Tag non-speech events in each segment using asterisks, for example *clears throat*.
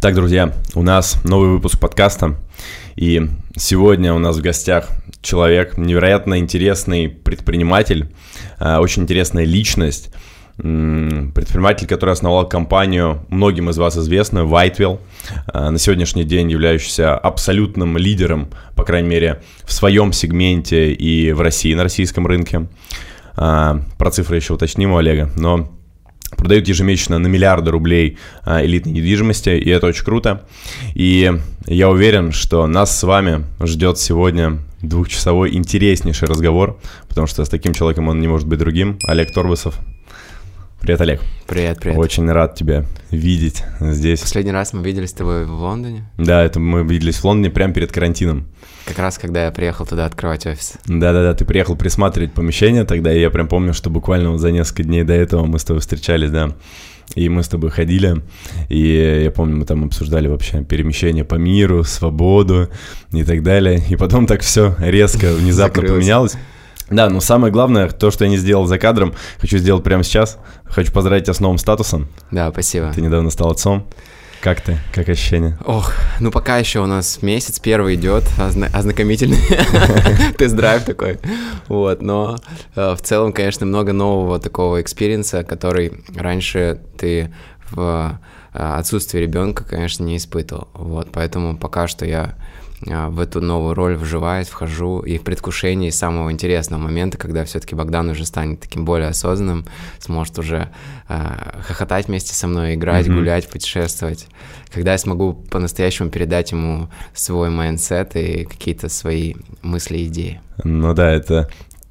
Так, друзья, у нас новый выпуск подкаста, и сегодня у нас в гостях человек, невероятно интересный предприниматель, э, очень интересная личность, предприниматель, который основал компанию, многим из вас известную, Whitewell, э, на сегодняшний день являющийся абсолютным лидером, по крайней мере, в своем сегменте и в России, на российском рынке. Э, про цифры еще уточним у Олега, но продают ежемесячно на миллиарды рублей а, элитной недвижимости, и это очень круто. И я уверен, что нас с вами ждет сегодня двухчасовой интереснейший разговор, потому что с таким человеком он не может быть другим. Олег Торбасов. Привет, Олег. Привет, привет. Очень рад тебя видеть здесь. Последний раз мы виделись с тобой в Лондоне? Да, это мы виделись в Лондоне прямо перед карантином. Как раз, когда я приехал туда открывать офис. Да-да-да, ты приехал присматривать помещение тогда, и я прям помню, что буквально вот за несколько дней до этого мы с тобой встречались, да. И мы с тобой ходили, и я помню, мы там обсуждали вообще перемещение по миру, свободу и так далее. И потом так все резко, внезапно поменялось. Да, но самое главное, то, что я не сделал за кадром, хочу сделать прямо сейчас. Хочу поздравить тебя с новым статусом. Да, спасибо. Ты недавно стал отцом. Как ты? Как ощущения? Ох, ну пока еще у нас месяц первый идет, озна- ознакомительный *laughs* тест-драйв такой. Вот, но э, в целом, конечно, много нового такого experience а, который раньше ты в э, отсутствии ребенка, конечно, не испытывал. Вот, поэтому пока что я в эту новую роль вживаюсь, вхожу, и в предвкушении самого интересного момента, когда все-таки Богдан уже станет таким более осознанным, сможет уже э, хохотать вместе со мной, играть, mm-hmm. гулять, путешествовать, когда я смогу по-настоящему передать ему свой mindset и какие-то свои мысли идеи. Ну да, это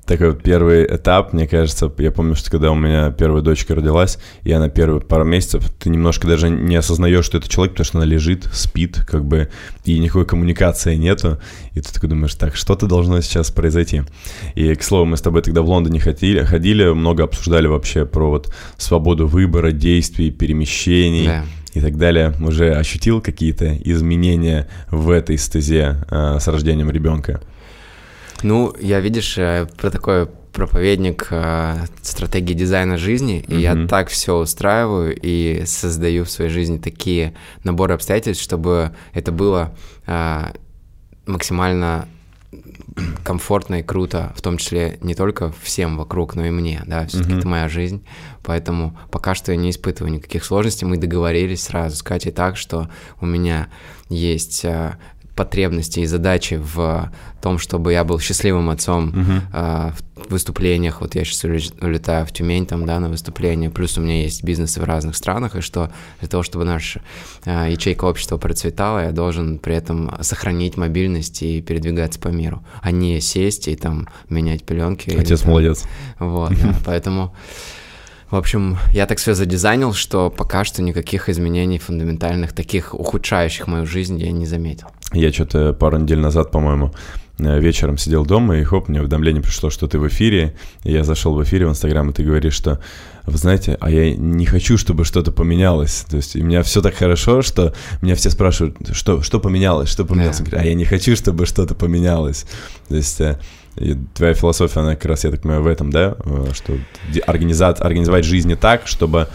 такой первый этап, мне кажется, я помню, что когда у меня первая дочка родилась, и она первые пару месяцев, ты немножко даже не осознаешь, что это человек, потому что она лежит, спит, как бы, и никакой коммуникации нету, и ты такой думаешь, так, что-то должно сейчас произойти. И, к слову, мы с тобой тогда в Лондоне ходили, ходили много обсуждали вообще про вот свободу выбора, действий, перемещений. Да и так далее, уже ощутил какие-то изменения в этой стезе э, с рождением ребенка? Ну, я, видишь, э, про такой проповедник э, стратегии дизайна жизни, и mm-hmm. я так все устраиваю и создаю в своей жизни такие наборы обстоятельств, чтобы это было э, максимально комфортно и круто, в том числе не только всем вокруг, но и мне, да, все-таки mm-hmm. это моя жизнь, поэтому пока что я не испытываю никаких сложностей, мы договорились сразу с Катей так, что у меня есть потребности и задачи в том, чтобы я был счастливым отцом uh-huh. э, в выступлениях. Вот я сейчас улетаю в Тюмень там, да, на выступление. Плюс у меня есть бизнесы в разных странах, и что для того, чтобы наша э, ячейка общества процветала, я должен при этом сохранить мобильность и передвигаться по миру, а не сесть и там менять пеленки. Отец или, молодец. Вот, да, *laughs* поэтому... В общем, я так все задизайнил, что пока что никаких изменений фундаментальных, таких ухудшающих мою жизнь я не заметил. Я что-то пару недель назад, по-моему, э, вечером сидел дома, и хоп, мне уведомление пришло, что ты в эфире. И я зашел в эфире в Инстаграм, и ты говоришь, что вы знаете, а я не хочу, чтобы что-то поменялось. То есть у меня все так хорошо, что меня все спрашивают, что, что поменялось, что поменялось. Yeah. а я не хочу, чтобы что-то поменялось. То есть э, и твоя философия, она как раз, я так понимаю, в этом, да, э, что организовать, организовать жизнь так, чтобы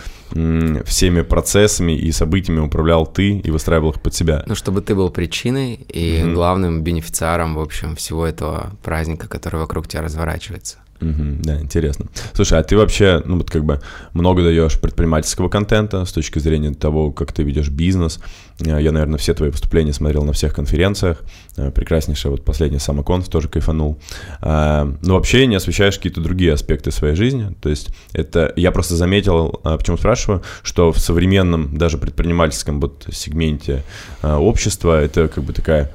всеми процессами и событиями управлял ты и выстраивал их под себя. Ну, чтобы ты был причиной и mm-hmm. главным бенефициаром, в общем, всего этого праздника, который вокруг тебя разворачивается. Угу, да, интересно. Слушай, а ты вообще, ну вот как бы много даешь предпринимательского контента с точки зрения того, как ты ведешь бизнес. Э, я, наверное, все твои выступления смотрел на всех конференциях. Э, прекраснейшая вот последний самоконф тоже кайфанул. Э, но вообще не освещаешь какие-то другие аспекты своей жизни. То есть это я просто заметил, почему спрашиваю, что в современном даже предпринимательском вот сегменте общества это как бы такая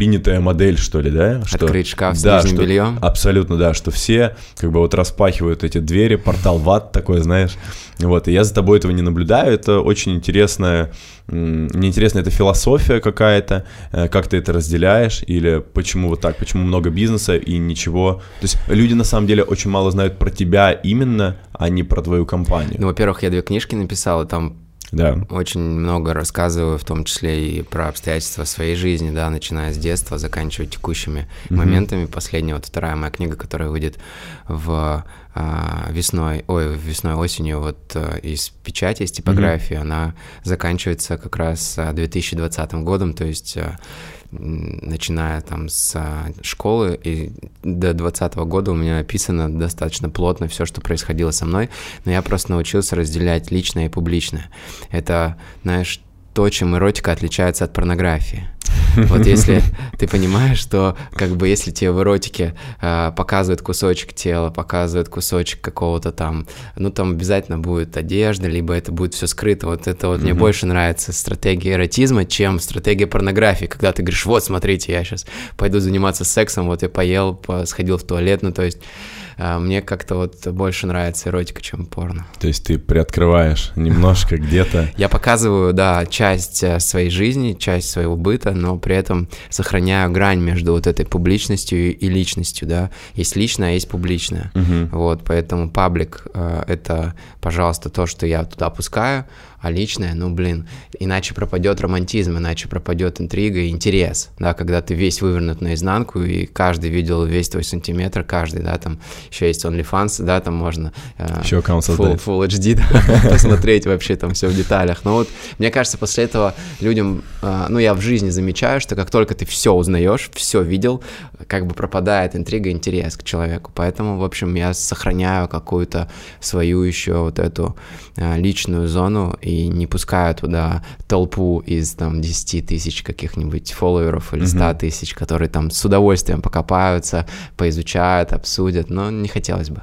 принятая модель, что ли, да? Что, Открыть шкаф с да, нижним что, бельем. Абсолютно, да, что все как бы вот распахивают эти двери, портал ват такой, знаешь. Вот, и я за тобой этого не наблюдаю, это очень интересная, мне интересна эта философия какая-то, э, как ты это разделяешь, или почему вот так, почему много бизнеса и ничего. То есть люди на самом деле очень мало знают про тебя именно, а не про твою компанию. Ну, во-первых, я две книжки написал, и там Да. Очень много рассказываю, в том числе и про обстоятельства своей жизни, да, начиная с детства, заканчивая текущими mm-hmm. моментами. Последняя, вот вторая моя книга, которая выйдет в а, весной, ой, весной, осенью, вот а, из печати, из типографии, mm-hmm. она заканчивается как раз 2020 годом, то есть а, начиная там с школы и до 2020 года у меня описано достаточно плотно все, что происходило со мной, но я просто научился разделять личное и публичное. Это, знаешь, то, чем эротика отличается от порнографии. *laughs* Вот если ты понимаешь, что как бы если тебе в эротике э, показывают кусочек тела, показывают кусочек какого-то там, ну там обязательно будет одежда, либо это будет все скрыто. Вот это вот mm-hmm. мне больше нравится стратегия эротизма, чем стратегия порнографии, когда ты говоришь, вот смотрите, я сейчас пойду заниматься сексом, вот я поел, сходил в туалет, ну то есть мне как-то вот больше нравится эротика, чем порно. То есть ты приоткрываешь немножко где-то... *laughs* Я показываю, да, часть э, своей жизни, часть своего быта, но при этом сохраняю грань между вот этой публичностью и личностью, да. Есть личное, а есть публичное. Вот, поэтому паблик э, — это, пожалуйста, то, что я туда опускаю, а личное, ну, блин, иначе пропадет романтизм, иначе пропадет интрига и интерес, да, когда ты весь вывернут наизнанку, и каждый видел весь твой сантиметр, каждый, да, там еще есть OnlyFans, да, там можно э, еще аккаунт full, full HD да, *laughs* посмотреть вообще там все в деталях. Но вот мне кажется, после этого людям, э, ну, я в жизни замечаю, что как только ты все узнаешь, все видел, как бы пропадает интрига, интерес к человеку. Поэтому, в общем, я сохраняю какую-то свою еще вот эту э, личную зону и не пускаю туда толпу из там 10 тысяч каких-нибудь фолловеров или 100 тысяч, которые там с удовольствием покопаются, поизучают, обсудят, но не хотелось бы.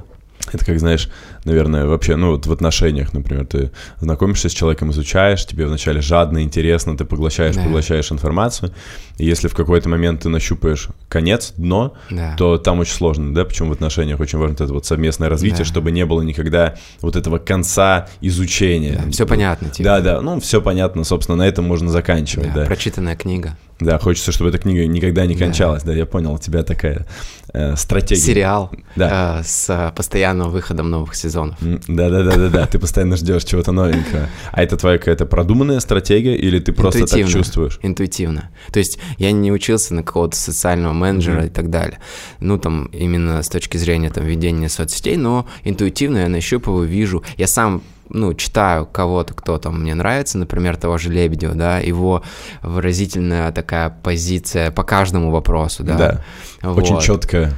Это как, знаешь, наверное, вообще, ну, вот в отношениях, например, ты знакомишься с человеком, изучаешь, тебе вначале жадно, интересно, ты поглощаешь, да. поглощаешь информацию, и если в какой-то момент ты нащупаешь конец, дно, да. то там очень сложно, да, почему в отношениях очень важно это вот совместное развитие, да. чтобы не было никогда вот этого конца изучения. Да, все понятно. Типа. Да, да, ну, все понятно, собственно, на этом можно заканчивать, да. да. Прочитанная книга. Да, хочется, чтобы эта книга никогда не кончалась, да, да я понял, у тебя такая э, стратегия. Сериал да. э, с э, постоянным выходом новых сезонов. Да-да-да-да-да, ты постоянно ждешь чего-то новенького. А это твоя какая-то продуманная стратегия или ты просто так чувствуешь? Интуитивно. То есть я не учился на какого-то социального менеджера и так далее. Ну, там, именно с точки зрения там ведения соцсетей, но интуитивно я нащупываю, вижу. Я сам ну, читаю кого-то, кто там мне нравится, например, того же Лебедева, да, его выразительная такая позиция по каждому вопросу, да. Да, вот. очень четкая.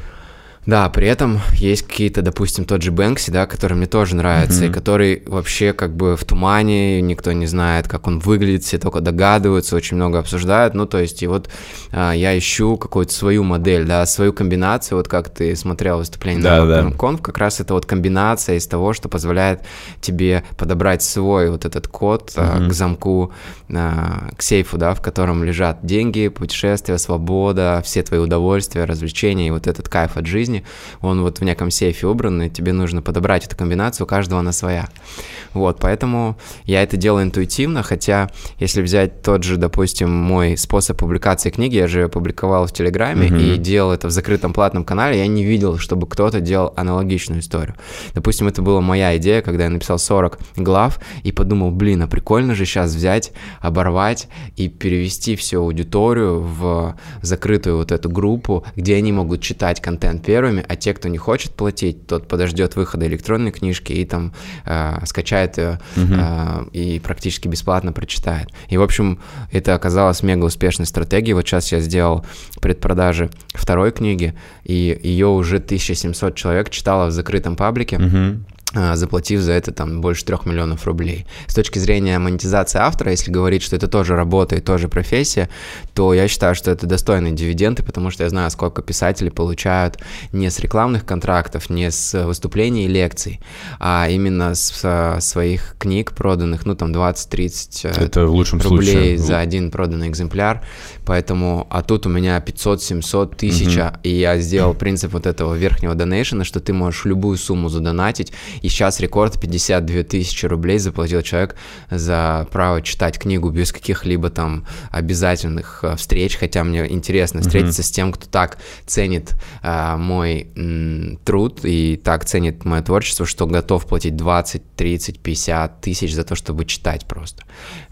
Да, при этом есть какие-то, допустим, тот же Бэнкси, да, который мне тоже нравится, mm-hmm. и который вообще как бы в тумане, никто не знает, как он выглядит, все только догадываются, очень много обсуждают, ну, то есть, и вот а, я ищу какую-то свою модель, да, свою комбинацию, вот как ты смотрел выступление да, на да. Конф, как раз это вот комбинация из того, что позволяет тебе подобрать свой вот этот код mm-hmm. а, к замку, а, к сейфу, да, в котором лежат деньги, путешествия, свобода, все твои удовольствия, развлечения и вот этот кайф от жизни, он вот в неком сейфе убран, и тебе нужно подобрать эту комбинацию, у каждого она своя. Вот, поэтому я это делаю интуитивно, хотя если взять тот же, допустим, мой способ публикации книги, я же публиковал в Телеграме mm-hmm. и делал это в закрытом платном канале, я не видел, чтобы кто-то делал аналогичную историю. Допустим, это была моя идея, когда я написал 40 глав и подумал, блин, а прикольно же сейчас взять, оборвать и перевести всю аудиторию в закрытую вот эту группу, где они могут читать контент первым, первыми, а те, кто не хочет платить, тот подождет выхода электронной книжки и там э, скачает ее э, и практически бесплатно прочитает. И, в общем, это оказалось мега успешной стратегией. Вот сейчас я сделал предпродажи второй книги, и ее уже 1700 человек читало в закрытом паблике. а, заплатив за это там больше трех миллионов рублей. С точки зрения монетизации автора, если говорить, что это тоже работа и тоже профессия, то я считаю, что это достойные дивиденды, потому что я знаю, сколько писатели получают не с рекламных контрактов, не с выступлений и лекций, а именно с своих книг проданных, ну там 20-30 э, это в лучшем рублей случае. за один проданный экземпляр. Поэтому, а тут у меня 500-700 тысяч, угу. и я сделал принцип вот этого верхнего донейшена, что ты можешь любую сумму задонатить, И сейчас рекорд 52 тысячи рублей заплатил человек за право читать книгу без каких-либо там обязательных э, встреч, хотя мне интересно встретиться mm-hmm. с тем, кто так ценит э, мой м, труд и так ценит мое творчество, что готов платить 20, 30, 50 тысяч за то, чтобы читать просто.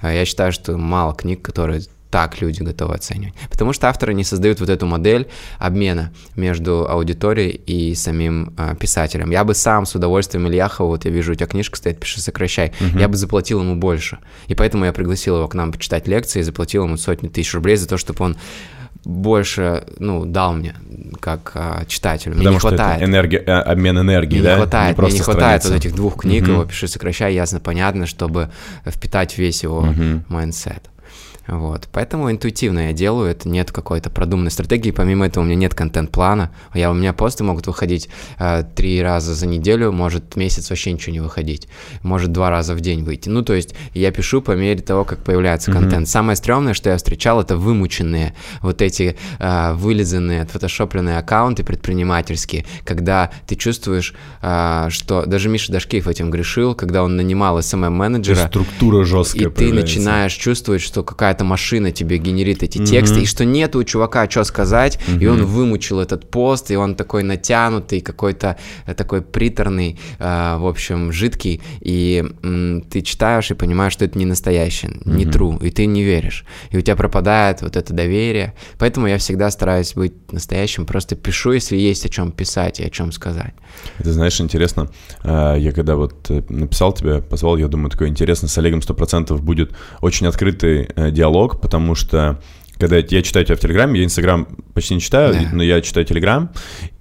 Э, я считаю, что мало книг, которые так люди готовы оценивать. Потому что авторы не создают вот эту модель обмена между аудиторией и самим э, писателем. Я бы сам с удовольствием Ильяхова, вот я вижу, у тебя книжка стоит, пиши, сокращай, угу. я бы заплатил ему больше. И поэтому я пригласил его к нам почитать лекции и заплатил ему сотни тысяч рублей за то, чтобы он больше, ну, дал мне, как а, читателю. Потому мне не хватает. Это энергия, э, обмен энергией, мне да? Не хватает, не мне не хватает вот этих двух книг, угу. его пиши, сокращай, ясно, понятно, чтобы впитать весь его угу. Вот. Поэтому интуитивно я делаю, это нет какой-то продуманной стратегии, помимо этого у меня нет контент-плана, я, у меня посты могут выходить э, три раза за неделю, может месяц вообще ничего не выходить, может два раза в день выйти. Ну, то есть я пишу по мере того, как появляется mm-hmm. контент. Самое стрёмное, что я встречал, это вымученные вот эти э, вылизанные, отфотошопленные аккаунты предпринимательские, когда ты чувствуешь, э, что даже Миша Дашкиев этим грешил, когда он нанимал SMM-менеджера. Структура жесткая И ты начинаешь чувствовать, что какая какая-то машина тебе генерит эти тексты, mm-hmm. и что нет у чувака что сказать, mm-hmm. и он вымучил этот пост, и он такой натянутый, какой-то э, такой приторный, э, в общем, жидкий, и э, ты читаешь и понимаешь, что это не настоящий, mm-hmm. не true, и ты не веришь, и у тебя пропадает вот это доверие, поэтому я всегда стараюсь быть настоящим, просто пишу, если есть о чем писать и о чем сказать. Это, знаешь, интересно, э, я когда вот написал тебе, позвал, я думаю, такое интересно, с Олегом 100% будет очень открытый диалог, диалог, потому что когда я читаю тебя в Телеграме, я Инстаграм почти не читаю, да. но я читаю Телеграм,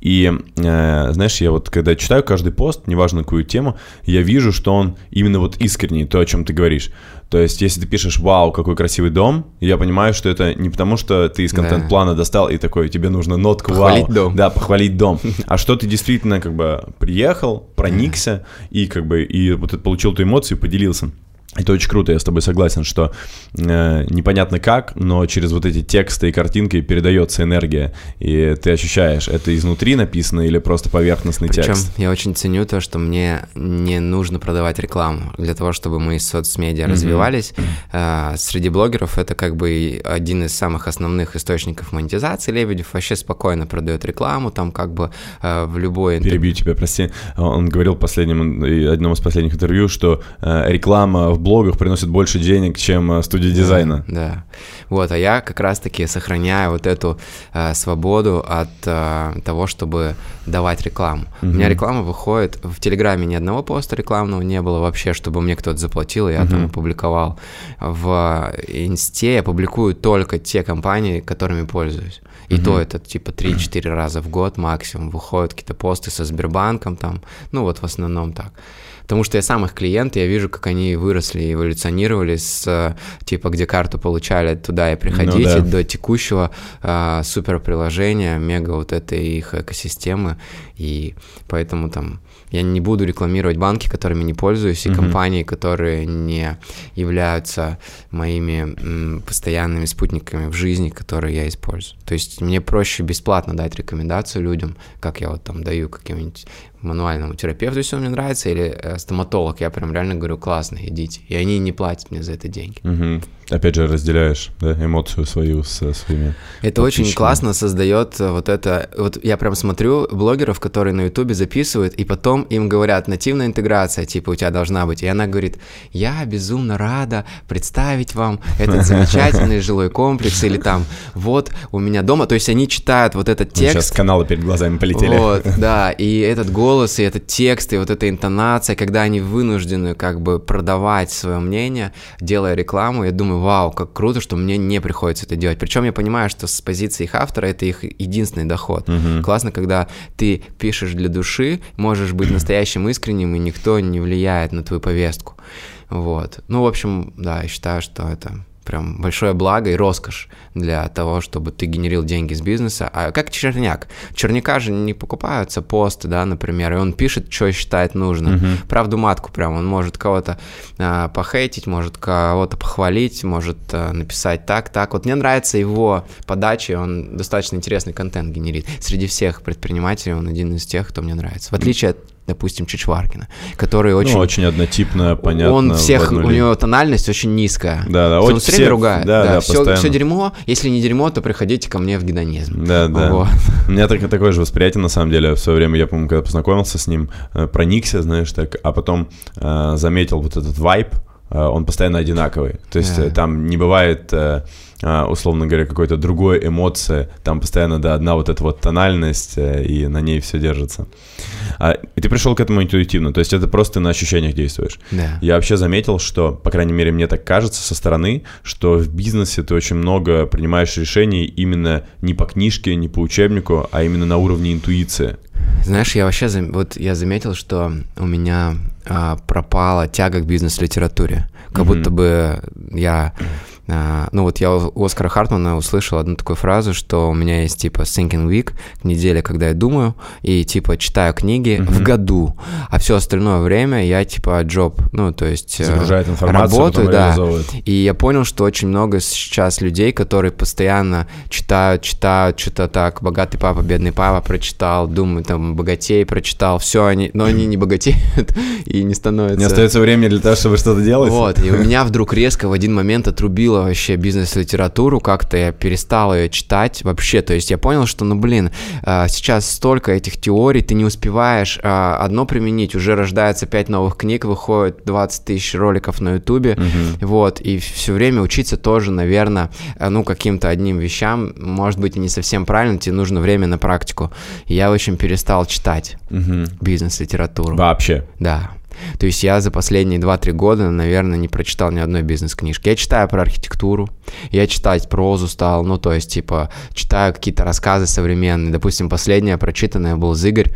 и, э, знаешь, я вот когда читаю каждый пост, неважно какую тему, я вижу, что он именно вот искренний, то, о чем ты говоришь. То есть, если ты пишешь «Вау, какой красивый дом», я понимаю, что это не потому, что ты из контент-плана да. достал и такой, тебе нужно нотку похвалить «Вау». дом. Да, похвалить дом. *laughs* А что ты действительно как бы приехал, проникся и как бы и вот получил эту эмоцию, поделился. Это очень круто, я с тобой согласен, что э, непонятно как, но через вот эти тексты и картинки передается энергия, и ты ощущаешь, это изнутри написано или просто поверхностный Причем текст. я очень ценю то, что мне не нужно продавать рекламу для того, чтобы мои соцмедиа mm-hmm. развивались. Э, среди блогеров это как бы один из самых основных источников монетизации. Лебедев вообще спокойно продает рекламу, там как бы э, в любой... Перебью тебя, прости. Он говорил в последнем, одном из последних интервью, что э, реклама в блогах приносит больше денег, чем э, студия дизайна. Да, да. Вот, а я как раз-таки сохраняю вот эту э, свободу от э, того, чтобы давать рекламу. Угу. У меня реклама выходит, в Телеграме ни одного поста рекламного не было вообще, чтобы мне кто-то заплатил, и я угу. там опубликовал. В Инсте я публикую только те компании, которыми пользуюсь. И угу. то это типа 3-4 раза в год максимум выходят какие-то посты со Сбербанком там, ну вот в основном так. Потому что я сам их клиент, я вижу, как они выросли, эволюционировали с типа, где карту получали, туда и приходите, ну, да. до текущего э, супер приложения, мега вот этой их экосистемы. И поэтому там я не буду рекламировать банки, которыми не пользуюсь, и mm-hmm. компании, которые не являются моими постоянными спутниками в жизни, которые я использую. То есть мне проще бесплатно дать рекомендацию людям, как я вот там даю каким-нибудь мануальному терапевту, если он мне нравится, или э, стоматолог, я прям реально говорю, классно, идите. И они не платят мне за это деньги. Угу. Опять же, разделяешь да, эмоцию свою со своими. Это очень классно создает вот это. Вот я прям смотрю блогеров, которые на Ютубе записывают, и потом им говорят, нативная интеграция, типа, у тебя должна быть. И она говорит, я безумно рада представить вам этот *laughs* замечательный жилой комплекс, или там, вот у меня дома. То есть они читают вот этот текст. Сейчас каналы перед глазами полетели. Вот, да, и этот *laughs* голос, и этот текст, и вот эта интонация, когда они вынуждены как бы продавать свое мнение, делая рекламу, я думаю, вау, как круто, что мне не приходится это делать. Причем я понимаю, что с позиции их автора это их единственный доход. Угу. Классно, когда ты пишешь для души, можешь быть *clears throat* настоящим искренним, и никто не влияет на твою повестку. Вот. Ну, в общем, да, я считаю, что это прям большое благо и роскошь для того, чтобы ты генерил деньги с бизнеса. А как черняк? Черняка же не покупаются посты, да, например, и он пишет, что считает нужным. Uh-huh. Правду матку прям, он может кого-то а, похейтить, может кого-то похвалить, может а, написать так, так. Вот мне нравится его подача, он достаточно интересный контент генерит. Среди всех предпринимателей он один из тех, кто мне нравится. В отличие от допустим, Чичваркина, который очень... Ну, очень однотипно, понятно. Он всех, у него тональность очень низкая. Да, да. Он все время ругает. Да, да, все, все дерьмо, если не дерьмо, то приходите ко мне в гедонизм. Да, да. Вот. У меня так, такое же восприятие, на самом деле, в свое время, я, помню, когда познакомился с ним, э, проникся, знаешь, так, а потом э, заметил вот этот вайб, э, он постоянно одинаковый. То есть yeah. Э, там не бывает... Э, а, условно говоря, какой-то другой эмоции, там постоянно, да, одна вот эта вот тональность, э, и на ней все держится. А, и ты пришел к этому интуитивно, то есть это просто на ощущениях действуешь. Да. Я вообще заметил, что, по крайней мере, мне так кажется со стороны, что в бизнесе ты очень много принимаешь решений именно не по книжке, не по учебнику, а именно на уровне интуиции. Знаешь, я вообще, вот я заметил, что у меня а, пропала тяга к бизнес-литературе. Как mm-hmm. будто бы я ну вот я у Оскара Хартмана услышал одну такую фразу, что у меня есть типа thinking week, неделя, когда я думаю, и типа читаю книги mm-hmm. в году, а все остальное время я типа job, ну то есть э, Загружает информацию, работаю, да. И я понял, что очень много сейчас людей, которые постоянно читают, читают, что-то так, богатый папа, бедный папа прочитал, думаю, там, богатей прочитал, все они, но они не богатеют *laughs* и не становятся... Не остается времени для того, чтобы что-то делать. Вот, и у меня вдруг резко в один момент отрубило забила вообще бизнес-литературу, как-то я перестал ее читать вообще, то есть я понял, что, ну, блин, а, сейчас столько этих теорий, ты не успеваешь а, одно применить, уже рождается 5 новых книг, выходит 20 тысяч роликов на ютубе, угу. вот, и все время учиться тоже, наверное, а, ну, каким-то одним вещам, может быть, и не совсем правильно, тебе нужно время на практику. Я, общем, перестал читать угу. бизнес-литературу. Вообще? Да. То есть я за последние 2-3 года, наверное, не прочитал ни одной бизнес-книжки. Я читаю про архитектуру, я читать прозу стал, ну, то есть, типа, читаю какие-то рассказы современные. Допустим, последняя прочитанная был Зыгорь,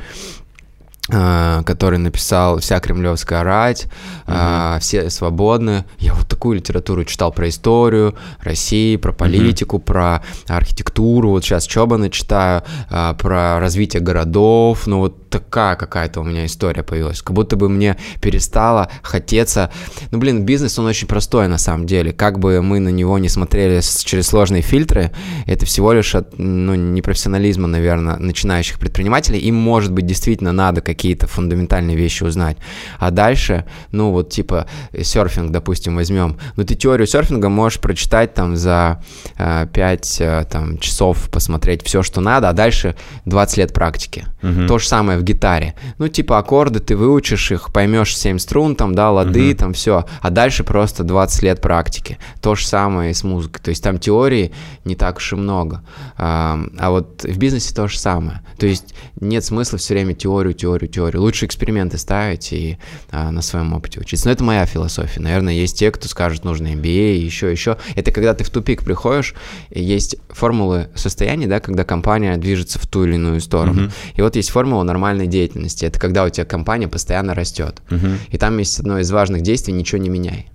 который написал «Вся кремлевская рать», угу. «Все свободны». Я вот такую литературу читал про историю России, про политику, угу. про архитектуру. Вот сейчас Чобана читаю, а, про развитие городов. Ну вот такая какая-то у меня история появилась. Как будто бы мне перестало хотеться... Ну, блин, бизнес, он очень простой на самом деле. Как бы мы на него не смотрели через сложные фильтры, это всего лишь от, ну, непрофессионализма, наверное, начинающих предпринимателей. Им, может быть, действительно надо какие-то фундаментальные вещи узнать. А дальше, ну, вот типа серфинг, допустим, возьмем. Ну, ты теорию серфинга можешь прочитать там за э, 5 э, там, часов, посмотреть все, что надо, а дальше 20 лет практики. Угу. То же самое в гитаре. Ну, типа аккорды, ты выучишь их, поймешь 7 струн, там, да, лады, uh-huh. там все. А дальше просто 20 лет практики. То же самое и с музыкой. То есть там теории не так уж и много. А, а вот в бизнесе то же самое. То есть нет смысла все время теорию, теорию, теорию. Лучше эксперименты ставить и а, на своем опыте учиться. Но это моя философия. Наверное, есть те, кто скажет, нужно MBA, еще, еще. Это когда ты в тупик приходишь, есть формулы состояния, да, когда компания движется в ту или иную сторону. Uh-huh. И вот есть формула нормальной деятельности. Это когда у тебя компания постоянно растет. Угу. И там есть одно из важных действий – ничего не меняй.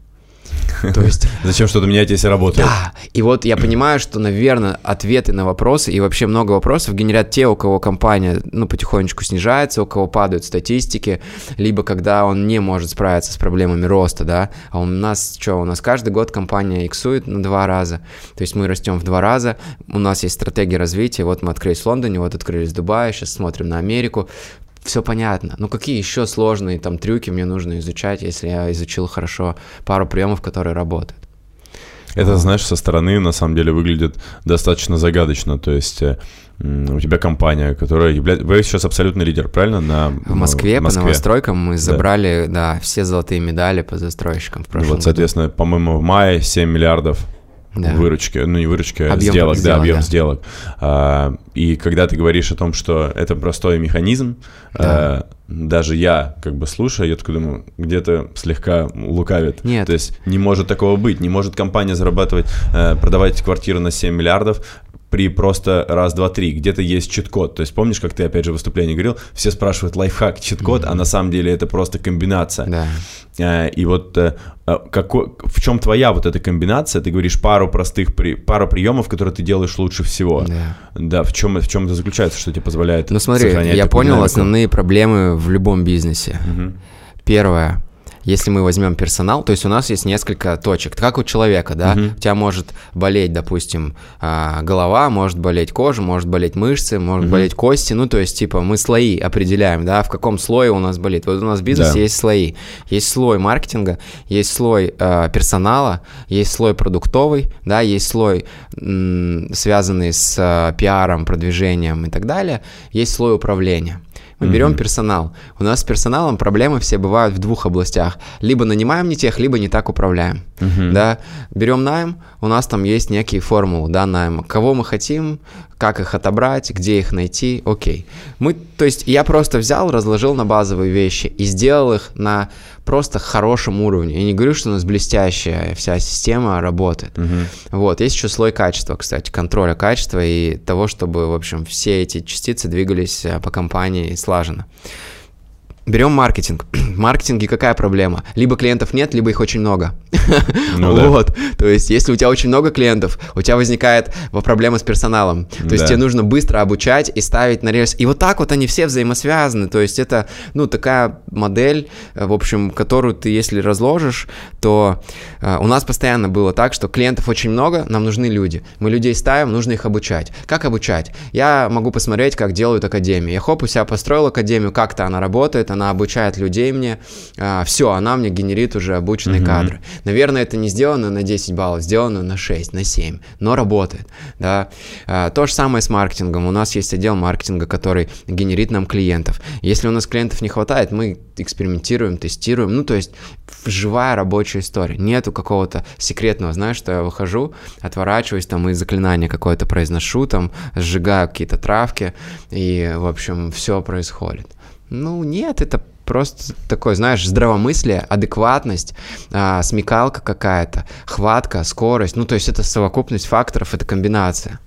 *laughs* То есть... Зачем что-то менять, если работает? Да, и вот я понимаю, что, наверное, ответы на вопросы и вообще много вопросов генерят те, у кого компания, ну, потихонечку снижается, у кого падают статистики, либо когда он не может справиться с проблемами роста, да, а у нас что, у нас каждый год компания иксует на два раза, то есть мы растем в два раза, у нас есть стратегия развития, вот мы открылись в Лондоне, вот открылись в Дубае, сейчас смотрим на Америку, все понятно. Ну какие еще сложные там трюки мне нужно изучать, если я изучил хорошо пару приемов, которые работают? Это, знаешь, со стороны на самом деле выглядит достаточно загадочно. То есть э, у тебя компания, которая является... Вы сейчас абсолютный лидер, правильно? На... В Москве, в Москве. по новостройкам мы забрали, да. да, все золотые медали по застройщикам в прошлом Вот, соответственно, по-моему, в мае 7 миллиардов да. выручки, ну не выручки, а объем сделок, сделок, да, объем да. сделок. А, и когда ты говоришь о том, что это простой механизм, да. а, даже я, как бы слушая, я такой думаю, где-то слегка лукавит. Нет. То есть не может такого быть, не может компания зарабатывать, э, продавать квартиру на 7 миллиардов, при просто раз, два, три. Где-то есть чит-код. То есть помнишь, как ты опять же в выступлении говорил, все спрашивают лайфхак, чит-код, mm-hmm. а на самом деле это просто комбинация. Да. А, и вот э, а, какой, в чем твоя вот эта комбинация? Ты говоришь пару простых, при, пару приемов, которые ты делаешь лучше всего. Да. Да, в чем, в чем это заключается, что тебе позволяет Ну смотри, я понял динамику? основные проблемы в любом бизнесе. Угу. Первое. Если мы возьмем персонал, то есть у нас есть несколько точек, как у человека, да, угу. у тебя может болеть, допустим, а, голова, может болеть кожа, может болеть мышцы, может угу. болеть кости, ну, то есть, типа, мы слои определяем, да, в каком слое у нас болит. Вот у нас в бизнесе да. есть слои. Есть слой маркетинга, есть слой э, персонала, есть слой продуктовый, да, есть слой, м, связанный с э, пиаром, продвижением и так далее, есть слой управления. Мы берем mm-hmm. персонал. У нас с персоналом проблемы все бывают в двух областях. Либо нанимаем не тех, либо не так управляем. Mm-hmm. Да? Берем найм, у нас там есть некие формулы да, найма. Кого мы хотим, как их отобрать, где их найти, окей. Мы, то есть я просто взял, разложил на базовые вещи и сделал их на просто хорошем уровне. Я не говорю, что у нас блестящая вся система работает. Угу. Вот, есть еще слой качества, кстати, контроля качества и того, чтобы, в общем, все эти частицы двигались э, по компании слаженно. Берем маркетинг. *clears throat* В маркетинге какая проблема? Либо клиентов нет, либо их очень много. *laughs* Ну, *laughs* вот. Да. То есть, если у тебя очень много клиентов, у тебя возникает проблема с персоналом. То есть, да. тебе нужно быстро обучать и ставить на рельс. И вот так вот они все взаимосвязаны. То есть, это, ну, такая модель, в общем, которую ты, если разложишь, то э, у нас постоянно было так, что клиентов очень много, нам нужны люди. Мы людей ставим, нужно их обучать. Как обучать? Я могу посмотреть, как делают академии. Я хоп, у себя построил академию, как-то она работает, она обучает людей мне, а, все, она мне генерит уже обученные mm-hmm. кадры. Наверное, это не сделано на 10 баллов, сделано на 6, на 7, но работает, да. А, то же самое с маркетингом. У нас есть отдел маркетинга, который генерит нам клиентов. Если у нас клиентов не хватает, мы экспериментируем, тестируем, ну, то есть живая рабочая история. Нету какого-то секретного, знаешь, что я выхожу, отворачиваюсь там и заклинание какое-то произношу, там сжигаю какие-то травки, и, в общем, все происходит. Ну, нет, это просто такое, знаешь, здравомыслие, адекватность, а, смекалка какая-то, хватка, скорость. Ну, то есть это совокупность факторов, это комбинация.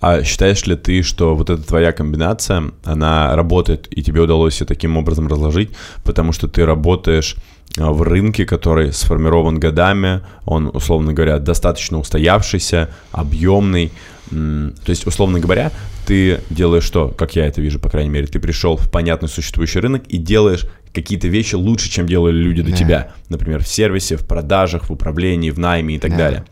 А считаешь ли ты, что вот эта твоя комбинация, она работает, и тебе удалось ее таким образом разложить, потому что ты работаешь а, в рынке, который сформирован годами, он, условно говоря, достаточно устоявшийся, объемный. То есть, условно говоря, ты делаешь что, как я это вижу, по крайней мере, ты пришел в понятный существующий рынок и делаешь какие-то вещи лучше, чем делали люди до да. тебя. Например, в сервисе, в продажах, в управлении, в найме и так да. далее.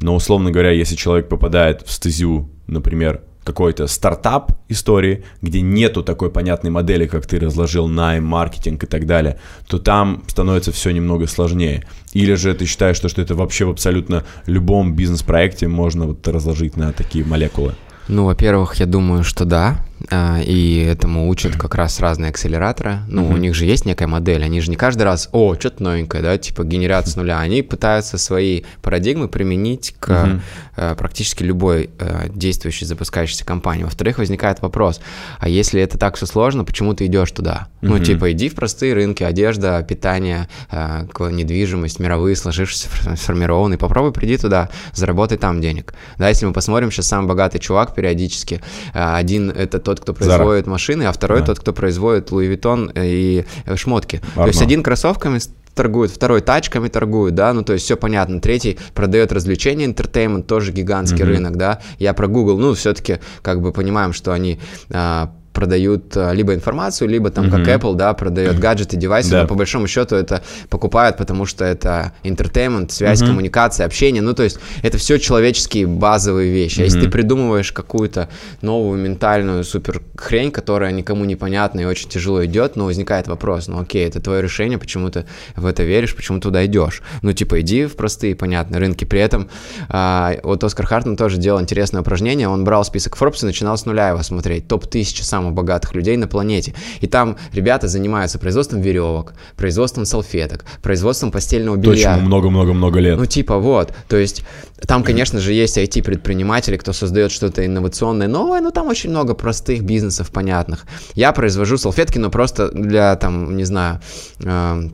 Но, условно говоря, если человек попадает в стезю, например, какой-то стартап истории, где нету такой понятной модели, как ты разложил найм, маркетинг и так далее, то там становится все немного сложнее. Или же ты считаешь, что, что это вообще в абсолютно любом бизнес-проекте можно вот разложить на такие молекулы? Ну, во-первых, я думаю, что да. А, и этому учат как раз разные акселераторы. Ну, mm-hmm. у них же есть некая модель, они же не каждый раз, о, что-то новенькое, да, типа генерация с нуля. Они пытаются свои парадигмы применить к mm-hmm. практически любой э, действующей запускающейся компании. Во-вторых, возникает вопрос, а если это так все сложно, почему ты идешь туда? Mm-hmm. Ну, типа, иди в простые рынки, одежда, питание, э, недвижимость, мировые сложившиеся, сформированные, попробуй приди туда, заработай там денег. Да, если мы посмотрим, сейчас самый богатый чувак периодически, один это тот, кто производит Zara. машины, а второй да. тот, кто производит Louis Vuitton и шмотки. Арно. То есть один кроссовками торгует, второй тачками торгует, да, ну то есть все понятно. Третий продает развлечения, интертеймент, тоже гигантский mm-hmm. рынок, да. Я про Google, ну все-таки как бы понимаем, что они а, продают а, либо информацию, либо там, mm-hmm. как Apple, да, продает гаджеты, девайсы, да. но по большому счету это покупают, потому что это entertainment, связь, mm-hmm. коммуникация, общение, ну, то есть это все человеческие базовые вещи. А mm-hmm. если ты придумываешь какую-то новую ментальную супер хрень, которая никому не понятна и очень тяжело идет, но возникает вопрос, ну, окей, это твое решение, почему ты в это веришь, почему туда идешь? Ну, типа, иди в простые, понятные рынки. При этом а, вот Оскар Хартман тоже делал интересное упражнение, он брал список Forbes и начинал с нуля его смотреть, топ-1000 самых самых богатых людей на планете. И там ребята занимаются производством веревок, производством салфеток, производством постельного белья. Точно, много-много-много лет. Ну, типа, вот. То есть, там, конечно же, есть IT-предприниматели, кто создает что-то инновационное, новое, но там очень много простых бизнесов понятных. Я произвожу салфетки, но просто для, там, не знаю, э,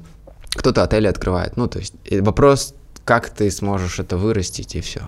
кто-то отели открывает. Ну, то есть, вопрос, как ты сможешь это вырастить, и все.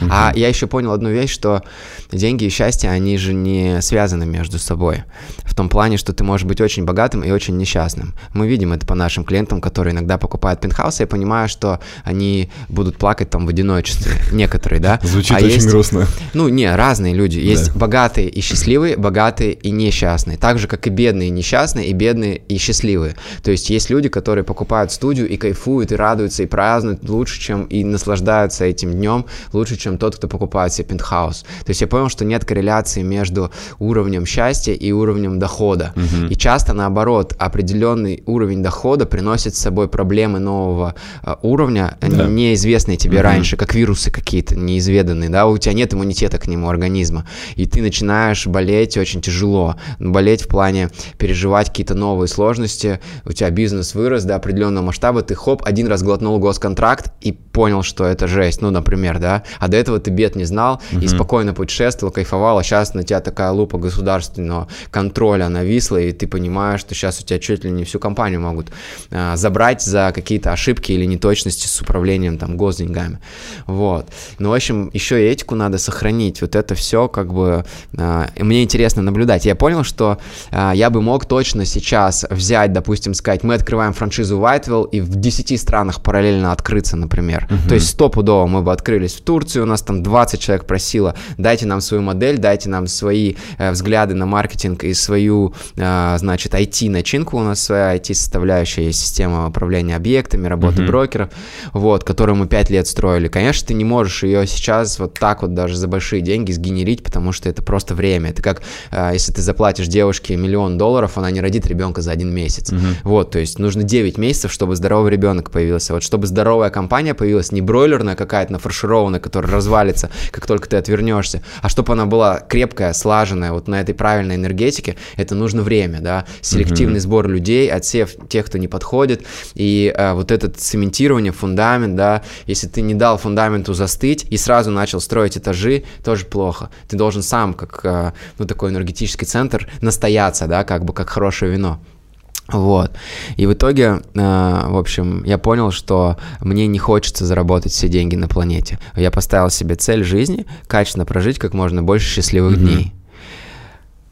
Угу. А я еще понял одну вещь, что деньги и счастье, они же не связаны между собой. В том плане, что ты можешь быть очень богатым и очень несчастным. Мы видим это по нашим клиентам, которые иногда покупают пентхаусы, я понимаю, что они будут плакать там в одиночестве. *laughs* Некоторые, да? Звучит а очень есть, грустно. Ну, не, разные люди. Есть да. богатые и счастливые, богатые и несчастные. Так же, как и бедные и несчастные, и бедные и счастливые. То есть есть люди, которые покупают студию и кайфуют, и радуются, и празднуют лучше, чем и наслаждаются этим днем, лучше, чем тот, кто покупает себе пентхаус. То есть я понял, что нет корреляции между уровнем счастья и уровнем дохода. Угу. И часто наоборот, определенный уровень дохода приносит с собой проблемы нового э, уровня, да. неизвестные тебе угу. раньше, как вирусы какие-то неизведанные, да, у тебя нет иммунитета к нему организма, и ты начинаешь болеть очень тяжело, болеть в плане переживать какие-то новые сложности, у тебя бизнес вырос до определенного масштаба, ты хоп, один раз глотнул госконтракт и понял, что это жесть, ну, например, да, а до этого ты бед не знал угу. и спокойно путешествовал, кайфовал, а сейчас на тебя такая лупа государственного контроля нависла, и ты понимаешь, что сейчас у тебя чуть ли не всю компанию могут а, забрать за какие-то ошибки или неточности с управлением там госденьгами, вот. Ну, в общем, еще и этику надо сохранить, вот это все как бы, а, мне интересно наблюдать. Я понял, что а, я бы мог точно сейчас взять, допустим, сказать, мы открываем франшизу Whiteville и в 10 странах параллельно открыться, например. Uh-huh. То есть стопудово мы бы открылись в Турции, у нас там 20 человек просило, дайте нам свою модель, дайте нам свои э, взгляды на маркетинг и свою, э, значит, IT-начинку, у нас своя IT-составляющая, есть система управления объектами, работы uh-huh. брокеров, вот, которую мы 5 лет строили. Конечно, ты не можешь ее сейчас вот так вот даже за большие деньги сгенерить, потому что это просто время. Это как, э, если ты заплатишь девушке миллион долларов, она не родит ребенка за один месяц. Uh-huh. Вот, то есть нужно 9 месяцев, чтобы здоровый ребенок появился. Вот чтобы здоровая компания появилась, не бройлерная какая-то нафаршированная, которая развалится, как только ты отвернешься, а чтобы она была крепкая, слаженная, вот на этой правильной энергетике, это нужно время, да, селективный uh-huh. сбор людей, отсев тех, кто не подходит, и э, вот это цементирование, фундамент, да, если ты не дал фундаменту застыть и сразу начал строить этажи, тоже плохо. Ты должен сам, как, э, ну, такой энергетический центр, настояться, да, как бы как хорошее вино. Вот. И в итоге, э, в общем, я понял, что мне не хочется заработать все деньги на планете. Я поставил себе цель жизни качественно прожить как можно больше счастливых mm-hmm. дней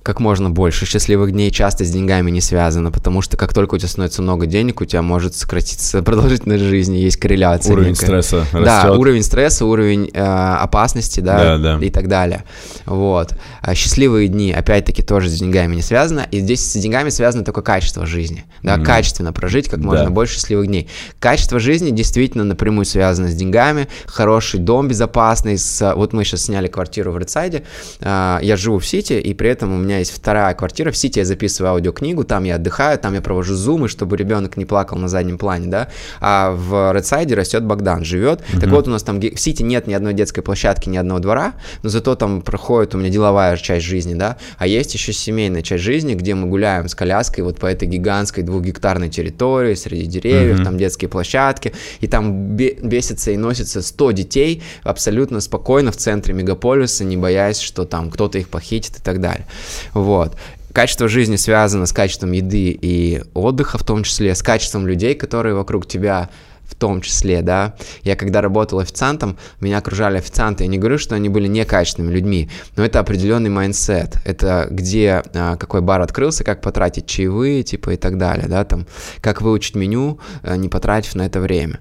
как можно больше счастливых дней часто с деньгами не связано, потому что как только у тебя становится много денег, у тебя может сократиться *laughs* продолжительность жизни, есть корреляция. Уровень некая. стресса растет. Да, уровень стресса, уровень э, опасности, да, да, да, и так далее. Вот. А счастливые дни, опять-таки, тоже с деньгами не связано, и здесь с деньгами связано только качество жизни, да, mm-hmm. качественно прожить как можно да. больше счастливых дней. Качество жизни действительно напрямую связано с деньгами, хороший дом безопасный, с... вот мы сейчас сняли квартиру в Редсайде, э, я живу в Сити, и при этом у меня меня есть вторая квартира, в Сити я записываю аудиокнигу, там я отдыхаю, там я провожу зумы, чтобы ребенок не плакал на заднем плане, да, а в Редсайде растет Богдан, живет, mm-hmm. так вот у нас там в Сити нет ни одной детской площадки, ни одного двора, но зато там проходит у меня деловая часть жизни, да, а есть еще семейная часть жизни, где мы гуляем с коляской вот по этой гигантской двухгектарной территории, среди деревьев, mm-hmm. там детские площадки, и там бесится и носится 100 детей абсолютно спокойно в центре мегаполиса, не боясь, что там кто-то их похитит и так далее. Вот. Качество жизни связано с качеством еды и отдыха, в том числе, с качеством людей, которые вокруг тебя в том числе, да. Я когда работал официантом, меня окружали официанты. Я не говорю, что они были некачественными людьми, но это определенный mindset. Это где, а, какой бар открылся, как потратить чаевые, типа и так далее, да, там, как выучить меню, а, не потратив на это время.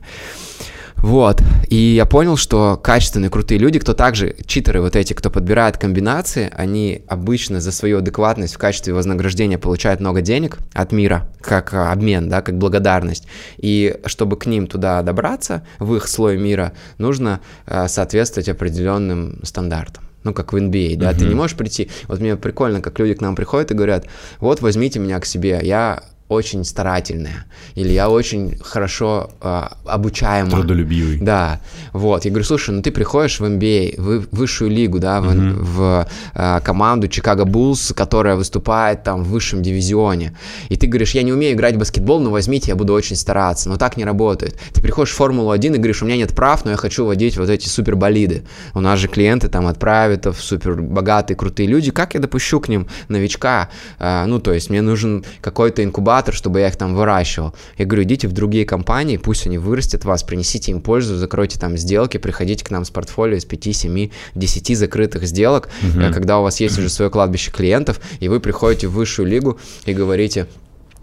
Вот, и я понял, что качественные, крутые люди, кто также, читеры вот эти, кто подбирает комбинации, они обычно за свою адекватность в качестве вознаграждения получают много денег от мира, как а, обмен, да, как благодарность. И чтобы к ним туда добраться, в их слой мира, нужно а, соответствовать определенным стандартам ну, как в NBA, да, uh-huh. ты не можешь прийти, вот мне прикольно, как люди к нам приходят и говорят, вот, возьмите меня к себе, я очень старательная, или я очень хорошо э, обучаема. Трудолюбивый. Да, вот. Я говорю, слушай, ну ты приходишь в NBA, в высшую лигу, да, в, mm-hmm. в э, команду Чикаго Буллс, которая выступает там в высшем дивизионе, и ты говоришь, я не умею играть в баскетбол, но возьмите, я буду очень стараться. Но так не работает. Ты приходишь в Формулу-1 и говоришь, у меня нет прав, но я хочу водить вот эти суперболиды. У нас же клиенты там от в супер богатые, крутые люди. Как я допущу к ним новичка? Э, ну, то есть мне нужен какой-то инкубатор, инкубатор, чтобы я их там выращивал. Я говорю, идите в другие компании, пусть они вырастят вас, принесите им пользу, закройте там сделки, приходите к нам с портфолио из 5, 7, 10 закрытых сделок, угу. когда у вас есть уже свое кладбище клиентов, и вы приходите в высшую лигу и говорите,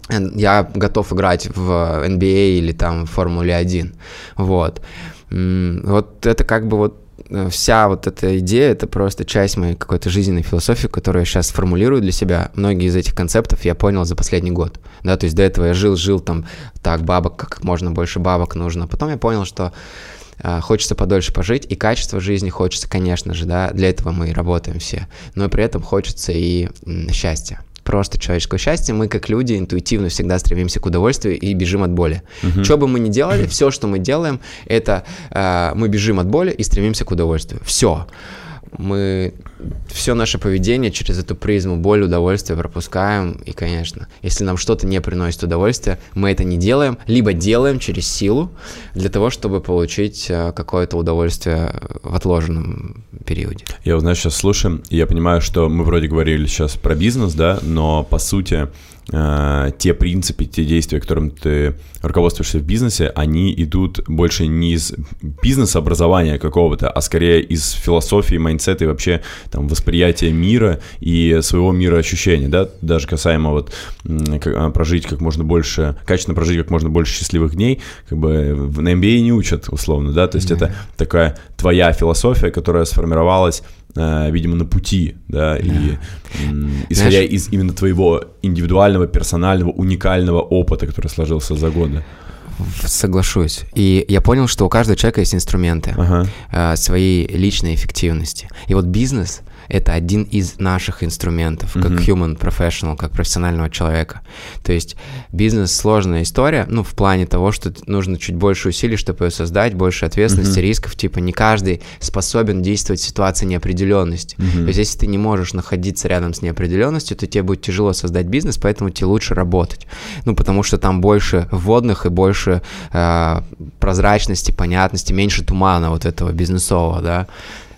я готов играть в NBA или там в Формуле 1. Вот. Вот это как бы вот вся вот эта идея, это просто часть моей какой-то жизненной философии, которую я сейчас формулирую для себя. Многие из этих концептов я понял за последний год. Да, то есть до этого я жил, жил там, так, бабок, как можно больше бабок нужно. Потом я понял, что э, хочется подольше пожить, и качество жизни хочется, конечно же, да, для этого мы и работаем все, но при этом хочется и счастья просто человеческого счастья, мы как люди интуитивно всегда стремимся к удовольствию и бежим от боли. Угу. Что бы мы ни делали, все, что мы делаем, это э, мы бежим от боли и стремимся к удовольствию. Все мы все наше поведение через эту призму боль, удовольствие пропускаем. И, конечно, если нам что-то не приносит удовольствия, мы это не делаем, либо делаем через силу для того, чтобы получить э, какое-то удовольствие в отложенном периоде. Я вот, знаешь, сейчас слушаем, и я понимаю, что мы вроде говорили сейчас про бизнес, да, но по сути э, те принципы, те действия, которым ты руководствуешься в бизнесе, они идут больше не из бизнес-образования какого-то, а скорее из философии, mindset а и вообще там восприятия мира и своего мироощущения, да, даже касаемо вот как, а, прожить как можно больше, качественно прожить как можно больше счастливых дней, как бы на MBA не учат условно, да, то есть mm-hmm. это такая твоя философия, которая сформировалась видимо, на пути, да, да. и исходя Знаешь, из именно твоего индивидуального, персонального, уникального опыта, который сложился за годы. Соглашусь. И я понял, что у каждого человека есть инструменты ага. э, своей личной эффективности. И вот бизнес это один из наших инструментов, как mm-hmm. human professional, как профессионального человека. То есть бизнес сложная история, ну, в плане того, что нужно чуть больше усилий, чтобы ее создать, больше ответственности, mm-hmm. рисков, типа не каждый способен действовать в ситуации неопределенности. Mm-hmm. То есть если ты не можешь находиться рядом с неопределенностью, то тебе будет тяжело создать бизнес, поэтому тебе лучше работать. Ну, потому что там больше вводных и больше э, прозрачности, понятности, меньше тумана вот этого бизнесового, да.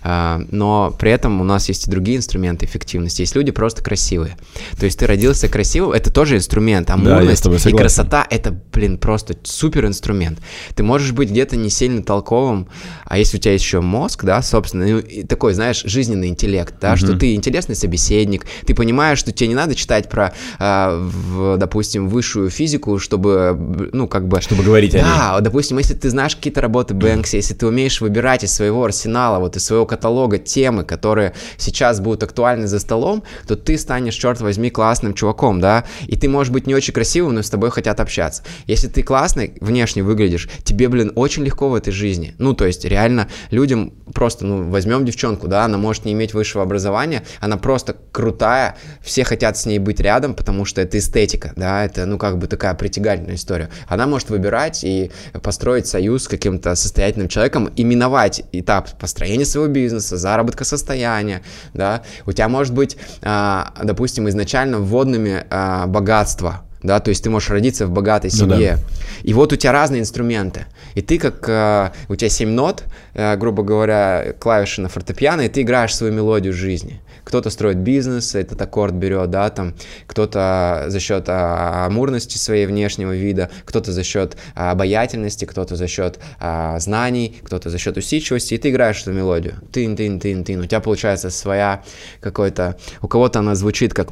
А, но при этом у нас есть и другие инструменты эффективности. Есть люди просто красивые. То есть ты родился красивым, это тоже инструмент. Амурность да, и красота — это, блин, просто супер инструмент. Ты можешь быть где-то не сильно толковым, а если у тебя еще мозг, да, собственно, ну, такой, знаешь, жизненный интеллект, да, угу. что ты интересный собеседник, ты понимаешь, что тебе не надо читать про, э, в, допустим, высшую физику, чтобы, ну, как бы... Чтобы говорить да, о ней. Да, допустим, если ты знаешь какие-то работы Бэнкси, если ты умеешь выбирать из своего арсенала, вот из своего каталога темы, которые сейчас будут актуальны за столом, то ты станешь, черт возьми, классным чуваком, да, и ты можешь быть не очень красивым, но с тобой хотят общаться. Если ты классный, внешне выглядишь, тебе, блин, очень легко в этой жизни. Ну, то есть, реально, людям просто, ну, возьмем девчонку, да, она может не иметь высшего образования, она просто крутая, все хотят с ней быть рядом, потому что это эстетика, да, это, ну, как бы такая притягательная история. Она может выбирать и построить союз с каким-то состоятельным человеком, и миновать этап построения своего бизнеса, бизнеса, заработка состояния, да, у тебя может быть, а, допустим, изначально вводными а, богатства, да, то есть ты можешь родиться в богатой семье. Ну, да. И вот у тебя разные инструменты. И ты как, э, у тебя 7 нот, э, грубо говоря, клавиши на фортепиано, и ты играешь свою мелодию жизни. Кто-то строит бизнес, этот аккорд берет, да, там, кто-то за счет а, амурности своей внешнего вида, кто-то за счет а, обаятельности, кто-то за счет а, знаний, кто-то за счет усидчивости, и ты играешь эту мелодию. Тын, тын, тын, тын. У тебя получается своя какой-то... У кого-то она звучит как...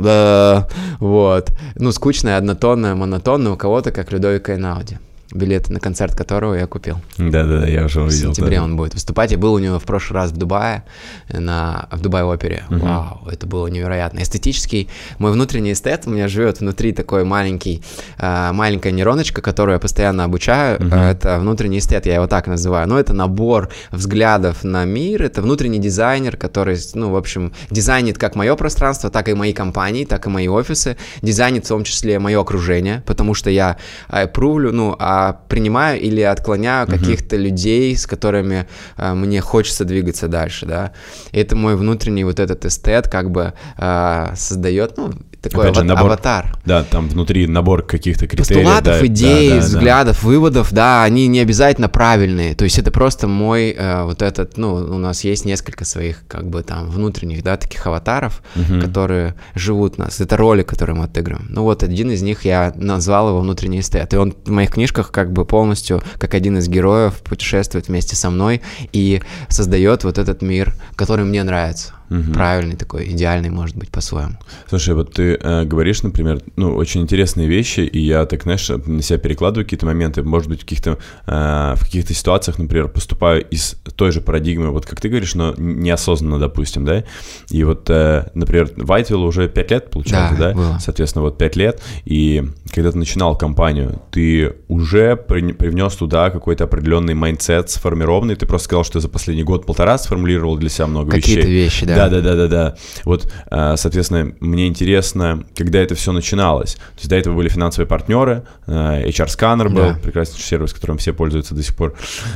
Вот. Ну, скучная, однотонная, монотонная, у кого-то как Людовика Эйнауди билеты на концерт которого я купил. Да-да-да, я уже увидел. В сентябре да. он будет выступать. Я был у него в прошлый раз в Дубае, на, в Дубай-опере. Угу. Вау, это было невероятно. Эстетический, мой внутренний эстет, у меня живет внутри такой маленький, э, маленькая нейроночка, которую я постоянно обучаю. Угу. Это внутренний эстет, я его так называю. Но это набор взглядов на мир, это внутренний дизайнер, который, ну, в общем, дизайнит как мое пространство, так и мои компании, так и мои офисы, дизайнит в том числе мое окружение, потому что я э, прувлю, ну, а а принимаю или отклоняю uh-huh. каких-то людей, с которыми а, мне хочется двигаться дальше, да. И это мой внутренний вот этот эстет как бы а, создает, ну, такой Опять же, набор, аватар. Да, там внутри набор каких-то критериев. Постулатов, да, идей, да, да, взглядов, да. выводов, да, они не обязательно правильные. То есть это просто мой э, вот этот, ну, у нас есть несколько своих как бы там внутренних, да, таких аватаров, угу. которые живут у нас. Это роли, которые мы отыгрываем. Ну вот один из них я назвал его внутренний эстет. И он в моих книжках как бы полностью, как один из героев, путешествует вместе со мной и создает вот этот мир, который мне нравится угу. правильный такой, идеальный, может быть, по-своему. Слушай, вот ты э, говоришь, например, ну, очень интересные вещи, и я так, знаешь, на себя перекладываю какие-то моменты, может быть, в каких-то, э, в каких-то ситуациях, например, поступаю из той же парадигмы, вот как ты говоришь, но неосознанно, допустим, да, и вот, э, например, Whitewill у уже 5 лет, получается, да, да? Было. соответственно, вот 5 лет, и когда ты начинал компанию, ты уже при, привнес туда какой-то определенный mindset сформированный, ты просто сказал, что за последний год-полтора сформулировал для себя много Какие-то вещей. Какие-то вещи, да. Да, да, да, да, да. Вот, а, соответственно, мне интересно, когда это все начиналось. То есть до этого были финансовые партнеры, а, HR Scanner был, да. прекрасный сервис, которым все пользуются до сих пор.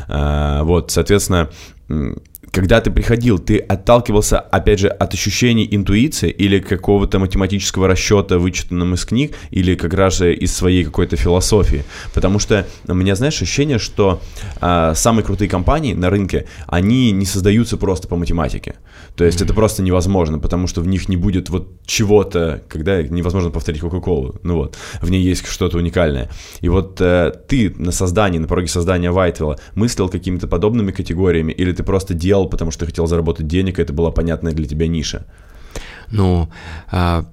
А, вот, соответственно, когда ты приходил, ты отталкивался, опять же, от ощущений интуиции или какого-то математического расчета, вычитанным из книг, или как раз из своей какой-то философии. Потому что у меня, знаешь, ощущение, что а, самые крутые компании на рынке, они не создаются просто по математике. То есть mm-hmm. это просто невозможно, потому что в них не будет вот чего-то, когда невозможно повторить Кока-Колу. Ну вот, в ней есть что-то уникальное. И вот э, ты на создании, на пороге создания Вайтвилла мыслил какими-то подобными категориями, или ты просто делал, потому что хотел заработать денег, и это была понятная для тебя ниша? Ну, а,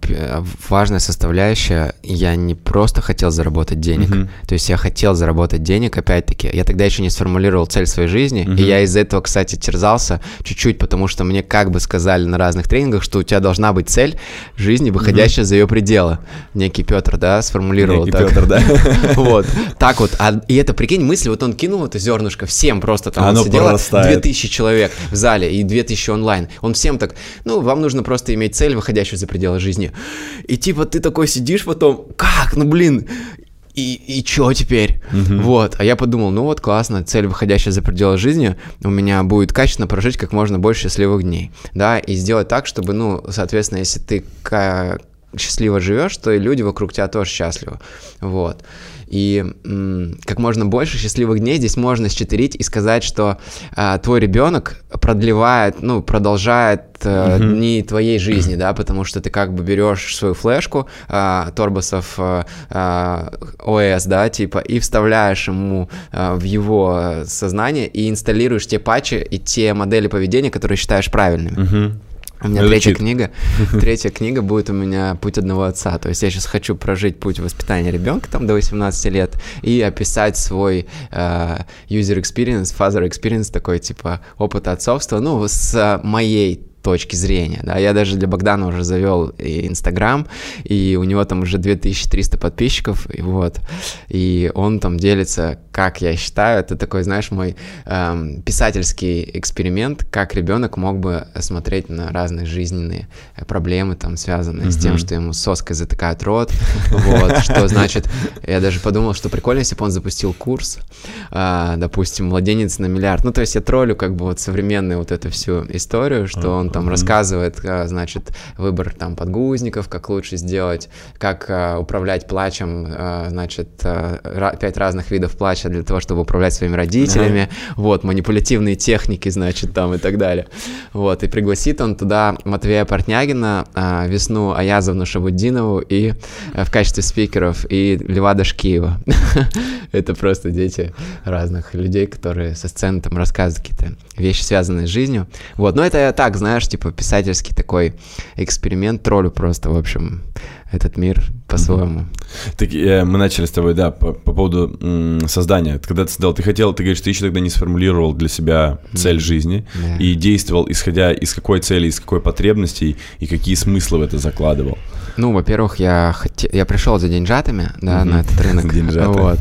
важная составляющая, я не просто хотел заработать денег, uh-huh. то есть я хотел заработать денег, опять-таки, я тогда еще не сформулировал цель своей жизни, uh-huh. и я из-за этого, кстати, терзался чуть-чуть, потому что мне как бы сказали на разных тренингах, что у тебя должна быть цель жизни, выходящая uh-huh. за ее пределы. Некий Петр, да, сформулировал Некий так. Петр, да. *laughs* Вот, так вот, а, и это, прикинь, мысль, вот он кинул это зернышко всем просто, там сидело 2000 человек в зале и 2000 онлайн, он всем так, ну, вам нужно просто иметь цель, выходящую за пределы жизни. И типа ты такой сидишь потом, как, ну блин, и, и чё теперь? Uh-huh. Вот, а я подумал, ну вот классно, цель, выходящая за пределы жизни, у меня будет качественно прожить как можно больше счастливых дней, да, и сделать так, чтобы, ну, соответственно, если ты счастливо живешь, то и люди вокруг тебя тоже счастливы, вот. И как можно больше счастливых дней здесь можно счетерить и сказать, что а, твой ребенок продлевает, ну, продолжает а, mm-hmm. дни твоей жизни, да, потому что ты как бы берешь свою флешку а, Торбасов а, а ОС, да, типа, и вставляешь ему а, в его сознание и инсталируешь те патчи и те модели поведения, которые считаешь правильными. Mm-hmm. У меня третья книга, *laughs* третья книга будет у меня «Путь одного отца». То есть я сейчас хочу прожить путь воспитания ребенка там до 18 лет и описать свой uh, user experience, father experience, такой типа опыт отцовства, ну, с моей точки зрения, да, я даже для Богдана уже завел Инстаграм, и у него там уже 2300 подписчиков, и вот, и он там делится, как я считаю, это такой, знаешь, мой эм, писательский эксперимент, как ребенок мог бы смотреть на разные жизненные проблемы, там, связанные mm-hmm. с тем, что ему соской затыкают рот, вот, что значит, я даже подумал, что прикольно, если бы он запустил курс, э, допустим, «Младенец на миллиард», ну, то есть я троллю как бы вот современную вот эту всю историю, что он там mm-hmm. рассказывает, а, значит, выбор там подгузников, как лучше сделать, как а, управлять плачем, а, значит, пять разных видов плача для того, чтобы управлять своими родителями, mm-hmm. вот, манипулятивные техники, значит, там и так далее. Вот, и пригласит он туда Матвея Портнягина, Весну Аязовну Шабуддинову и в качестве спикеров и Льва Дашкиева. *laughs* Это просто дети разных людей, которые со сцены там рассказывают какие-то вещи, связанные с жизнью. Вот, но это я так, знаешь, знаешь, типа писательский такой эксперимент, троллю просто, в общем, этот мир по-своему. Так э, мы начали с тобой, да, по, по поводу м, создания. Когда ты создал, ты хотел, ты говоришь, ты еще тогда не сформулировал для себя цель жизни yeah. и действовал, исходя из какой цели, из какой потребности и какие смыслы в это закладывал. Ну, во-первых, я хотел, я пришел за деньжатами, да, mm-hmm. на этот рынок, *laughs* вот,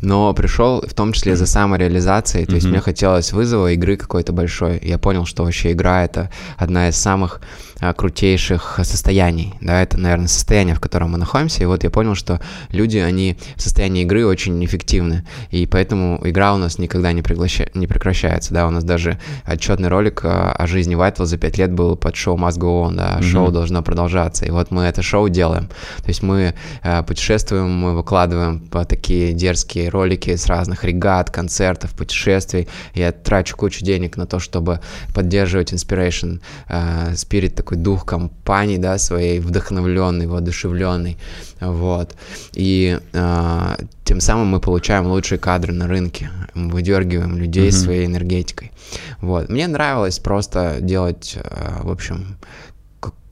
но пришел в том числе за самореализацией, то mm-hmm. есть мне хотелось вызова игры какой-то большой. Я понял, что вообще игра это одна из самых а, крутейших состояний, да, это, наверное, состояние, в котором мы находимся, и вот я понял, что что люди, они в состоянии игры очень эффективны, и поэтому игра у нас никогда не, приглаща... не прекращается, да, у нас даже отчетный ролик а, о жизни Whitewell за пять лет был под шоу Must Go On, да, mm-hmm. шоу должно продолжаться, и вот мы это шоу делаем, то есть мы э, путешествуем, мы выкладываем по такие дерзкие ролики с разных регат, концертов, путешествий, я трачу кучу денег на то, чтобы поддерживать inspiration, э, spirit, такой дух компании, да, своей вдохновленный, воодушевленный, вот, и э, тем самым мы получаем лучшие кадры на рынке, мы выдергиваем людей mm-hmm. своей энергетикой, вот, мне нравилось просто делать, э, в общем,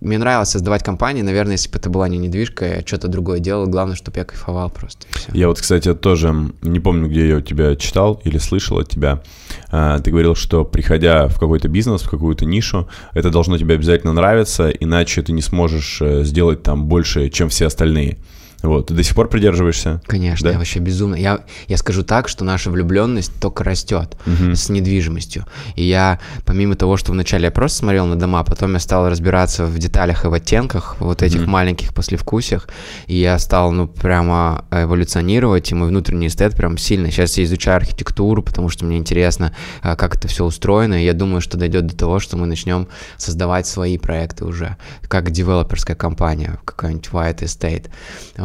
мне нравилось создавать компании, наверное, если бы это была не недвижка, я что-то другое делал, главное, чтобы я кайфовал просто. Я вот, кстати, тоже не помню, где я у тебя читал или слышал от тебя. А, ты говорил, что приходя в какой-то бизнес, в какую-то нишу, это должно тебе обязательно нравиться, иначе ты не сможешь э, сделать там больше, чем все остальные. Вот, ты до сих пор придерживаешься? Конечно, да? я вообще безумно. Я, я скажу так, что наша влюбленность только растет угу. с недвижимостью. И я, помимо того, что вначале я просто смотрел на дома, потом я стал разбираться в деталях и в оттенках, вот этих угу. маленьких послевкусиях, и я стал, ну, прямо эволюционировать, и мой внутренний эстет прям сильно. Сейчас я изучаю архитектуру, потому что мне интересно, а, как это все устроено, и я думаю, что дойдет до того, что мы начнем создавать свои проекты уже, как девелоперская компания, какая-нибудь White Estate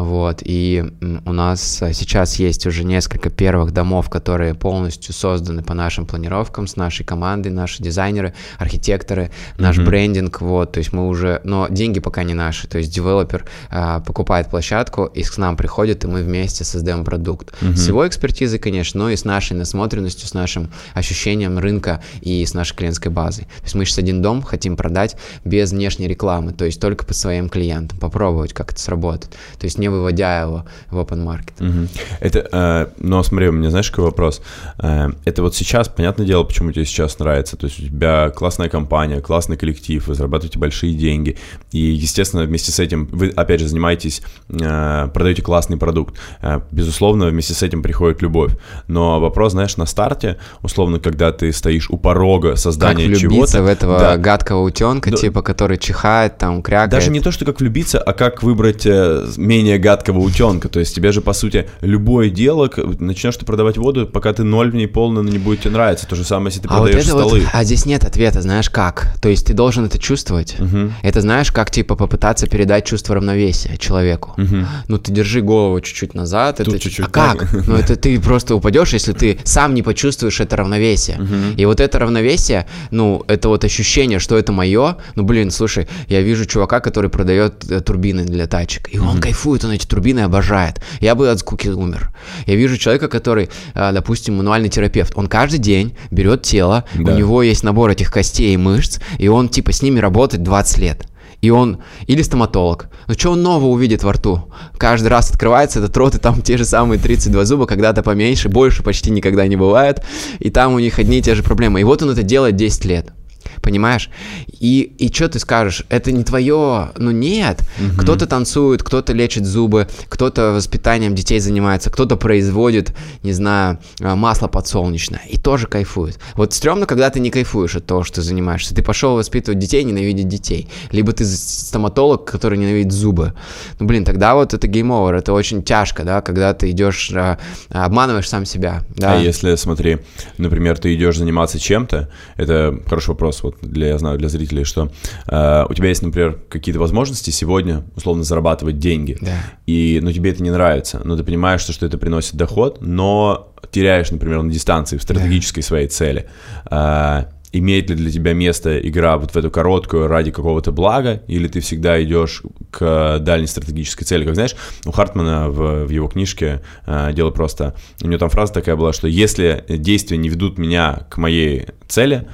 вот, и у нас а, сейчас есть уже несколько первых домов, которые полностью созданы по нашим планировкам, с нашей командой, наши дизайнеры, архитекторы, наш mm-hmm. брендинг, вот, то есть мы уже, но деньги пока не наши, то есть девелопер а, покупает площадку и к нам приходит, и мы вместе создаем продукт. Mm-hmm. С его экспертизой, конечно, но и с нашей насмотренностью, с нашим ощущением рынка и с нашей клиентской базой. То есть мы сейчас один дом хотим продать без внешней рекламы, то есть только по своим клиентам, попробовать, как это сработает. То есть не выводя его в open market. Угу. Это, э, но смотри, у меня знаешь, какой вопрос? Э, это вот сейчас, понятное дело, почему тебе сейчас нравится, то есть у тебя классная компания, классный коллектив, вы зарабатываете большие деньги, и, естественно, вместе с этим вы, опять же, занимаетесь, э, продаете классный продукт. Э, безусловно, вместе с этим приходит любовь. Но вопрос, знаешь, на старте, условно, когда ты стоишь у порога создания как чего-то... в этого да. гадкого утенка, да. типа, который чихает, там, крякает. Даже не то, что как влюбиться, а как выбрать э, менее гадкого утенка. То есть тебе же, по сути, любое дело, начнешь ты продавать воду, пока ты ноль в ней полный, но не будет тебе нравиться. То же самое, если ты а продаешь вот столы. Вот, а здесь нет ответа, знаешь как? То есть ты должен это чувствовать. Угу. Это знаешь, как типа попытаться передать чувство равновесия человеку. Угу. Ну ты держи голову чуть-чуть назад. Тут это... чуть-чуть. А как? Ну это ты просто упадешь, если ты сам не почувствуешь это равновесие. Угу. И вот это равновесие, ну это вот ощущение, что это мое. Ну блин, слушай, я вижу чувака, который продает э, турбины для тачек, и он угу. кайфует, он эти турбины обожает. Я бы от скуки умер. Я вижу человека, который, а, допустим, мануальный терапевт. Он каждый день берет тело, да. у него есть набор этих костей и мышц, и он типа с ними работает 20 лет. И он, или стоматолог, ну что он нового увидит во рту? Каждый раз открывается этот рот, и там те же самые 32 зуба, когда-то поменьше, больше почти никогда не бывает, и там у них одни и те же проблемы. И вот он это делает 10 лет понимаешь? И, и что ты скажешь? Это не твое, ну нет. Угу. Кто-то танцует, кто-то лечит зубы, кто-то воспитанием детей занимается, кто-то производит, не знаю, а, масло подсолнечное и тоже кайфует. Вот стрёмно, когда ты не кайфуешь от того, что ты занимаешься. Ты пошел воспитывать детей, ненавидеть детей. Либо ты стоматолог, который ненавидит зубы. Ну, блин, тогда вот это game over, это очень тяжко, да, когда ты идешь, а, обманываешь сам себя. Да? А если, смотри, например, ты идешь заниматься чем-то, это хороший вопрос, вот для, я знаю, для зрителей, что э, у тебя есть, например, какие-то возможности сегодня, условно, зарабатывать деньги, да. и, но тебе это не нравится, но ты понимаешь, что, что это приносит доход, но теряешь, например, на дистанции в стратегической да. своей цели. Э, имеет ли для тебя место игра вот в эту короткую ради какого-то блага, или ты всегда идешь к дальней стратегической цели. Как знаешь, у Хартмана в, в его книжке э, дело просто... У него там фраза такая была, что если действия не ведут меня к моей цели,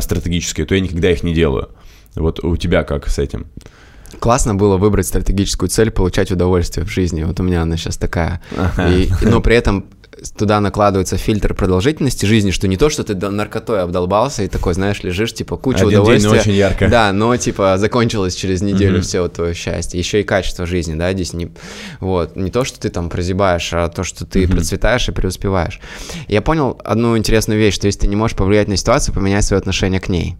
стратегические, то я никогда их не делаю. Вот у тебя как с этим? Классно было выбрать стратегическую цель, получать удовольствие в жизни. Вот у меня она сейчас такая. Ага. И, но при этом туда накладывается фильтр продолжительности жизни, что не то, что ты наркотой обдолбался и такой, знаешь, лежишь, типа, куча Один удовольствия. День, очень ярко. Да, но, типа, закончилось через неделю mm-hmm. все вот твое счастье. Еще и качество жизни, да, здесь не... Вот, не то, что ты там прозябаешь, а то, что ты mm-hmm. процветаешь и преуспеваешь. Я понял одну интересную вещь, что если ты не можешь повлиять на ситуацию, поменяй свое отношение к ней.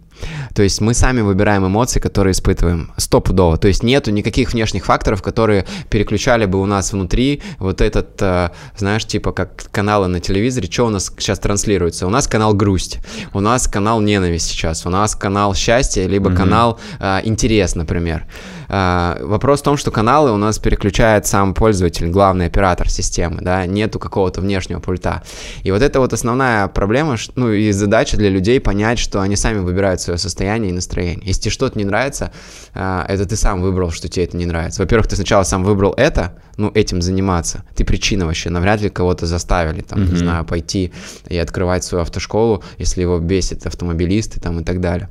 То есть мы сами выбираем эмоции, которые испытываем стопудово. То есть нету никаких внешних факторов, которые переключали бы у нас внутри вот этот, э, знаешь, типа как каналы на телевизоре, что у нас сейчас транслируется? У нас канал грусть, у нас канал ненависть сейчас, у нас канал счастья, либо mm-hmm. канал э, интерес, например. Э, вопрос в том, что каналы у нас переключает сам пользователь, главный оператор системы, да, нету какого-то внешнего пульта. И вот это вот основная проблема, ну и задача для людей понять, что они сами выбирают свое состояние и настроение. Если тебе что-то не нравится, э, это ты сам выбрал, что тебе это не нравится. Во-первых, ты сначала сам выбрал это, ну, этим заниматься. Ты причина вообще, навряд ли кого-то заставили, там, mm-hmm. не знаю, пойти и открывать свою автошколу, если его бесит автомобилисты, там, и так далее.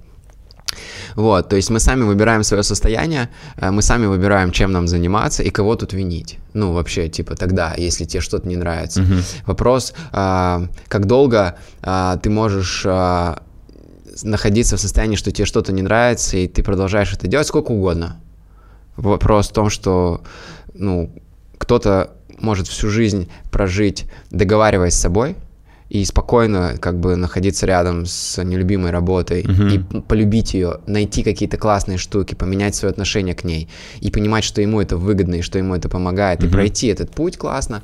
Вот, то есть мы сами выбираем свое состояние, э, мы сами выбираем, чем нам заниматься и кого тут винить. Ну, вообще, типа, тогда, если тебе что-то не нравится. Uh-huh. Вопрос, а, как долго а, ты можешь а, находиться в состоянии, что тебе что-то не нравится, и ты продолжаешь это делать сколько угодно. Вопрос в том, что, ну, кто-то может всю жизнь прожить, договариваясь с собой, и спокойно как бы находиться рядом с нелюбимой работой uh-huh. и полюбить ее, найти какие-то классные штуки, поменять свое отношение к ней и понимать, что ему это выгодно и что ему это помогает, uh-huh. и пройти этот путь классно,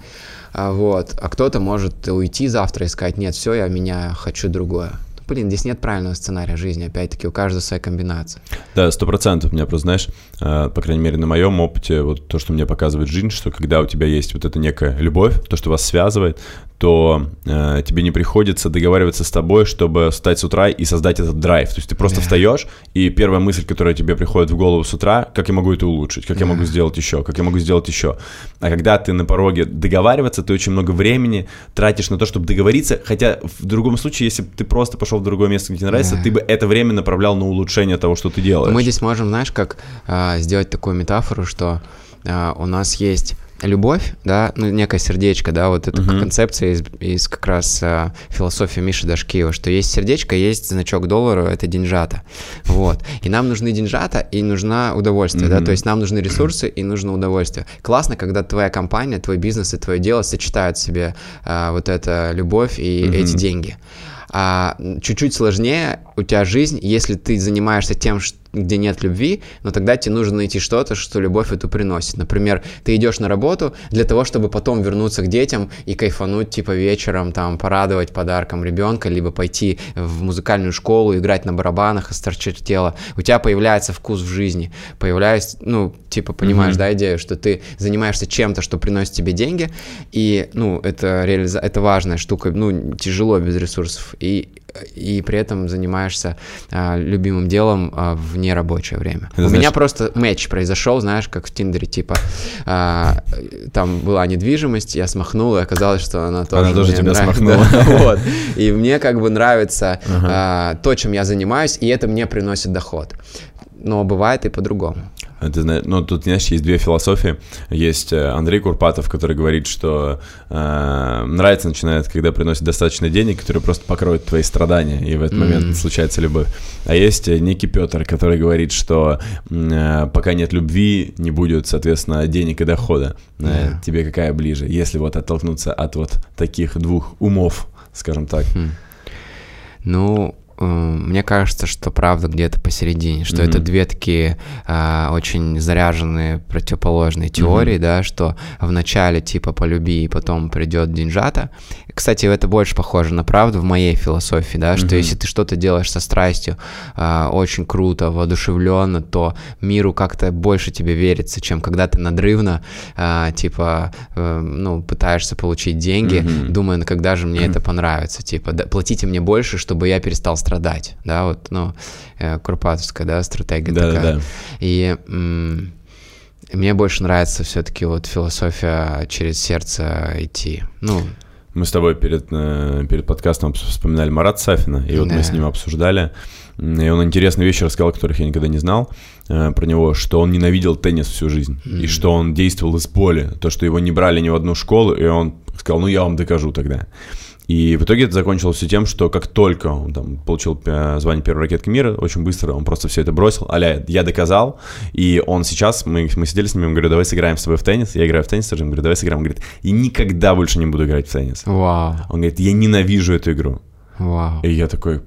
а, вот. А кто-то может уйти завтра и сказать, нет, все, я меня хочу другое блин, здесь нет правильного сценария жизни, опять-таки, у каждого своя комбинация. Да, сто процентов. Меня просто, знаешь, э, по крайней мере, на моем опыте, вот то, что мне показывает жизнь, что когда у тебя есть вот эта некая любовь, то, что вас связывает, то э, тебе не приходится договариваться с тобой, чтобы встать с утра и создать этот драйв. То есть ты просто yeah. встаешь, и первая мысль, которая тебе приходит в голову с утра, как я могу это улучшить, как yeah. я могу сделать еще, как я могу сделать еще. А когда ты на пороге договариваться, ты очень много времени тратишь на то, чтобы договориться, хотя в другом случае, если бы ты просто пошел в другое место, где тебе нравится, yeah. ты бы это время направлял на улучшение того, что ты делаешь. Мы здесь можем, знаешь, как э, сделать такую метафору, что э, у нас есть любовь, да, ну, некое сердечко, да, вот эта uh-huh. концепция из, из как раз а, философии Миши Дашкиева, что есть сердечко, есть значок доллара, это деньжата, вот, и нам нужны деньжата, и нужна удовольствие, uh-huh. да, то есть нам нужны ресурсы, и нужно удовольствие. Классно, когда твоя компания, твой бизнес и твое дело сочетают в себе а, вот эта любовь и uh-huh. эти деньги. А чуть-чуть сложнее у тебя жизнь, если ты занимаешься тем, что где нет любви, но тогда тебе нужно найти что-то, что любовь эту приносит. Например, ты идешь на работу для того, чтобы потом вернуться к детям и кайфануть, типа, вечером, там, порадовать подарком ребенка, либо пойти в музыкальную школу, играть на барабанах, тело. У тебя появляется вкус в жизни, появляется, ну, типа, понимаешь, mm-hmm. да, идею, что ты занимаешься чем-то, что приносит тебе деньги, и, ну, это реализа... это важная штука, ну, тяжело без ресурсов, и и при этом занимаешься а, любимым делом а, в нерабочее время. Это У значит... меня просто матч произошел, знаешь, как в Тиндере, типа, а, там была недвижимость, я смахнул, и оказалось, что она тоже Она тоже тебя нравится. смахнула. *laughs* вот. И мне как бы нравится ага. то, чем я занимаюсь, и это мне приносит доход. Но бывает и по-другому. Ты ну, тут, знаешь, есть две философии. Есть э, Андрей Курпатов, который говорит, что э, нравится начинает, когда приносит достаточно денег, которые просто покроют твои страдания, и в этот mm-hmm. момент случается любовь. А есть э, некий Петр, который говорит, что э, пока нет любви, не будет, соответственно, денег и дохода. Yeah. Э, тебе какая ближе, если вот оттолкнуться от вот таких двух умов, скажем так? Mm. Ну, мне кажется, что правда где-то посередине, что mm-hmm. это две такие а, очень заряженные противоположные теории, mm-hmm. да, что вначале типа полюби, и потом придет деньжата. Кстати, это больше похоже на правду в моей философии, да, mm-hmm. что если ты что-то делаешь со страстью, а, очень круто, воодушевленно, то миру как-то больше тебе верится, чем когда ты надрывно, а, типа, а, ну, пытаешься получить деньги, mm-hmm. думая, когда же мне mm-hmm. *clears throat* это понравится, типа, да, платите мне больше, чтобы я перестал страдать, да, вот, ну, э, Курпатовская, да, стратегия да, такая. Да. И м- мне больше нравится все-таки вот философия через сердце идти, ну, мы с тобой перед, э, перед подкастом вспоминали Марат Сафина, и вот да. мы с ним обсуждали, и он интересные вещи рассказал, которых я никогда не знал э, про него, что он ненавидел теннис всю жизнь, mm-hmm. и что он действовал из боли, то, что его не брали ни в одну школу, и он сказал, ну я вам докажу тогда. И в итоге это закончилось все тем, что как только он там, получил звание первой ракетки мира, очень быстро он просто все это бросил. Аля, я доказал. И он сейчас, мы, мы сидели с ним, он говорит, давай сыграем с тобой в теннис. Я играю в теннис, он говорит, давай сыграем. Он говорит, и никогда больше не буду играть в теннис. Вау. Он говорит, я ненавижу эту игру. Вау. И я такой,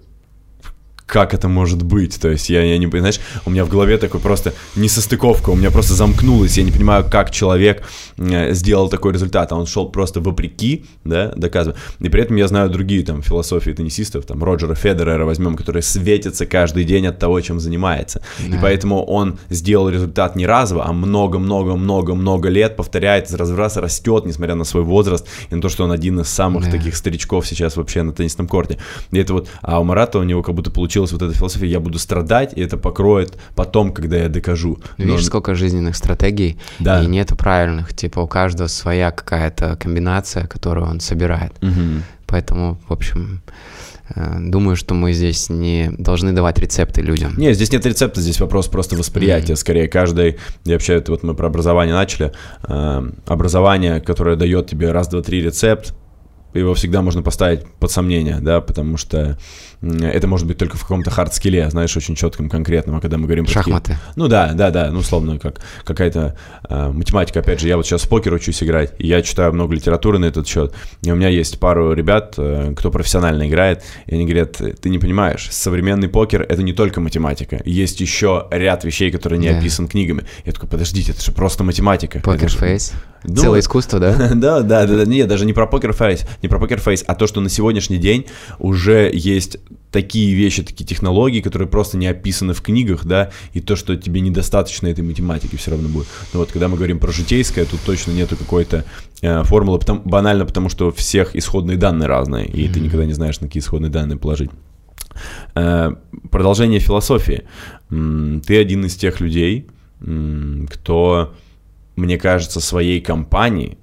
как это может быть? То есть я, я не понимаю, знаешь, у меня в голове такой просто несостыковка, у меня просто замкнулось, я не понимаю, как человек э, сделал такой результат, а он шел просто вопреки, да, доказывая. И при этом я знаю другие там философии теннисистов, там Роджера Федерера возьмем, который светится каждый день от того, чем занимается. Да. И поэтому он сделал результат не разово, а много-много-много-много лет, повторяет из раза в раз, растет, несмотря на свой возраст, и на то, что он один из самых да. таких старичков сейчас вообще на теннисном корте. И это вот, а у Марата у него как будто получилось получилась вот эта философия, я буду страдать, и это покроет потом, когда я докажу. Но... Видишь, сколько жизненных стратегий, да. и нету правильных, типа у каждого своя какая-то комбинация, которую он собирает. Угу. Поэтому, в общем, э, Думаю, что мы здесь не должны давать рецепты людям. Не, здесь нет рецепта, здесь вопрос просто восприятия. Mm-hmm. Скорее, каждый, я вообще, это вот мы про образование начали, э, образование, которое дает тебе раз, два, три рецепт, его всегда можно поставить под сомнение, да, потому что это может быть только в каком-то хард-скилле, знаешь, очень четком, конкретном, а когда мы говорим про Шахматы. Такие, ну да, да, да, ну условно, как какая-то э, математика, опять же, я вот сейчас в покер учусь играть, и я читаю много литературы на этот счет, и у меня есть пару ребят, э, кто профессионально играет, и они говорят, ты не понимаешь, современный покер — это не только математика, есть еще ряд вещей, которые не yeah. описан книгами. Я такой, подождите, это же просто математика. Покер-фейс? Ну, Целое искусство, да? *laughs* да, да, да, нет, даже не про покер-фейс, не про покер-фейс, а то, что на сегодняшний день уже есть такие вещи, такие технологии, которые просто не описаны в книгах, да, и то, что тебе недостаточно этой математики все равно будет. Но вот когда мы говорим про житейское, тут точно нету какой-то э, формулы, потому, банально потому, что всех исходные данные разные, и mm-hmm. ты никогда не знаешь, на какие исходные данные положить. Э, продолжение философии. Ты один из тех людей, кто, мне кажется, своей компании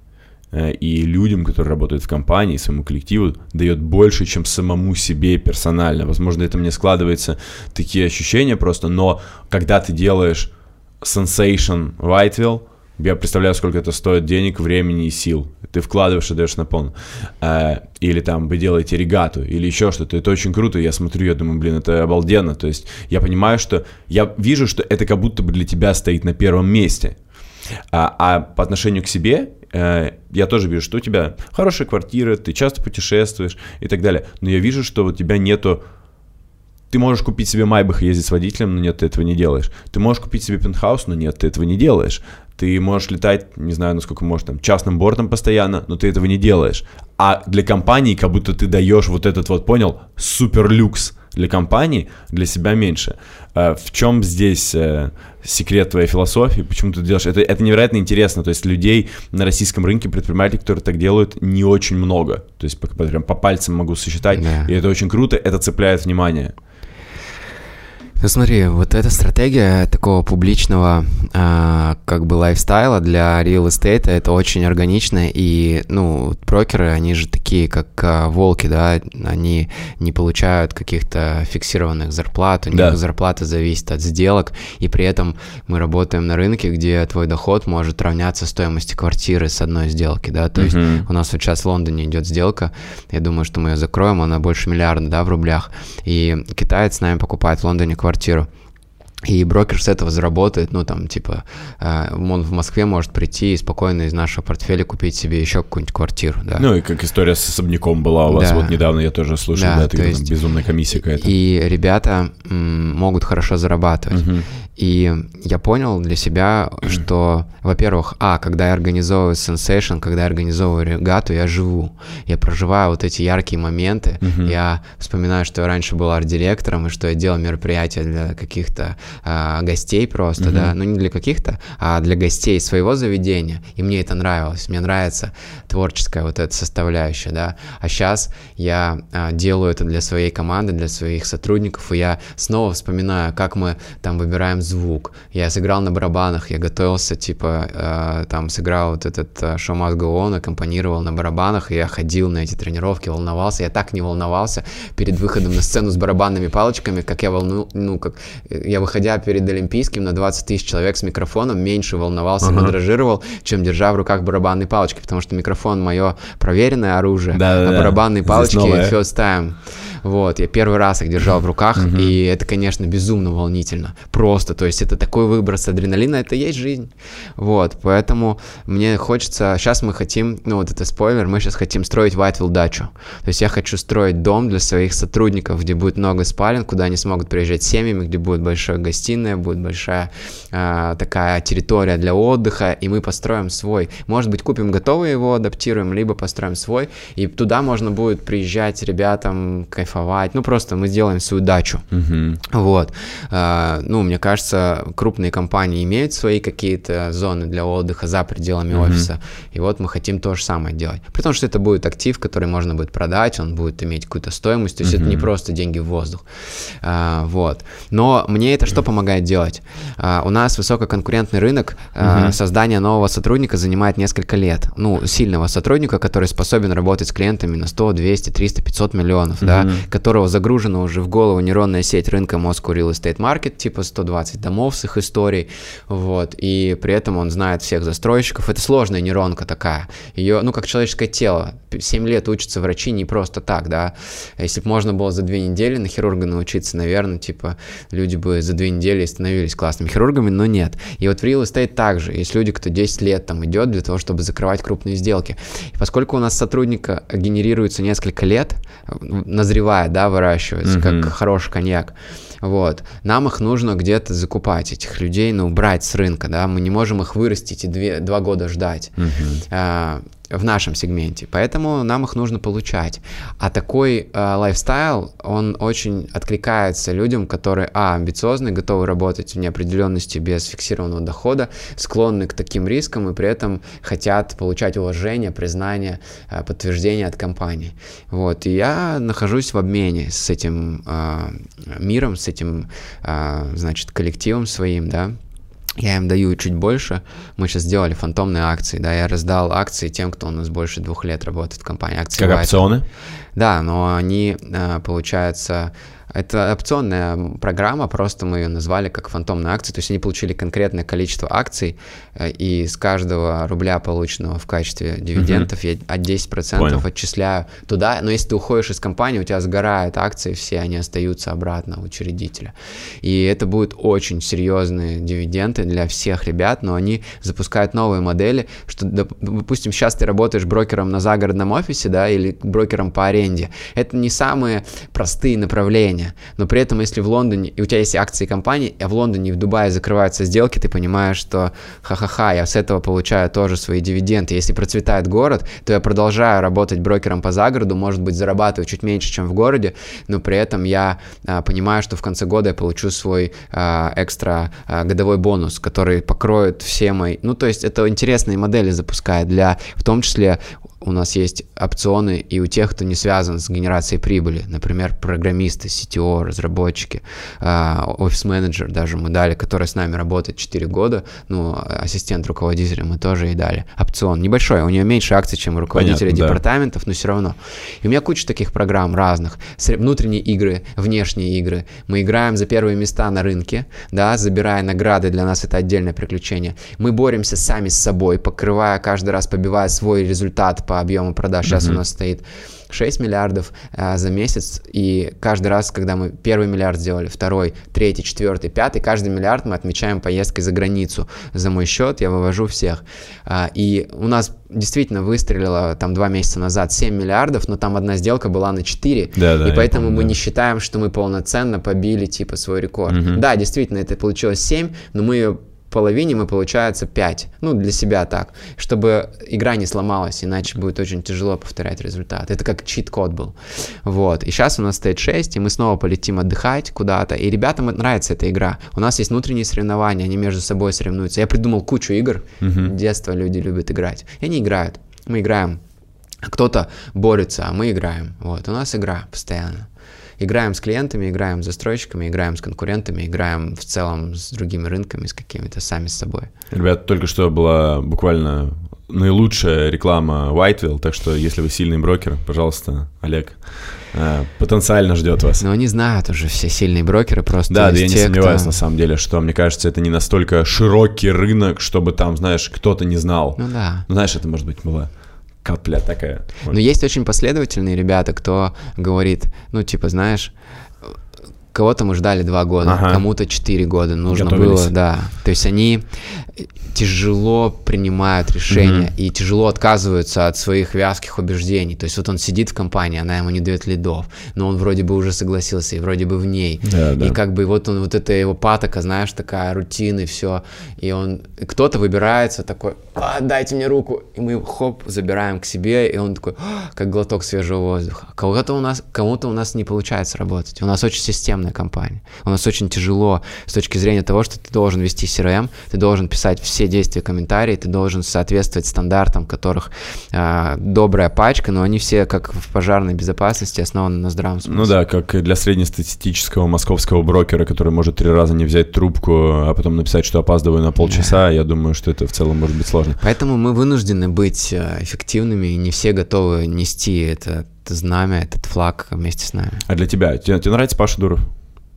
и людям, которые работают в компании, своему коллективу, дает больше, чем самому себе персонально. Возможно, это мне складывается такие ощущения просто, но когда ты делаешь Sensation Whiteville, я представляю, сколько это стоит денег, времени и сил. Ты вкладываешь и даешь на полную. Э, или там вы делаете регату, или еще что-то. Это очень круто. Я смотрю, я думаю, блин, это обалденно. То есть я понимаю, что я вижу, что это как будто бы для тебя стоит на первом месте. А, а по отношению к себе Э, я тоже вижу, что у тебя хорошая квартира, ты часто путешествуешь и так далее. Но я вижу, что у тебя нету... Ты можешь купить себе Майбах и ездить с водителем, но нет, ты этого не делаешь. Ты можешь купить себе пентхаус, но нет, ты этого не делаешь. Ты можешь летать, не знаю, насколько можешь, там, частным бортом постоянно, но ты этого не делаешь. А для компании как будто ты даешь вот этот вот, понял, супер люкс для компании, для себя меньше. Э, в чем здесь э, секрет твоей философии, почему ты делаешь? Это, это невероятно интересно. То есть людей на российском рынке, предпринимателей, которые так делают, не очень много. То есть прям по пальцам могу сосчитать. Да. И это очень круто, это цепляет внимание. Ну смотри, вот эта стратегия такого публичного э, как бы лайфстайла для real estate это очень органично. И ну брокеры они же такие как э, волки, да, они не получают каких-то фиксированных зарплат, у них да. зарплата зависит от сделок. И при этом мы работаем на рынке, где твой доход может равняться стоимости квартиры с одной сделки, да, то есть у нас вот сейчас в Лондоне идет сделка, я думаю, что мы ее закроем, она больше миллиарда, да, в рублях, и китаец с нами покупает в Лондоне квартиру квартиру. И брокер с этого заработает, ну, там, типа, э, он в Москве может прийти и спокойно из нашего портфеля купить себе еще какую-нибудь квартиру, да. Ну, и как история с особняком была у вас, да. вот недавно я тоже слышал, да, да ты, есть, там, безумная комиссия какая-то. И ребята м, могут хорошо зарабатывать. Угу. И я понял для себя, что, во-первых, а, когда я организовываю сенсейшн, когда я организовываю регату, я живу. Я проживаю вот эти яркие моменты. Uh-huh. Я вспоминаю, что я раньше был арт-директором, и что я делал мероприятия для каких-то а, гостей просто, uh-huh. да, ну не для каких-то, а для гостей своего заведения. И мне это нравилось. Мне нравится творческая вот эта составляющая, да. А сейчас я а, делаю это для своей команды, для своих сотрудников, и я снова вспоминаю, как мы там выбираем звук. Я сыграл на барабанах, я готовился, типа, э, там, сыграл вот этот э, Show Must Go On, аккомпанировал на барабанах, и я ходил на эти тренировки, волновался. Я так не волновался перед выходом на сцену с барабанными палочками, как я волну, ну, как я, выходя перед Олимпийским на 20 тысяч человек с микрофоном, меньше волновался, uh-huh. подражировал, чем держа в руках барабанные палочки, потому что микрофон мое проверенное оружие, да, а да, барабанные палочки first time. Вот, я первый раз их держал в руках, uh-huh. и это, конечно, безумно волнительно. Просто, то есть это такой выброс адреналина, это и есть жизнь. Вот, поэтому мне хочется, сейчас мы хотим, ну вот это спойлер, мы сейчас хотим строить Whiteville дачу. То есть я хочу строить дом для своих сотрудников, где будет много спален, куда они смогут приезжать семьями, где будет большая гостиная, будет большая э, такая территория для отдыха, и мы построим свой. Может быть, купим готовый его, адаптируем, либо построим свой, и туда можно будет приезжать ребятам, кайфовать. Ну, просто мы сделаем свою дачу. Uh-huh. Вот. Э, ну, мне кажется, крупные компании имеют свои какие-то зоны для отдыха за пределами uh-huh. офиса, и вот мы хотим то же самое делать. При том, что это будет актив, который можно будет продать, он будет иметь какую-то стоимость, то есть uh-huh. это не просто деньги в воздух. А, вот. Но мне это что помогает делать? А, у нас высококонкурентный рынок, uh-huh. создание нового сотрудника занимает несколько лет. Ну, сильного сотрудника, который способен работать с клиентами на 100, 200, 300, 500 миллионов, uh-huh. да, которого загружена уже в голову нейронная сеть рынка Moscow Real Estate Market, типа 120 домов с их историей, вот, и при этом он знает всех застройщиков. Это сложная нейронка такая. Ее, ну, как человеческое тело. 7 лет учатся врачи не просто так, да. Если бы можно было за две недели на хирурга научиться, наверное, типа, люди бы за две недели становились классными хирургами, но нет. И вот в real estate также. Есть люди, кто 10 лет там идет для того, чтобы закрывать крупные сделки. И поскольку у нас сотрудника генерируется несколько лет, назревая, да, выращивается, mm-hmm. как хороший коньяк, вот. Нам их нужно где-то закупать, этих людей, ну, брать с рынка, да, мы не можем их вырастить и две, два года ждать. Uh-huh. А, в нашем сегменте, поэтому нам их нужно получать. А такой э, лайфстайл, он очень откликается людям, которые, а, амбициозны, готовы работать в неопределенности без фиксированного дохода, склонны к таким рискам и при этом хотят получать уважение, признание, э, подтверждение от компании. Вот, и я нахожусь в обмене с этим э, миром, с этим, э, значит, коллективом своим, да, я им даю чуть больше. Мы сейчас сделали фантомные акции, да, я раздал акции тем, кто у нас больше двух лет работает в компании. Акции как опционы? Да, но они, э, получается, это опционная программа, просто мы ее назвали как фантомная акция, то есть они получили конкретное количество акций, э, и с каждого рубля, полученного в качестве дивидендов, угу. я от 10% Понял. отчисляю туда, но если ты уходишь из компании, у тебя сгорают акции, все они остаются обратно у учредителя. И это будут очень серьезные дивиденды для всех ребят, но они запускают новые модели, что, допустим, сейчас ты работаешь брокером на загородном офисе, да, или брокером по аренде. Это не самые простые направления, компания, но при этом, если в Лондоне, и у тебя есть акции компании, а в Лондоне и в Дубае закрываются сделки, ты понимаешь, что ха-ха-ха, я с этого получаю тоже свои дивиденды. Если процветает город, то я продолжаю работать брокером по загороду, может быть, зарабатываю чуть меньше, чем в городе, но при этом я а, понимаю, что в конце года я получу свой а, экстра а, годовой бонус, который покроет все мои... Ну, то есть это интересные модели запускает для, в том числе, у нас есть опционы и у тех, кто не связан с генерацией прибыли, например, программисты, CTO, разработчики, а, офис-менеджер даже мы дали, который с нами работает 4 года, ну, ассистент руководителя мы тоже и дали. Опцион небольшой, у нее меньше акций, чем у руководителя Понятно, департаментов, да. но все равно. И у меня куча таких программ разных. Внутренние игры, внешние игры. Мы играем за первые места на рынке, да, забирая награды, для нас это отдельное приключение. Мы боремся сами с собой, покрывая каждый раз, побивая свой результат по объему продаж. Сейчас mm-hmm. у нас стоит 6 миллиардов а, за месяц, и каждый раз, когда мы первый миллиард сделали, второй, третий, четвертый, пятый, каждый миллиард мы отмечаем поездкой за границу. За мой счет я вывожу всех. А, и у нас действительно выстрелило там два месяца назад 7 миллиардов, но там одна сделка была на 4, да, да, и поэтому помню, мы да. не считаем, что мы полноценно побили типа свой рекорд. Угу. Да, действительно, это получилось 7, но мы ее половине мы получается 5. Ну, для себя так. Чтобы игра не сломалась, иначе будет очень тяжело повторять результат. Это как чит-код был. Вот. И сейчас у нас стоит 6, и мы снова полетим отдыхать куда-то. И ребятам нравится эта игра. У нас есть внутренние соревнования, они между собой соревнуются. Я придумал кучу игр. Uh-huh. Детство люди любят играть. И они играют. Мы играем. Кто-то борется, а мы играем. Вот. У нас игра постоянно играем с клиентами, играем с застройщиками, играем с конкурентами, играем в целом с другими рынками, с какими-то сами с собой. Ребят, только что была буквально наилучшая реклама Whiteville, так что если вы сильный брокер, пожалуйста, Олег, э, потенциально ждет вас. Но они знают уже все сильные брокеры просто. Да, да я не те, сомневаюсь кто... на самом деле, что мне кажется, это не настолько широкий рынок, чтобы там, знаешь, кто-то не знал. Ну да. Ну, знаешь, это может быть было капля такая. Но есть очень последовательные ребята, кто говорит, ну, типа, знаешь, кого-то мы ждали два года, ага. кому-то четыре года нужно Готовились. было, да. То есть они тяжело принимают решения mm-hmm. и тяжело отказываются от своих вязких убеждений. То есть вот он сидит в компании, она ему не дает лидов, но он вроде бы уже согласился и вроде бы в ней. Да, да. И как бы вот он, вот это его патока, знаешь, такая рутина и все. И он, кто-то выбирается такой, а, дайте мне руку, и мы хоп, забираем к себе, и он такой, «А, как глоток свежего воздуха. Кого-то у нас, кому-то у нас не получается работать. У нас очень системная компания. У нас очень тяжело с точки зрения того, что ты должен вести CRM, ты должен писать все действия, комментарии, ты должен соответствовать стандартам, которых э, добрая пачка, но они все, как в пожарной безопасности, основаны на здравом смысле. Ну да, как для среднестатистического московского брокера, который может три раза не взять трубку, а потом написать, что опаздываю на полчаса, да. я думаю, что это в целом может быть сложно. Поэтому мы вынуждены быть э, эффективными, и не все готовы нести это знамя, этот флаг вместе с нами. А для тебя? Тебе, тебе нравится Паша Дуров?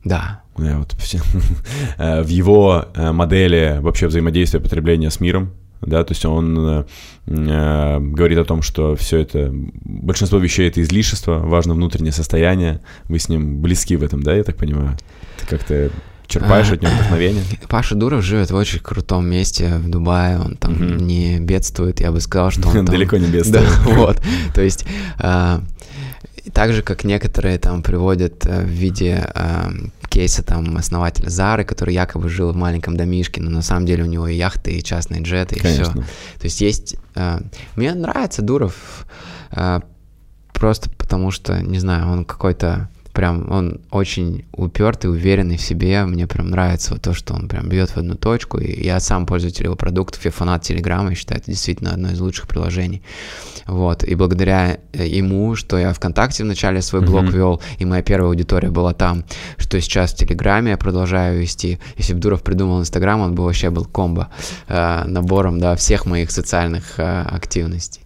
Да. Вот *laughs* э, в его э, модели вообще взаимодействия потребления с миром, да, то есть он э, говорит о том, что все это, большинство вещей это излишество, важно внутреннее состояние, вы с ним близки в этом, да, я так понимаю? Ты как-то черпаешь а, от него вдохновение? *laughs* Паша Дуров живет в очень крутом месте в Дубае, он там угу. не бедствует, я бы сказал, что он *laughs* там... Далеко не бедствует. Да, вот, то есть... А, так же, как некоторые там приводят в виде кейса там основателя Зары, который якобы жил в маленьком домишке, но на самом деле у него и яхты, и частные джеты, и Конечно. все. То есть есть... Э, мне нравится Дуров э, просто потому что, не знаю, он какой-то прям он очень упертый, уверенный в себе. Мне прям нравится вот то, что он прям бьет в одну точку. И я сам пользователь его продуктов, я фанат Телеграма, я считаю, это действительно одно из лучших приложений. Вот. И благодаря э, ему, что я ВКонтакте вначале свой блог mm-hmm. вел, и моя первая аудитория была там, что сейчас в Телеграме я продолжаю вести. Если бы Дуров придумал Инстаграм, он бы вообще был комбо э, набором, да, всех моих социальных э, активностей.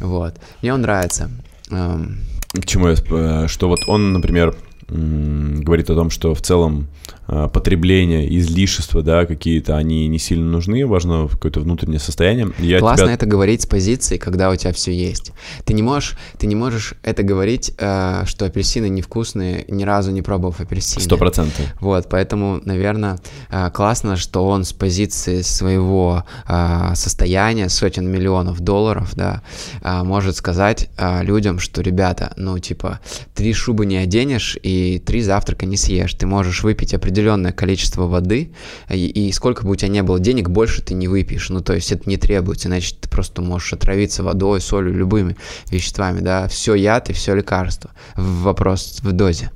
Вот. Мне он нравится. Эм, к чему я... Э, что вот он, например, говорит о том, что в целом а, потребление, излишества, да, какие-то, они не сильно нужны, важно какое-то внутреннее состояние. Я Классно тебя... это говорить с позиции, когда у тебя все есть. Ты не можешь, ты не можешь это говорить, э, что апельсины невкусные, ни разу не пробовав апельсины. Сто процентов. Вот, поэтому, наверное, э, классно, что он с позиции своего э, состояния, сотен миллионов долларов, да, может сказать людям, что, ребята, ну, типа, три шубы не оденешь и три завтрака не съешь. Ты можешь выпить определенное определенное количество воды, и, и сколько бы у тебя не было денег, больше ты не выпьешь. Ну, то есть это не требуется, иначе ты просто можешь отравиться водой, солью, любыми веществами, да. Все яд и все лекарство. Вопрос в дозе.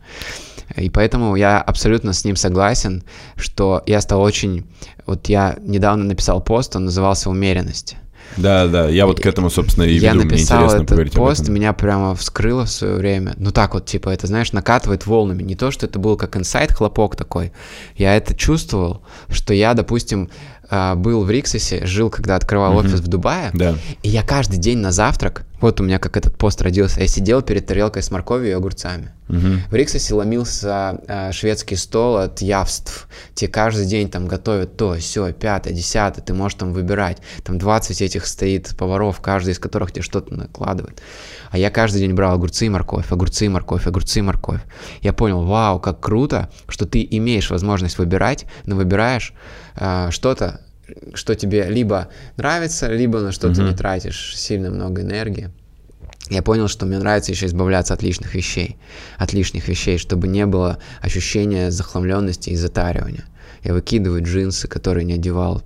И поэтому я абсолютно с ним согласен, что я стал очень... Вот я недавно написал пост, он назывался «Умеренность». Да, да, я вот к этому, собственно, и я веду. написал Мне этот пост, меня прямо вскрыло в свое время. Ну так вот, типа, это, знаешь, накатывает волнами. Не то, что это был как инсайт, хлопок такой. Я это чувствовал, что я, допустим, был в Риксосе, жил, когда открывал mm-hmm. офис в Дубае, да. и я каждый день на завтрак, вот у меня как этот пост родился, я сидел перед тарелкой с морковью и огурцами. Mm-hmm. В Риксосе ломился э, шведский стол от явств. Тебе каждый день там готовят то, все, пятое, десятое, ты можешь там выбирать. Там 20 этих стоит поваров, каждый из которых тебе что-то накладывает. А я каждый день брал огурцы и морковь, огурцы и морковь, огурцы и морковь. Я понял, вау, как круто, что ты имеешь возможность выбирать, но выбираешь э, что-то, что тебе либо нравится, либо на что mm-hmm. ты не тратишь сильно много энергии. Я понял, что мне нравится еще избавляться от лишних вещей, от лишних вещей, чтобы не было ощущения захламленности и затаривания. Я выкидываю джинсы, которые не одевал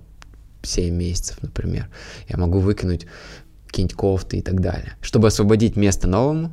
7 месяцев, например. Я могу выкинуть какие-нибудь кофты и так далее. Чтобы освободить место новому,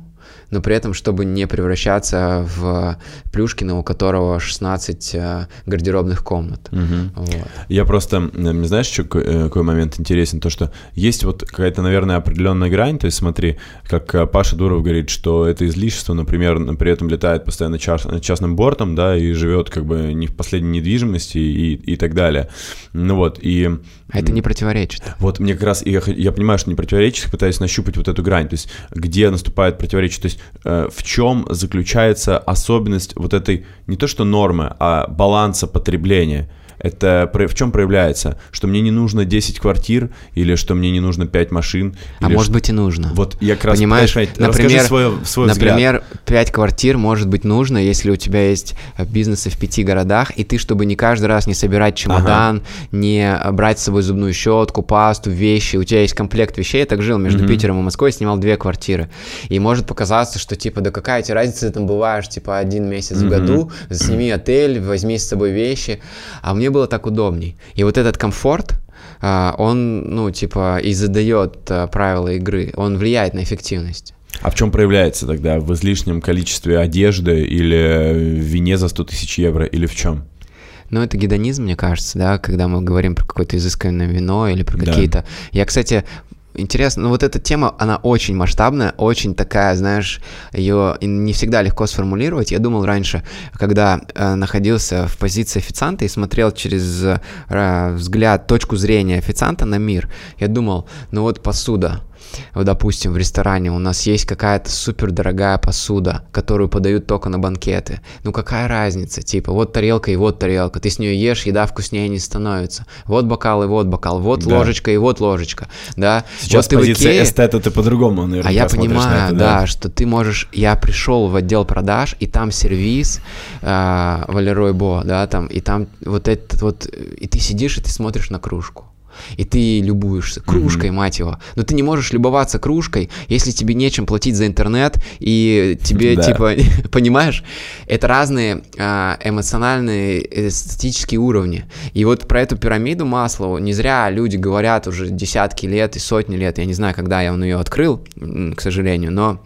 но при этом, чтобы не превращаться в Плюшкина, у которого 16 э, гардеробных комнат. Угу. Вот. Я просто, не знаешь, что, э, какой момент интересен, то, что есть вот какая-то, наверное, определенная грань, то есть смотри, как э, Паша Дуров говорит, что это излишество, например, при этом летает постоянно част, частным бортом, да, и живет как бы не в последней недвижимости и, и так далее. Ну вот, и а это не противоречит. Вот мне как раз, я, я понимаю, что не противоречит, пытаюсь нащупать вот эту грань, то есть где наступает противоречие, то есть э, в чем заключается особенность вот этой, не то что нормы, а баланса потребления. Это в чем проявляется? Что мне не нужно 10 квартир, или что мне не нужно 5 машин? А может что... быть и нужно. Вот я как раз Понимаешь, например, свой, свой например, взгляд. 5 квартир может быть нужно, если у тебя есть бизнесы в пяти городах, и ты, чтобы не каждый раз не собирать чемодан, ага. не брать с собой зубную щетку, пасту, вещи, у тебя есть комплект вещей, я так жил между mm-hmm. Питером и Москвой, снимал две квартиры. И может показаться, что типа, да какая тебе разница, ты там бываешь, типа, один месяц mm-hmm. в году, сними отель, возьми с собой вещи. А мне было так удобней. И вот этот комфорт, а, он, ну, типа, и задает а, правила игры, он влияет на эффективность. А в чем проявляется тогда? В излишнем количестве одежды или в вине за 100 тысяч евро или в чем? Ну, это гедонизм, мне кажется, да, когда мы говорим про какое-то изысканное вино или про какие-то... Я, кстати, Интересно, ну вот эта тема, она очень масштабная, очень такая, знаешь, ее не всегда легко сформулировать. Я думал раньше, когда э, находился в позиции официанта и смотрел через э, взгляд, точку зрения официанта на мир, я думал, ну вот посуда, вот, допустим, в ресторане у нас есть какая-то супер дорогая посуда, которую подают только на банкеты. Ну какая разница? Типа, вот тарелка и вот тарелка. Ты с нее ешь, еда вкуснее не становится. Вот бокал и вот бокал. Вот да. ложечка и вот ложечка. Да? Сейчас вот позиция Икее... эстета ты по-другому, наверное, А я понимаю, это, да. да, что ты можешь... Я пришел в отдел продаж, и там сервис э, Валерой Бо, да, там, и там вот этот вот... И ты сидишь, и ты смотришь на кружку и ты любуешься кружкой, mm-hmm. мать его. Но ты не можешь любоваться кружкой, если тебе нечем платить за интернет, и тебе, да. типа, *laughs* понимаешь, это разные а, эмоциональные, эстетические уровни. И вот про эту пирамиду Маслоу не зря люди говорят уже десятки лет и сотни лет, я не знаю, когда я он ее открыл, к сожалению, но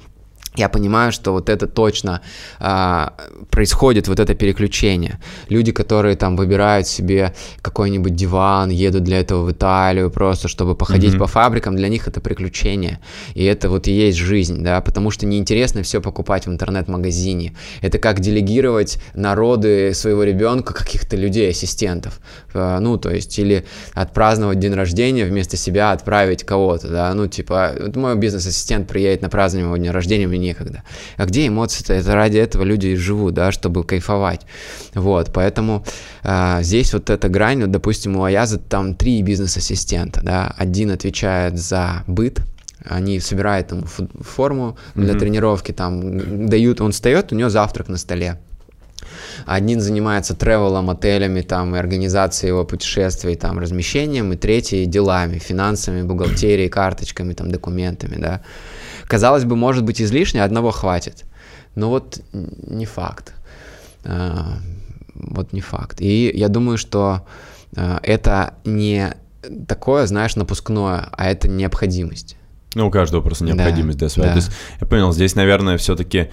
я понимаю, что вот это точно а, происходит, вот это переключение. Люди, которые там выбирают себе какой-нибудь диван, едут для этого в Италию просто, чтобы походить mm-hmm. по фабрикам, для них это приключение. И это вот и есть жизнь, да, потому что неинтересно все покупать в интернет-магазине. Это как делегировать народы своего ребенка каких-то людей, ассистентов. А, ну, то есть, или отпраздновать день рождения, вместо себя отправить кого-то, да, ну, типа, вот мой бизнес-ассистент приедет на празднование моего дня рождения, мне некогда. А где эмоции-то? Это ради этого люди и живут, да, чтобы кайфовать. Вот, поэтому а, здесь вот эта грань, вот, допустим, у Аяза там три бизнес-ассистента, да, один отвечает за быт, они собирают ему форму для mm-hmm. тренировки, там дают, он встает, у него завтрак на столе. Один занимается тревелом, отелями, там, и организацией его путешествий, там, размещением, и третий делами, финансами, бухгалтерией, карточками, там, документами, да казалось бы, может быть излишне, одного хватит. Но вот не факт. А, вот не факт. И я думаю, что а, это не такое, знаешь, напускное, а это необходимость. Ну, у каждого просто необходимость, да, да своя. Да. То есть, я понял, здесь, наверное, все-таки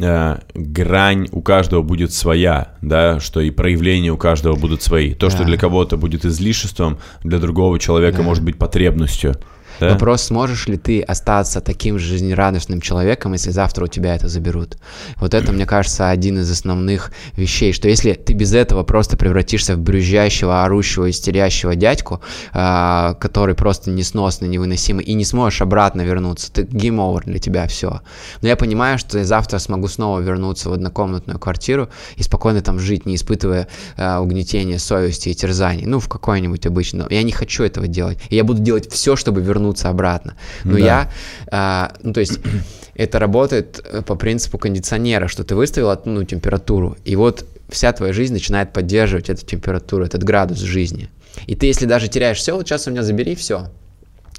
э, грань у каждого будет своя, да, что и проявления у каждого будут свои. То, да. что для кого-то будет излишеством, для другого человека да. может быть потребностью. Да? Вопрос, сможешь ли ты остаться таким же жизнерадостным человеком, если завтра у тебя это заберут. Вот это, мне кажется, один из основных вещей, что если ты без этого просто превратишься в брюзжащего, орущего, истерящего дядьку, э, который просто несносный, невыносимый, и не сможешь обратно вернуться, ты over для тебя все. Но я понимаю, что я завтра смогу снова вернуться в однокомнатную квартиру и спокойно там жить, не испытывая э, угнетения совести и терзаний. Ну, в какой-нибудь обычно. Я не хочу этого делать. И я буду делать все, чтобы вернуться вернуться обратно. Но да. я, а, ну то есть *clears throat* это работает э, по принципу кондиционера, что ты выставил ну, температуру, и вот вся твоя жизнь начинает поддерживать эту температуру, этот градус жизни. И ты, если даже теряешь все, вот сейчас у меня забери все,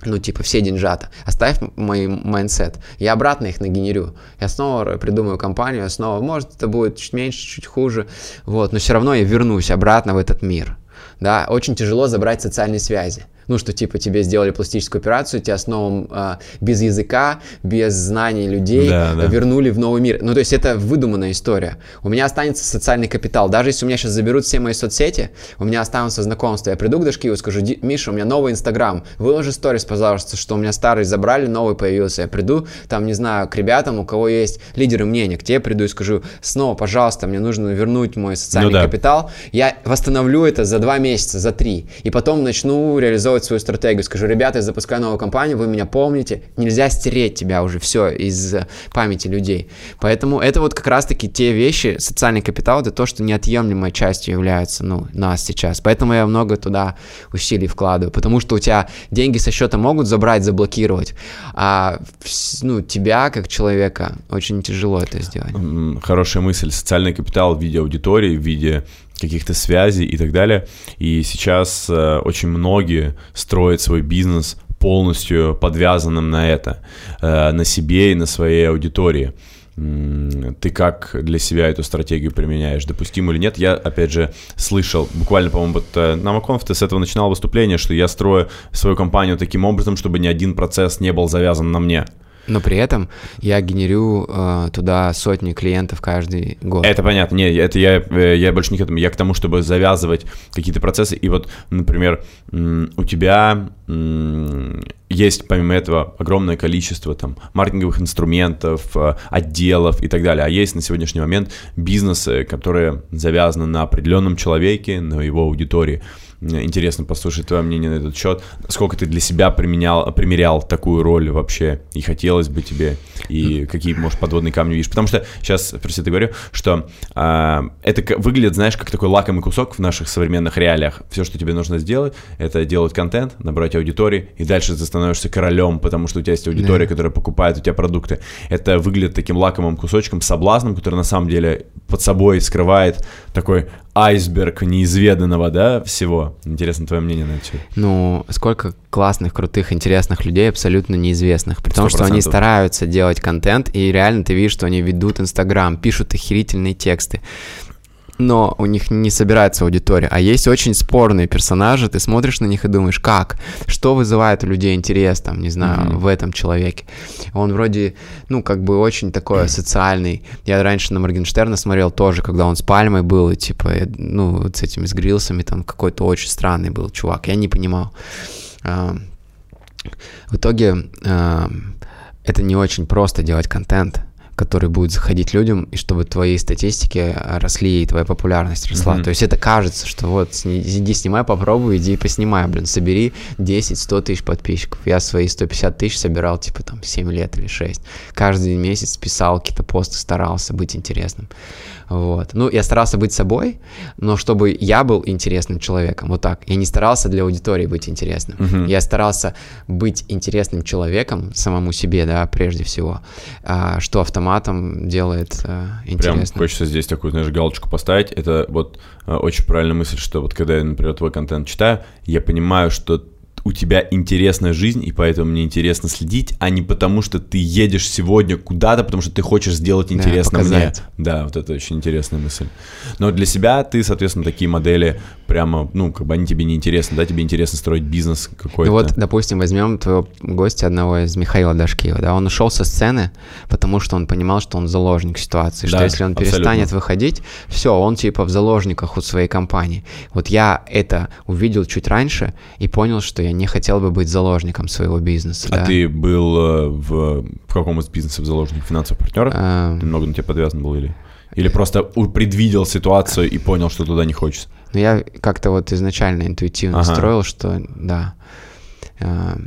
ну, типа, все деньжата, оставь мой mindset, я обратно их нагенерю, я снова придумаю компанию, я снова, может, это будет чуть меньше, чуть хуже, вот, но все равно я вернусь обратно в этот мир, да, очень тяжело забрать социальные связи, ну, что типа тебе сделали пластическую операцию, тебя снова э, без языка, без знаний людей да, да. вернули в новый мир. Ну, то есть это выдуманная история. У меня останется социальный капитал. Даже если у меня сейчас заберут все мои соцсети, у меня останутся знакомства. Я приду к Дашкиву и скажу, Миша, у меня новый Инстаграм, выложи сторис, пожалуйста, что у меня старый забрали, новый появился. Я приду, там, не знаю, к ребятам, у кого есть лидеры мнения, к тебе приду и скажу, снова, пожалуйста, мне нужно вернуть мой социальный ну, да. капитал. Я восстановлю это за два месяца, за три. И потом начну реализовывать делать свою стратегию. Скажу, ребята, я запускаю новую компанию, вы меня помните. Нельзя стереть тебя уже все из памяти людей. Поэтому это вот как раз-таки те вещи, социальный капитал, это то, что неотъемлемой частью является, ну, нас сейчас. Поэтому я много туда усилий вкладываю, потому что у тебя деньги со счета могут забрать, заблокировать, а, ну, тебя, как человека, очень тяжело это сделать. Хорошая мысль. Социальный капитал в виде аудитории, в виде каких-то связей и так далее. И сейчас э, очень многие строят свой бизнес полностью подвязанным на это, э, на себе и на своей аудитории. Ты как для себя эту стратегию применяешь, допустимо или нет? Я, опять же, слышал, буквально, по-моему, вот э, на Маконф ты с этого начинал выступление, что я строю свою компанию таким образом, чтобы ни один процесс не был завязан на мне. Но при этом я генерю э, туда сотни клиентов каждый год. Это понятно. Не, это я, э, я больше не к этому. Я к тому, чтобы завязывать какие-то процессы. И вот, например, у тебя есть помимо этого огромное количество там маркетинговых инструментов, э, отделов и так далее. А есть на сегодняшний момент бизнесы, которые завязаны на определенном человеке, на его аудитории. Интересно послушать твое мнение на этот счет. Сколько ты для себя применял, примерял такую роль вообще, и хотелось бы тебе, и какие, может, подводные камни видишь? Потому что сейчас, просто ты говорю, что э, это выглядит, знаешь, как такой лакомый кусок в наших современных реалиях. Все, что тебе нужно сделать, это делать контент, набрать аудитории, и дальше ты становишься королем, потому что у тебя есть аудитория, да. которая покупает у тебя продукты. Это выглядит таким лакомым кусочком, соблазном, который на самом деле под собой скрывает такой айсберг неизведанного, да, всего. Интересно твое мнение на это. Ну, сколько классных, крутых, интересных людей абсолютно неизвестных. При том, 100%. что они стараются делать контент, и реально ты видишь, что они ведут Инстаграм, пишут охерительные тексты но у них не собирается аудитория. А есть очень спорные персонажи, ты смотришь на них и думаешь, как? Что вызывает у людей интерес, там, не знаю, mm-hmm. в этом человеке? Он вроде, ну, как бы очень такой mm-hmm. социальный. Я раньше на Моргенштерна смотрел тоже, когда он с Пальмой был, и, типа, ну, вот с этими, с грилсами, там, какой-то очень странный был чувак. Я не понимал. В итоге это не очень просто делать контент который будет заходить людям, и чтобы твои статистики росли, и твоя популярность росла. Mm-hmm. То есть это кажется, что вот иди снимай, попробуй, иди поснимай, блин, собери 10-100 тысяч подписчиков. Я свои 150 тысяч собирал, типа, там, 7 лет или 6. Каждый месяц писал какие-то посты, старался быть интересным. Вот. Ну, я старался быть собой, но чтобы я был интересным человеком, вот так. Я не старался для аудитории быть интересным. Uh-huh. Я старался быть интересным человеком самому себе, да, прежде всего, а, что автоматом делает а, интересным. Прям хочется здесь такую, знаешь, галочку поставить. Это вот а, очень правильная мысль, что вот когда я, например, твой контент читаю, я понимаю, что у тебя интересная жизнь, и поэтому мне интересно следить, а не потому, что ты едешь сегодня куда-то, потому что ты хочешь сделать интересно да, мне. Да, вот это очень интересная мысль. Но для себя ты, соответственно, такие модели прямо, ну, как бы они тебе не интересны, да, тебе интересно строить бизнес какой-то. Ну вот, допустим, возьмем твоего гостя одного из Михаила Дашкиева, да, он ушел со сцены, потому что он понимал, что он заложник ситуации, да, что если он абсолютно. перестанет выходить, все, он типа в заложниках у своей компании. Вот я это увидел чуть раньше и понял, что я не хотел бы быть заложником своего бизнеса. А да. ты был э, в, в каком из бизнесов заложник? Финансового партнера? А... Ты много на тебя подвязан был или? Или просто предвидел ситуацию и понял, что туда не хочется? Ну, я как-то вот изначально интуитивно ага. строил, что да. А,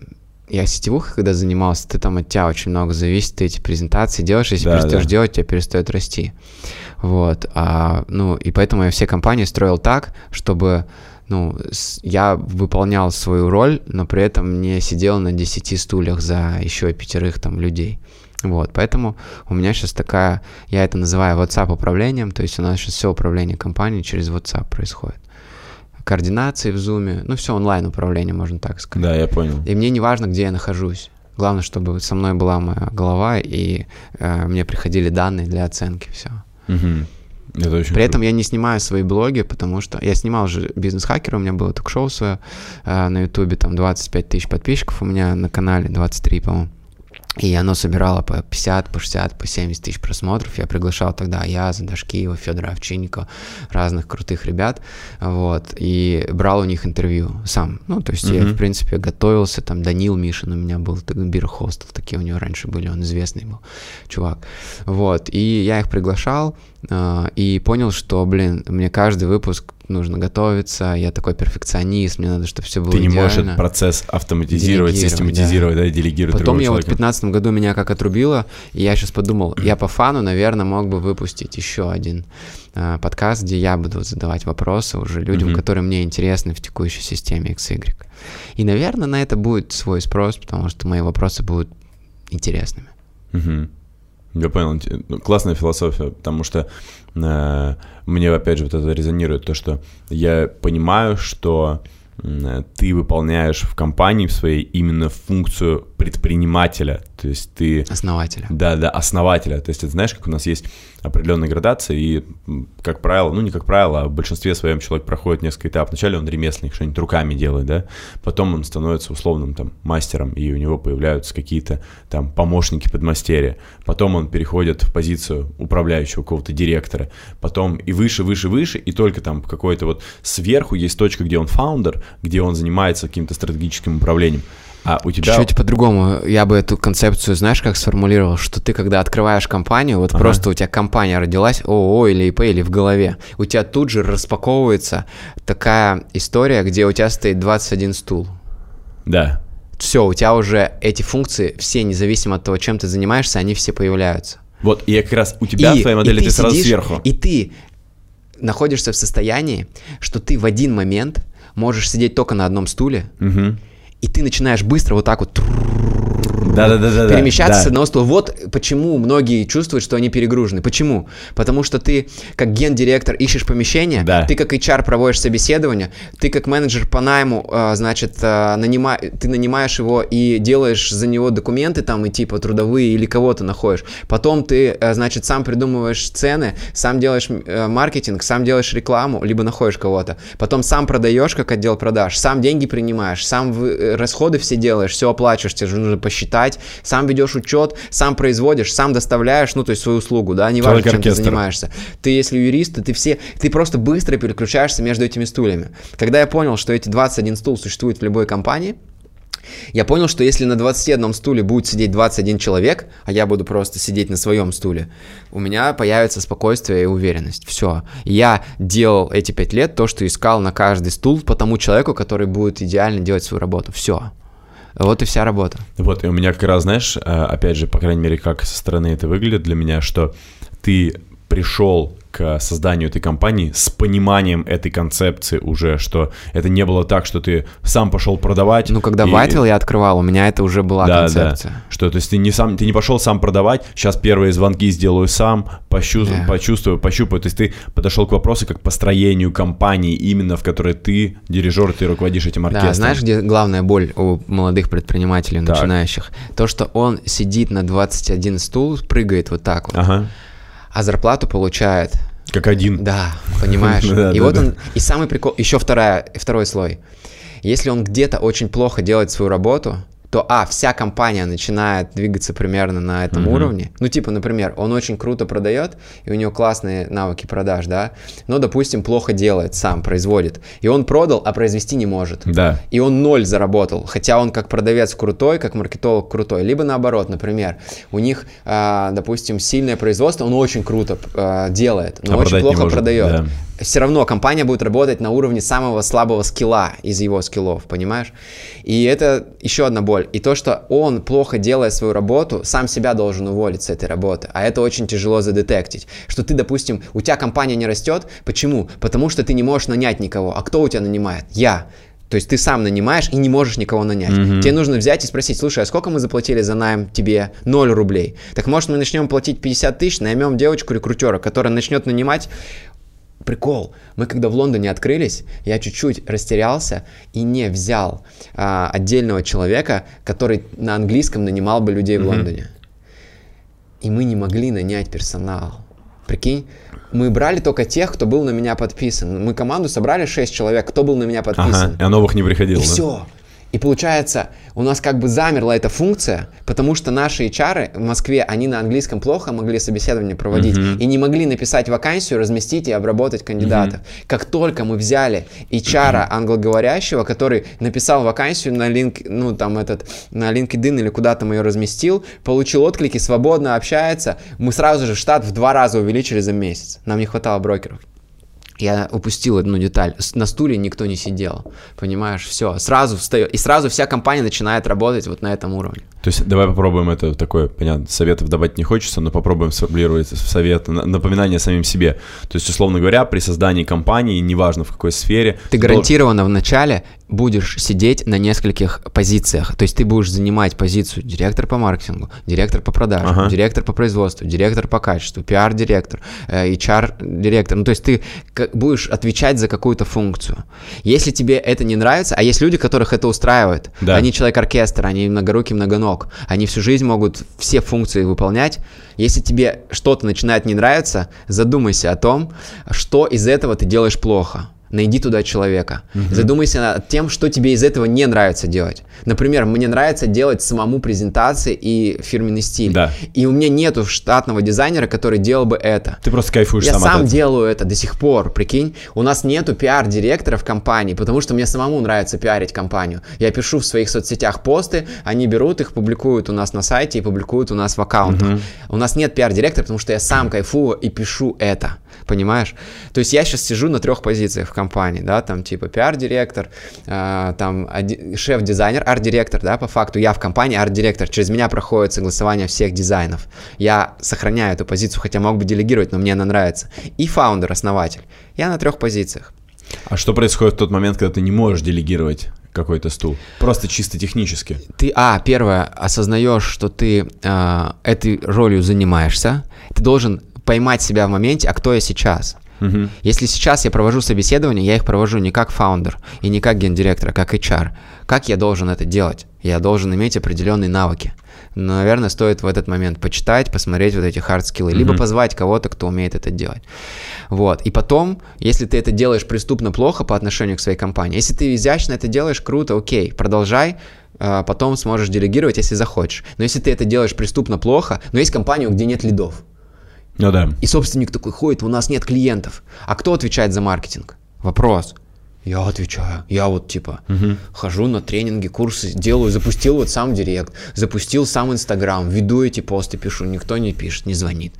я сетевухой, когда занимался, ты там от тебя очень много зависит, ты эти презентации делаешь, если да, перестаешь да. делать, тебя перестает расти. Вот. А, ну, и поэтому я все компании строил так, чтобы ну, я выполнял свою роль, но при этом не сидел на 10 стульях за еще пятерых там людей. Вот, поэтому у меня сейчас такая, я это называю WhatsApp управлением, то есть у нас сейчас все управление компанией через WhatsApp происходит. Координации в Zoom, ну все онлайн управление, можно так сказать. Да, я понял. И мне не важно, где я нахожусь. Главное, чтобы со мной была моя голова и э, мне приходили данные для оценки, все. Угу. Это очень При этом я не снимаю свои блоги, потому что я снимал же бизнес-хакер, у меня было ток-шоу свое э, на ютубе, там 25 тысяч подписчиков у меня на канале, 23, по-моему. И оно собирало по 50, по 60, по 70 тысяч просмотров. Я приглашал тогда Яза, Дашкиева, Федора Овчинникова, разных крутых ребят, вот, и брал у них интервью сам. Ну, то есть mm-hmm. я, в принципе, готовился, там, Данил Мишин у меня был, Бир Хостел, такие у него раньше были, он известный был чувак. Вот, и я их приглашал, и понял, что, блин, мне каждый выпуск нужно готовиться, я такой перфекционист, мне надо, чтобы все было Ты не идеально. можешь этот процесс автоматизировать, систематизировать, да, да делегировать Потом я вот в 2015 году меня как отрубило, и я сейчас подумал, я по фану, наверное, мог бы выпустить еще один э, подкаст, где я буду задавать вопросы уже людям, mm-hmm. которые мне интересны в текущей системе XY. И, наверное, на это будет свой спрос, потому что мои вопросы будут интересными. Mm-hmm. Я понял. Ну, классная философия, потому что э, мне, опять же, вот это резонирует, то, что я понимаю, что э, ты выполняешь в компании в своей именно функцию предпринимателя, то есть ты... Основателя. Да, да, основателя. То есть это знаешь, как у нас есть определенная градация, и, как правило, ну не как правило, а в большинстве своем человек проходит несколько этапов. Вначале он ремесленник, что-нибудь руками делает, да, потом он становится условным там мастером, и у него появляются какие-то там помощники подмастерья, потом он переходит в позицию управляющего какого-то директора, потом и выше, выше, выше, и только там какой-то вот сверху есть точка, где он фаундер, где он занимается каким-то стратегическим управлением. А у тебя... Чуть-чуть по-другому. Я бы эту концепцию, знаешь, как сформулировал, что ты, когда открываешь компанию, вот ага. просто у тебя компания родилась, ООО или ИП, или в голове, у тебя тут же распаковывается такая история, где у тебя стоит 21 стул. Да. Все, у тебя уже эти функции, все, независимо от того, чем ты занимаешься, они все появляются. Вот, и как раз у тебя и, в твоей модели ты, ты сразу сидишь, сверху. И ты находишься в состоянии, что ты в один момент можешь сидеть только на одном стуле, угу и ты начинаешь быстро вот так вот да, да, да, перемещаться да. с одного стула. Вот почему многие чувствуют, что они перегружены. Почему? Потому что ты как гендиректор ищешь помещение, да. ты как HR проводишь собеседование, ты как менеджер по найму, а, значит, а, нанима... ты нанимаешь его и делаешь за него документы там и типа трудовые или кого-то находишь. Потом ты, а, значит, сам придумываешь цены, сам делаешь маркетинг, сам делаешь рекламу, либо находишь кого-то. Потом сам продаешь как отдел продаж, сам деньги принимаешь, сам э, расходы все делаешь, все оплачиваешь, тебе же нужно посчитать писать, сам ведешь учет, сам производишь, сам доставляешь, ну, то есть свою услугу, да, неважно, чем оркестр. ты занимаешься. Ты, если юрист, то ты все, ты просто быстро переключаешься между этими стульями. Когда я понял, что эти 21 стул существует в любой компании, я понял, что если на 21 стуле будет сидеть 21 человек, а я буду просто сидеть на своем стуле, у меня появится спокойствие и уверенность. Все. Я делал эти 5 лет то, что искал на каждый стул по тому человеку, который будет идеально делать свою работу. Все. Вот и вся работа. Вот, и у меня как раз, знаешь, э, опять же, по крайней мере, как со стороны это выглядит для меня, что ты пришел к созданию этой компании с пониманием этой концепции уже, что это не было так, что ты сам пошел продавать. Ну, когда и... Вайтвилл я открывал, у меня это уже была да, концепция. Да. Что, то есть ты не сам, ты не пошел сам продавать, сейчас первые звонки сделаю сам, почувствую, yeah. почувствую, пощупаю. То есть ты подошел к вопросу как построению компании, именно в которой ты дирижер, ты руководишь этим оркестром. Да, знаешь, где главная боль у молодых предпринимателей, так. начинающих? То, что он сидит на 21 стул, прыгает вот так вот. Ага а зарплату получает... Как один. Да, понимаешь? *laughs* И вот он... И самый прикол... Еще вторая, второй слой. Если он где-то очень плохо делает свою работу, то, а, вся компания начинает двигаться примерно на этом mm-hmm. уровне. Ну, типа, например, он очень круто продает, и у него классные навыки продаж, да, но, допустим, плохо делает сам, производит. И он продал, а произвести не может. Да. И он ноль заработал, хотя он как продавец крутой, как маркетолог крутой. Либо наоборот, например, у них, э, допустим, сильное производство, он очень круто э, делает, но а очень плохо продает. Да все равно компания будет работать на уровне самого слабого скилла из его скиллов, понимаешь? И это еще одна боль. И то, что он, плохо делая свою работу, сам себя должен уволить с этой работы. А это очень тяжело задетектить. Что ты, допустим, у тебя компания не растет. Почему? Потому что ты не можешь нанять никого. А кто у тебя нанимает? Я. То есть ты сам нанимаешь и не можешь никого нанять. Mm-hmm. Тебе нужно взять и спросить, слушай, а сколько мы заплатили за найм тебе? 0 рублей. Так может мы начнем платить 50 тысяч, наймем девочку-рекрутера, которая начнет нанимать прикол. Мы когда в Лондоне открылись, я чуть-чуть растерялся и не взял а, отдельного человека, который на английском нанимал бы людей mm-hmm. в Лондоне. И мы не могли нанять персонал. Прикинь, мы брали только тех, кто был на меня подписан. Мы команду собрали 6 человек, кто был на меня подписан. Ага, а новых не приходило. И да? все. И получается, у нас как бы замерла эта функция, потому что наши HR в Москве, они на английском плохо могли собеседование проводить uh-huh. и не могли написать вакансию, разместить и обработать кандидатов. Uh-huh. Как только мы взяли HR uh-huh. англоговорящего, который написал вакансию на линк, ну там этот, на LinkedIn или куда-то мы ее разместил, получил отклики, свободно общается, мы сразу же штат в два раза увеличили за месяц. Нам не хватало брокеров я упустил одну деталь. На стуле никто не сидел. Понимаешь, все. Сразу встает. И сразу вся компания начинает работать вот на этом уровне. То есть давай попробуем это такое, понятно, советов давать не хочется, но попробуем сформулировать совет, напоминание самим себе. То есть, условно говоря, при создании компании, неважно в какой сфере... Ты гарантированно в начале будешь сидеть на нескольких позициях. То есть ты будешь занимать позицию директор по маркетингу, директор по продажам, ага. директор по производству, директор по качеству, пиар-директор, э, HR-директор. Ну, то есть ты будешь отвечать за какую-то функцию. Если тебе это не нравится, а есть люди, которых это устраивает, да. они человек-оркестр, они многорукий, многоног, они всю жизнь могут все функции выполнять. Если тебе что-то начинает не нравиться, задумайся о том, что из этого ты делаешь плохо найди туда человека. Угу. Задумайся над тем, что тебе из этого не нравится делать. Например, мне нравится делать самому презентации и фирменный стиль. Да. И у меня нету штатного дизайнера, который делал бы это. Ты просто кайфуешь Я сам сам делаю это до сих пор, прикинь. У нас нету пиар-директора в компании, потому что мне самому нравится пиарить компанию. Я пишу в своих соцсетях посты, они берут их, публикуют у нас на сайте и публикуют у нас в аккаунтах. Угу. У нас нет пиар-директора, потому что я сам кайфую и пишу это. Понимаешь? То есть я сейчас сижу на трех позициях компании, да, там типа пиар-директор, э, там шеф-дизайнер, арт-директор, да, по факту я в компании арт-директор, через меня проходит согласование всех дизайнов. Я сохраняю эту позицию, хотя мог бы делегировать, но мне она нравится. И founder, основатель. Я на трех позициях. А что происходит в тот момент, когда ты не можешь делегировать какой-то стул? Просто чисто технически. Ты, а, первое, осознаешь, что ты э, этой ролью занимаешься. Ты должен поймать себя в моменте, а кто я сейчас. Угу. Если сейчас я провожу собеседование, я их провожу не как founder и не как гендиректор, а как HR. Как я должен это делать? Я должен иметь определенные навыки. Наверное, стоит в этот момент почитать, посмотреть вот эти hard skill ы, либо позвать кого-то, кто умеет это делать. Вот. И потом, если ты это делаешь преступно плохо по отношению к своей компании, если ты изящно это делаешь, круто, окей, продолжай, а потом сможешь делегировать, если захочешь. Но если ты это делаешь преступно плохо, но есть компания, где нет лидов, ну да. И собственник такой ходит, у нас нет клиентов. А кто отвечает за маркетинг? Вопрос. Я отвечаю. Я вот типа угу. хожу на тренинги, курсы, делаю, запустил вот сам директ, запустил сам Инстаграм, веду эти посты, пишу, никто не пишет, не звонит.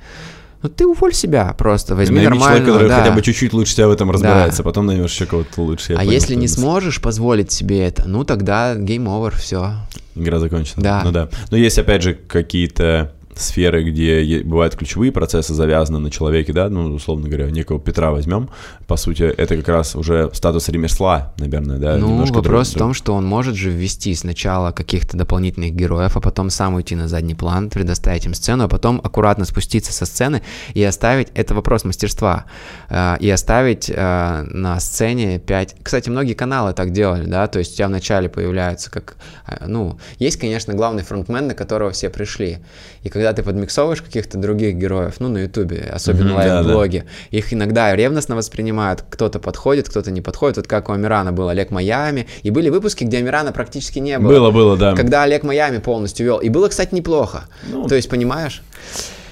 Ну ты уволь себя просто, возьми нормального. человека, который да. хотя бы чуть-чуть лучше тебя в этом разбирается, да. потом наймешь еще кого-то лучше. А понял, если не сможешь позволить себе это, ну тогда over, все. Игра закончена. Да. Ну да. Но есть опять же какие-то сферы, где бывают ключевые процессы завязаны на человеке, да, ну, условно говоря, некого Петра возьмем, по сути, это как раз уже статус ремесла, наверное, да? Ну, вопрос друг, в том, что он может же ввести сначала каких-то дополнительных героев, а потом сам уйти на задний план, предоставить им сцену, а потом аккуратно спуститься со сцены и оставить, это вопрос мастерства, э, и оставить э, на сцене 5... Кстати, многие каналы так делали, да, то есть у тебя вначале появляются как, э, ну, есть, конечно, главный фронтмен, на которого все пришли, и когда ты подмиксовываешь каких-то других героев, ну, на ютубе, особенно mm-hmm, лайв-блоги, да, да. их иногда ревностно воспринимают, кто-то подходит, кто-то не подходит, вот как у Амирана был Олег Майами, и были выпуски, где Амирана практически не было. Было, было, да. Когда Олег Майами полностью вел, и было, кстати, неплохо, ну, то есть, понимаешь?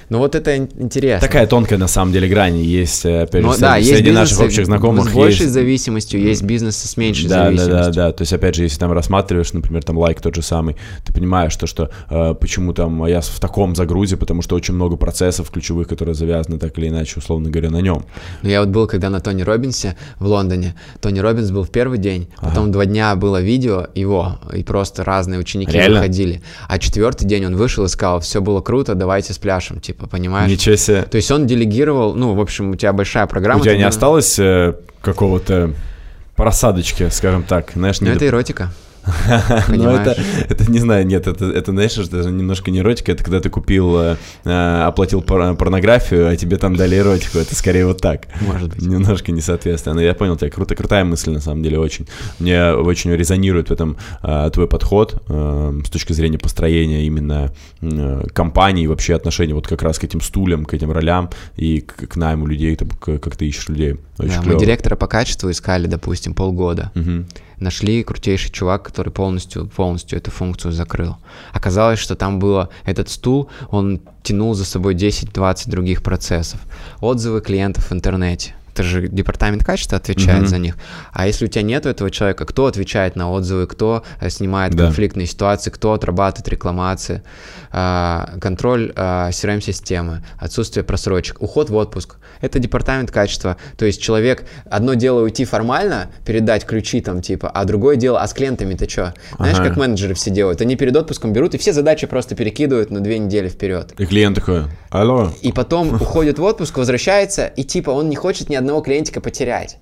Ну вот это интересно. Такая тонкая на самом деле грань есть, э, опять же, ну, да, среди, среди наших общих знакомых. С большей есть... зависимостью, есть бизнес с меньшей да, зависимостью. Да, да, да, то есть опять же, если там рассматриваешь, например, там лайк тот же самый, ты понимаешь то, что э, почему там я в таком загрузе, потому что очень много процессов ключевых, которые завязаны так или иначе, условно говоря, на нем. Ну я вот был когда на Тони Робинсе в Лондоне, Тони Робинс был в первый день, потом ага. два дня было видео его, и просто разные ученики Реально? выходили, а четвертый день он вышел и сказал, все было круто, давайте спляшем, типа, понимаешь? Ничего себе. То есть он делегировал, ну, в общем, у тебя большая программа. У тебя не осталось э, какого-то просадочки, скажем так, знаешь? Ну, это эротика. *laughs* Ну, это, это не знаю, нет, это, это, знаешь, это немножко не эротика, это когда ты купил, э, э оплатил порнографию, а тебе там дали эротику, это скорее вот так. Может быть. Немножко несоответственно. Но я понял тебя, круто, крутая мысль, на самом деле, очень. Мне очень резонирует в этом э, твой подход э, с точки зрения построения именно э, компании, вообще отношений вот как раз к этим стульям, к этим ролям и к, к найму людей, там, к, как ты ищешь людей. Очень да, клево. мы директора по качеству искали, допустим, полгода. Угу. Нашли крутейший чувак, который полностью, полностью эту функцию закрыл. Оказалось, что там было этот стул, он тянул за собой 10-20 других процессов. Отзывы клиентов в интернете это же департамент качества отвечает mm-hmm. за них. А если у тебя нет этого человека, кто отвечает на отзывы, кто э, снимает да. конфликтные ситуации, кто отрабатывает рекламации, контроль а, CRM-системы, отсутствие просрочек, уход в отпуск. Это департамент качества. То есть человек, одно дело уйти формально, передать ключи там типа, а другое дело, а с клиентами-то что? Знаешь, ага. как менеджеры все делают? Они перед отпуском берут и все задачи просто перекидывают на две недели вперед. И клиент такой, алло. И потом уходит в отпуск, возвращается, и типа он не хочет ни одного клиентика потерять.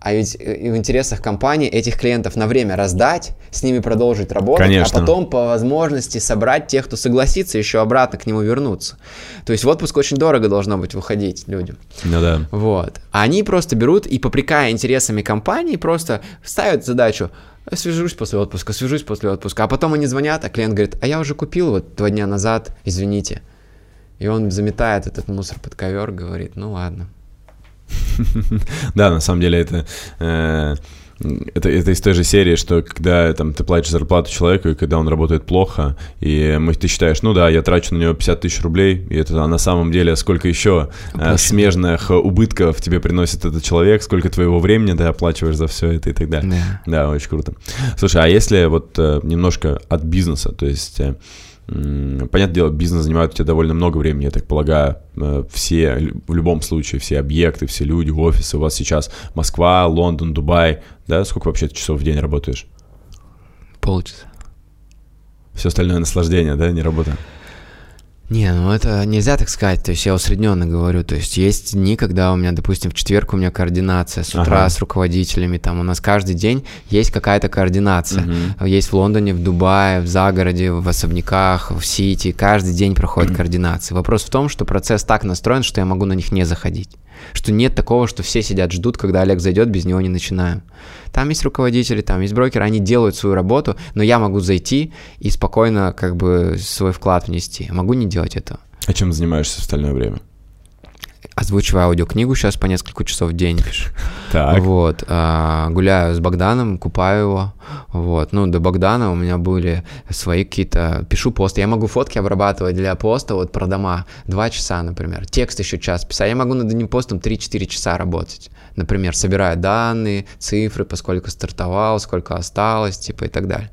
А ведь э, в интересах компании этих клиентов на время раздать, с ними продолжить работать, а Конечно. а потом по возможности собрать тех, кто согласится еще обратно к нему вернуться. То есть в отпуск очень дорого должно быть выходить людям. Ну да. Вот. А они просто берут и, попрекая интересами компании, просто ставят задачу свяжусь после отпуска, свяжусь после отпуска. А потом они звонят, а клиент говорит, а я уже купил вот два дня назад, извините. И он заметает этот мусор под ковер, говорит, ну ладно. *laughs* Да, на самом деле это... Э, это, это из той же серии, что когда там, ты платишь зарплату человеку, и когда он работает плохо, и мы, ты считаешь, ну да, я трачу на него 50 тысяч рублей, и это а на самом деле сколько еще э, смежных убытков тебе приносит этот человек, сколько твоего времени ты оплачиваешь за все это и так далее. Да, да очень круто. Слушай, а если вот э, немножко от бизнеса, то есть... Понятное дело, бизнес занимает у тебя довольно много времени, я так полагаю. Э, все, в любом случае, все объекты, все люди, офисы. У вас сейчас Москва, Лондон, Дубай. Да, сколько вообще часов в день работаешь? Полчаса. Все остальное наслаждение, да, не работа? Не, ну это нельзя так сказать, то есть я усредненно говорю, то есть есть дни, когда у меня, допустим, в четверг у меня координация с утра ага. с руководителями, там у нас каждый день есть какая-то координация, угу. есть в Лондоне, в Дубае, в загороде, в особняках, в Сити, каждый день проходит *clears throat* координация. Вопрос в том, что процесс так настроен, что я могу на них не заходить что нет такого, что все сидят, ждут, когда Олег зайдет, без него не начинаем. Там есть руководители, там есть брокеры, они делают свою работу, но я могу зайти и спокойно как бы свой вклад внести. Могу не делать этого. А чем занимаешься в остальное время? озвучиваю аудиокнигу сейчас по несколько часов в день пишу. Так. Вот. А, гуляю с Богданом, купаю его. Вот. Ну, до Богдана у меня были свои какие-то... Пишу посты. Я могу фотки обрабатывать для поста вот про дома. Два часа, например. Текст еще час писать. Я могу над одним постом 3-4 часа работать. Например, собирая данные, цифры, поскольку стартовал, сколько осталось, типа и так далее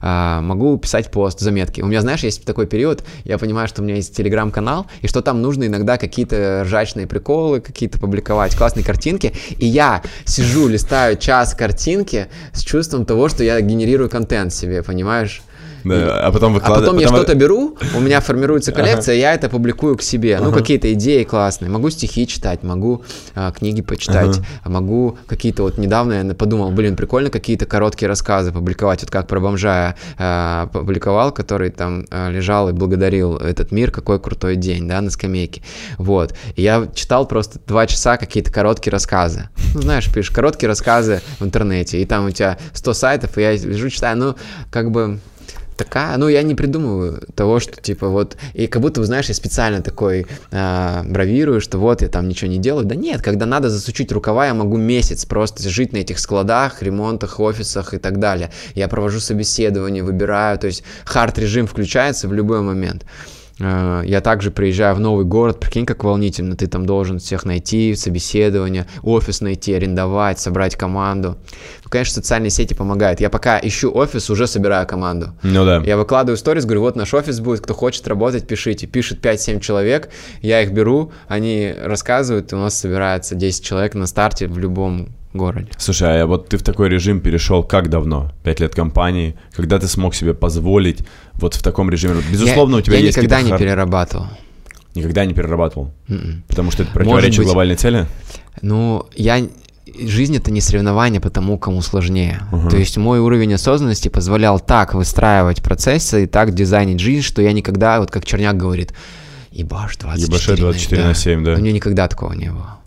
а, могу писать пост, заметки. У меня, знаешь, есть такой период, я понимаю, что у меня есть телеграм-канал, и что там нужно иногда какие-то ржачные приколы какие-то публиковать, классные картинки, и я сижу, листаю час картинки с чувством того, что я генерирую контент себе, понимаешь? Да, а потом выкладываю. А потом, потом я что-то беру, у меня формируется коллекция, ага. я это публикую к себе. Ну, ага. какие-то идеи классные. Могу стихи читать, могу а, книги почитать, ага. могу какие-то вот недавно я подумал, блин, прикольно какие-то короткие рассказы публиковать. Вот как про бомжа а, публиковал, который там а, лежал и благодарил этот мир, какой крутой день, да, на скамейке. Вот. И я читал просто два часа какие-то короткие рассказы. Ну, знаешь, пишешь короткие рассказы в интернете, и там у тебя 100 сайтов, и я лежу, читаю, ну, как бы такая, ну, я не придумываю того, что, типа, вот, и как будто, знаешь, я специально такой э, бравирую, что вот, я там ничего не делаю. Да нет, когда надо засучить рукава, я могу месяц просто жить на этих складах, ремонтах, офисах и так далее. Я провожу собеседование, выбираю, то есть хард-режим включается в любой момент. Э, я также приезжаю в новый город, прикинь, как волнительно, ты там должен всех найти, собеседование, офис найти, арендовать, собрать команду. Ну, конечно, социальные сети помогают. Я пока ищу офис, уже собираю команду. Ну да. Я выкладываю сторис, говорю, вот наш офис будет, кто хочет работать, пишите. Пишет 5-7 человек, я их беру, они рассказывают, и у нас собирается 10 человек на старте в любом городе. Слушай, а вот ты в такой режим перешел как давно? Пять лет компании? Когда ты смог себе позволить вот в таком режиме? Безусловно, я, у тебя я есть никогда не хар... перерабатывал. Никогда не перерабатывал? Mm-mm. М-м. Потому что это противоречит быть... глобальной цели? Ну, я жизнь это не соревнование по тому, кому сложнее. Uh-huh. То есть мой уровень осознанности позволял так выстраивать процессы и так дизайнить жизнь, что я никогда, вот как Черняк говорит, ебаш 24, Ебаше 24 на 7, да. У меня никогда такого не было.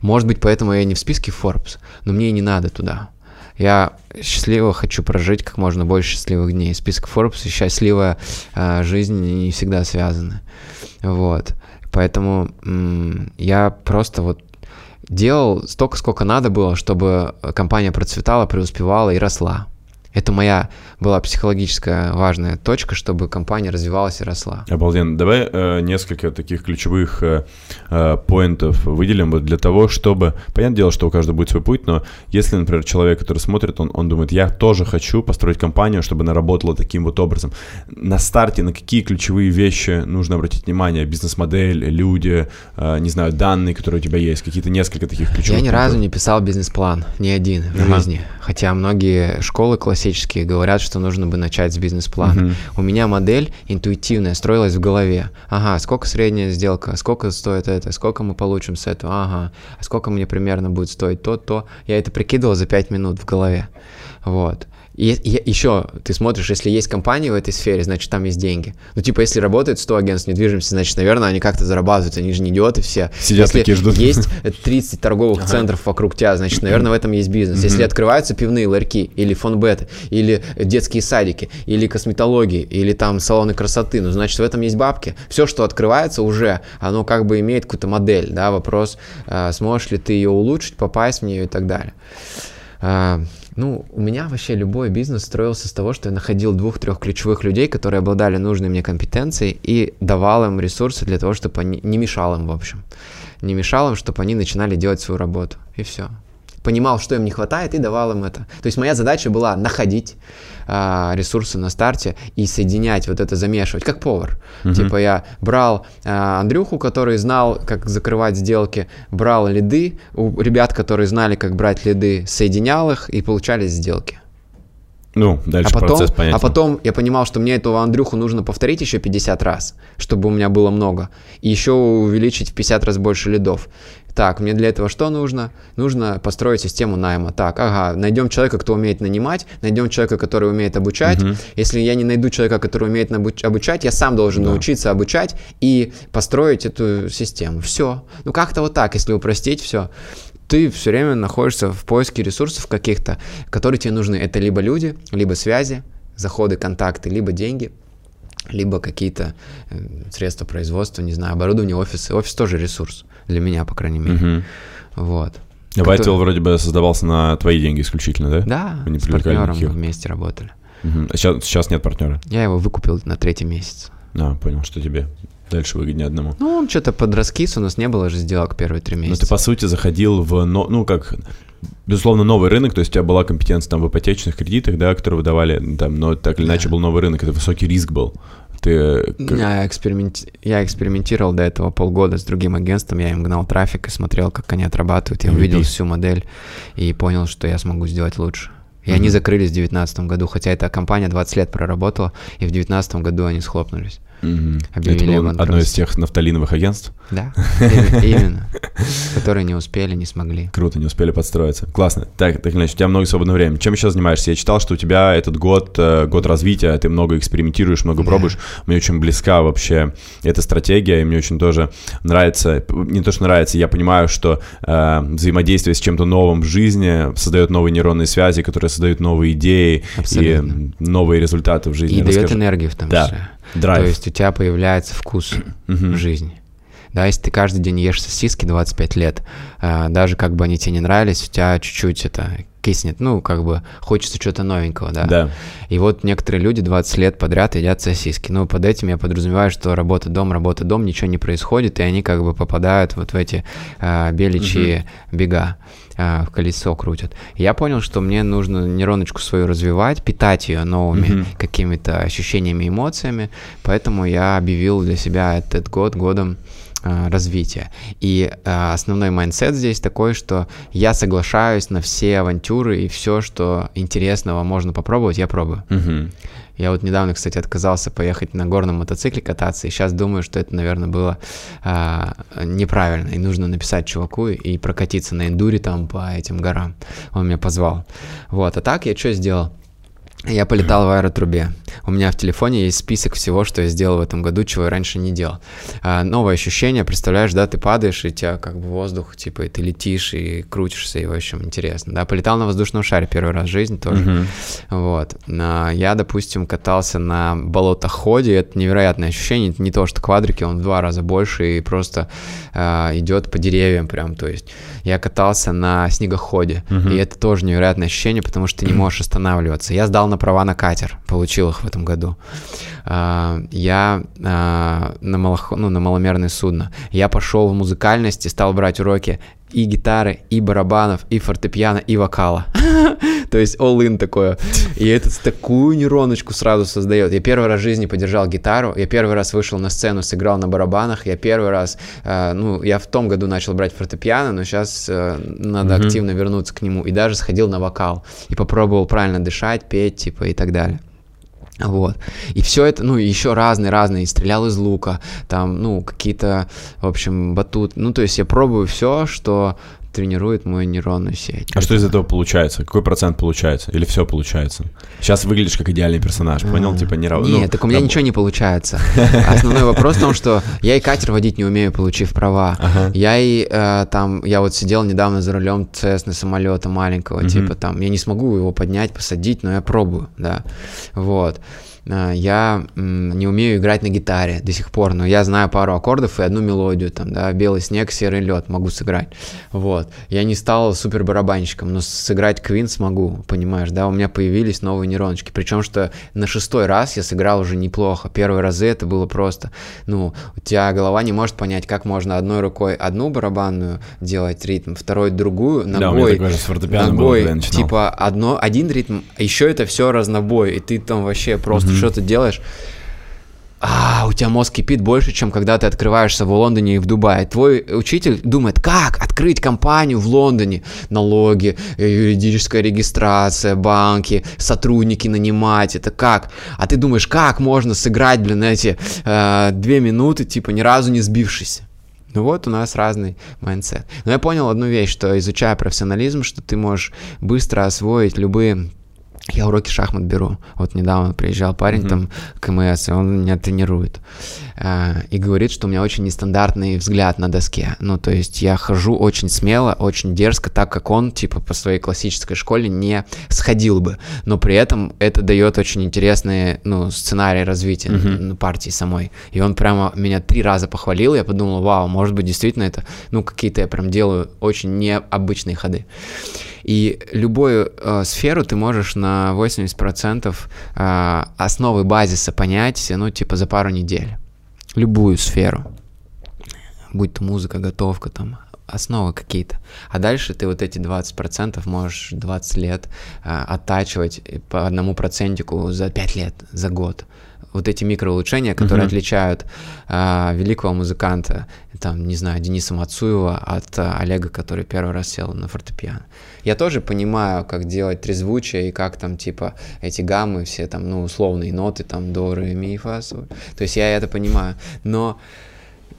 Может быть, поэтому я не в списке Forbes, но мне и не надо туда. Я счастливо хочу прожить как можно больше счастливых дней. Список Forbes и счастливая э, жизнь не всегда связаны. Вот. Поэтому м- я просто вот делал столько, сколько надо было, чтобы компания процветала, преуспевала и росла. Это моя была психологическая важная точка, чтобы компания развивалась и росла. Обалденно. Давай э, несколько таких ключевых э, э, поинтов выделим вот для того, чтобы... Понятное дело, что у каждого будет свой путь, но если, например, человек, который смотрит, он, он думает, я тоже хочу построить компанию, чтобы она работала таким вот образом. На старте на какие ключевые вещи нужно обратить внимание? Бизнес-модель, люди, э, не знаю, данные, которые у тебя есть, какие-то несколько таких ключевых Я ни разу не писал бизнес-план, ни один в ага. жизни. Хотя многие школы классические говорят, что нужно бы начать с бизнес-плана. Uh-huh. У меня модель интуитивная строилась в голове. Ага, сколько средняя сделка, сколько стоит это, сколько мы получим с этого, ага, а сколько мне примерно будет стоить то, то. Я это прикидывал за 5 минут в голове. Вот. И, и еще ты смотришь, если есть компании в этой сфере, значит, там есть деньги. Ну, типа, если работает 100 агентств недвижимости, значит, наверное, они как-то зарабатывают, они же не идиоты все. Сидят если такие ждут. есть 30 торговых ага. центров вокруг тебя, значит, наверное, в этом есть бизнес. Если открываются пивные ларьки, или фонбеты, или детские садики, или косметологии, или там салоны красоты, ну, значит, в этом есть бабки. Все, что открывается уже, оно как бы имеет какую-то модель, да, вопрос, а, сможешь ли ты ее улучшить, попасть в нее и так далее. Ну, у меня вообще любой бизнес строился с того, что я находил двух-трех ключевых людей, которые обладали нужной мне компетенцией и давал им ресурсы для того, чтобы они не мешал им, в общем. Не мешал им, чтобы они начинали делать свою работу. И все понимал, что им не хватает, и давал им это. То есть моя задача была находить а, ресурсы на старте и соединять, вот это замешивать, как повар. Uh-huh. Типа я брал а, Андрюху, который знал, как закрывать сделки, брал лиды у ребят, которые знали, как брать лиды, соединял их и получались сделки. Ну, дальше а потом, процесс понятен. А потом я понимал, что мне этого Андрюху нужно повторить еще 50 раз, чтобы у меня было много. И еще увеличить в 50 раз больше лидов. Так, мне для этого что нужно? Нужно построить систему найма. Так, ага, найдем человека, кто умеет нанимать, найдем человека, который умеет обучать. Угу. Если я не найду человека, который умеет обучать, я сам должен да. научиться обучать и построить эту систему. Все. Ну, как-то вот так, если упростить все ты все время находишься в поиске ресурсов каких-то, которые тебе нужны. Это либо люди, либо связи, заходы, контакты, либо деньги, либо какие-то э, средства производства, не знаю, оборудование, офисы. Офис тоже ресурс для меня, по крайней мере. Угу. Вот. Который... вроде бы создавался на твои деньги исключительно, да? Да, Вы не с партнером никаких. вместе работали. Угу. А сейчас, сейчас нет партнера? Я его выкупил на третий месяц. А, понял, что тебе дальше выгоднее одному. Ну, он что-то подраскис, у нас не было же сделок первые три месяца. Но ты, по сути, заходил в, ну, как, безусловно, новый рынок, то есть у тебя была компетенция там в ипотечных кредитах, да, которые выдавали, там, но так или иначе был новый рынок, это высокий риск был. Ты... Я, эксперименти... я экспериментировал до этого полгода с другим агентством, я им гнал трафик и смотрел, как они отрабатывают, я увидел всю модель и понял, что я смогу сделать лучше. И mm-hmm. они закрылись в 2019 году, хотя эта компания 20 лет проработала, и в 2019 году они схлопнулись. Угу. Это было одно из тех нафталиновых агентств? Да, *laughs* именно. Которые не успели, не смогли. Круто, не успели подстроиться. Классно. Так, так иначе, у тебя много свободного времени. Чем еще занимаешься? Я читал, что у тебя этот год, э, год развития, ты много экспериментируешь, много пробуешь. Мне очень близка вообще эта стратегия, и мне очень тоже нравится, не то, что нравится, я понимаю, что э, взаимодействие с чем-то новым в жизни создает новые нейронные связи, которые создают новые идеи Абсолютно. и новые результаты в жизни. И Расскажи. дает энергию в том числе. Да. Драйв. То есть у тебя появляется вкус *clears throat* в жизни. Да, если ты каждый день ешь сосиски 25 лет, э, даже как бы они тебе не нравились, у тебя чуть-чуть это киснет, ну, как бы хочется чего-то новенького, да. Да. И вот некоторые люди 20 лет подряд едят сосиски. Ну, под этим я подразумеваю, что работа дом, работа дом, ничего не происходит, и они как бы попадают вот в эти э, беличьи угу. бега э, в колесо крутят. И я понял, что мне нужно нейроночку свою развивать, питать ее новыми mm-hmm. какими-то ощущениями, эмоциями, поэтому я объявил для себя этот год годом развития. И э, основной mindset здесь такой, что я соглашаюсь на все авантюры и все, что интересного можно попробовать, я пробую. Mm-hmm. Я вот недавно, кстати, отказался поехать на горном мотоцикле кататься, и сейчас думаю, что это, наверное, было а, неправильно, и нужно написать чуваку и прокатиться на эндуре там по этим горам. Он меня позвал. Вот, а так я что сделал? Я полетал в аэротрубе. У меня в телефоне есть список всего, что я сделал в этом году, чего я раньше не делал. А, новое ощущение, представляешь, да, ты падаешь, и тебя как бы воздух, типа, и ты летишь, и крутишься, и в общем интересно. Да, полетал на воздушном шаре первый раз в жизни тоже. Uh-huh. Вот. А, я, допустим, катался на болотоходе, это невероятное ощущение, это не то, что квадрики, он в два раза больше и просто а, идет по деревьям прям, то есть я катался на снегоходе, uh-huh. и это тоже невероятное ощущение, потому что ты не можешь останавливаться. Я сдал на права на катер, получил их в этом году. А, я а, на, малох... ну, на маломерное судно. Я пошел в музыкальность и стал брать уроки и гитары, и барабанов, и фортепиано, и вокала. *laughs* То есть all-in такое. И это такую нейроночку сразу создает. Я первый раз в жизни подержал гитару, я первый раз вышел на сцену, сыграл на барабанах, я первый раз, э, ну, я в том году начал брать фортепиано, но сейчас э, надо mm-hmm. активно вернуться к нему. И даже сходил на вокал и попробовал правильно дышать, петь, типа, и так далее. Вот. И все это, ну, еще разные-разные. Стрелял из лука, там, ну, какие-то, в общем, батут. Ну, то есть я пробую все, что тренирует мою нейронную сеть. А что из этого получается? Какой процент получается? Или все получается? Сейчас выглядишь как идеальный персонаж, понял? А, типа не равно. Нет, ну, так у меня ничего не получается. *laughs* Основной вопрос в том, что я и катер водить не умею, получив права. Я и э, там, я вот сидел недавно за рулем Цесны самолета маленького, типа там, я не смогу его поднять, посадить, но я пробую, да. Вот. А, я не умею играть на гитаре до сих пор, но я знаю пару аккордов и одну мелодию, там, да, белый снег, серый лед могу сыграть, вот. Я не стал супер барабанщиком, но сыграть Квин смогу, понимаешь, да, у меня появились новые нейроночки, причем что на шестой раз я сыграл уже неплохо, первые разы это было просто, ну, у тебя голова не может понять, как можно одной рукой одну барабанную делать ритм, второй другую, ногой, да, такое же с ногой, было, типа одно, один ритм, а еще это все разнобой, и ты там вообще просто что ты делаешь, а, у тебя мозг кипит больше, чем когда ты открываешься в Лондоне и в Дубае. Твой учитель думает, как открыть компанию в Лондоне, налоги, э, юридическая регистрация, банки, сотрудники нанимать, это как? А ты думаешь, как можно сыграть, блин, эти э, две минуты, типа ни разу не сбившись? Ну вот у нас разный mindset. Но я понял одну вещь, что изучая профессионализм, что ты можешь быстро освоить любые я уроки шахмат беру. Вот недавно приезжал парень mm-hmm. там КМС, и он меня тренирует. Э, и говорит, что у меня очень нестандартный взгляд на доске. Ну, то есть я хожу очень смело, очень дерзко, так как он, типа, по своей классической школе не сходил бы. Но при этом это дает очень интересные, ну, сценарии развития mm-hmm. партии самой. И он прямо меня три раза похвалил, я подумал, вау, может быть, действительно это, ну, какие-то я прям делаю очень необычные ходы. И любую э, сферу ты можешь на 80% э, основы базиса понять, ну, типа за пару недель. Любую сферу. Будь то музыка, готовка, там, основы какие-то. А дальше ты вот эти 20% можешь 20 лет э, оттачивать по одному процентику за 5 лет, за год вот эти микроулучшения, которые uh-huh. отличают а, великого музыканта, там, не знаю, Дениса Мацуева от а, Олега, который первый раз сел на фортепиано. Я тоже понимаю, как делать трезвучие и как там, типа, эти гаммы, все там, ну, условные ноты, там, до, ре, ми, фа. То есть я это понимаю, но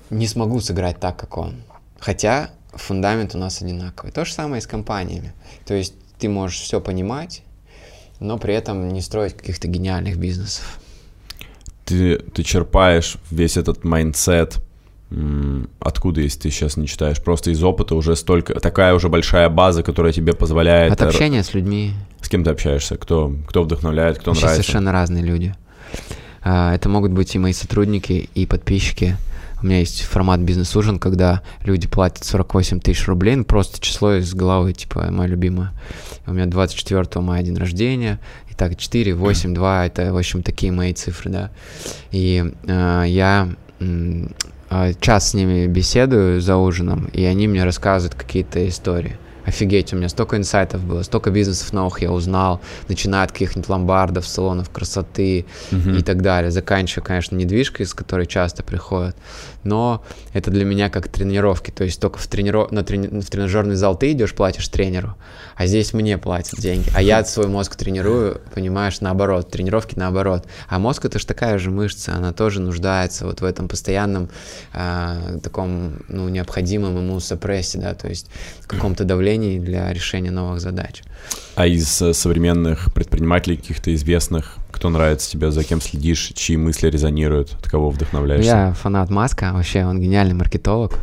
не смогу сыграть так, как он. Хотя фундамент у нас одинаковый. То же самое и с компаниями. То есть ты можешь все понимать, но при этом не строить каких-то гениальных бизнесов ты, ты черпаешь весь этот mindset, откуда, если ты сейчас не читаешь, просто из опыта уже столько, такая уже большая база, которая тебе позволяет... От общения с людьми. С кем ты общаешься? Кто, кто вдохновляет, кто Вообще нравится? совершенно разные люди. А, это могут быть и мои сотрудники, и подписчики. У меня есть формат бизнес-ужин, когда люди платят 48 тысяч рублей, ну, просто число из головы, типа, мое любимое. У меня 24 мая день рождения, так, 4, 8, 2, это, в общем, такие мои цифры, да. И э, я э, час с ними беседую за ужином, и они мне рассказывают какие-то истории офигеть, у меня столько инсайтов было, столько бизнесов новых я узнал, начиная от каких-нибудь ломбардов, салонов красоты uh-huh. и так далее, заканчивая, конечно, недвижкой, из которой часто приходят, но это для меня как тренировки, то есть только в, трениров... на трени... в тренажерный зал ты идешь, платишь тренеру, а здесь мне платят деньги, а я свой мозг тренирую, понимаешь, наоборот, тренировки наоборот, а мозг это же такая же мышца, она тоже нуждается вот в этом постоянном э, таком, ну, необходимом ему сопрессе, да, то есть каком-то давлении решений, для решения новых задач. А из э, современных предпринимателей каких-то известных, кто нравится тебе, за кем следишь, чьи мысли резонируют, от кого вдохновляешься? Я фанат Маска, вообще он гениальный маркетолог.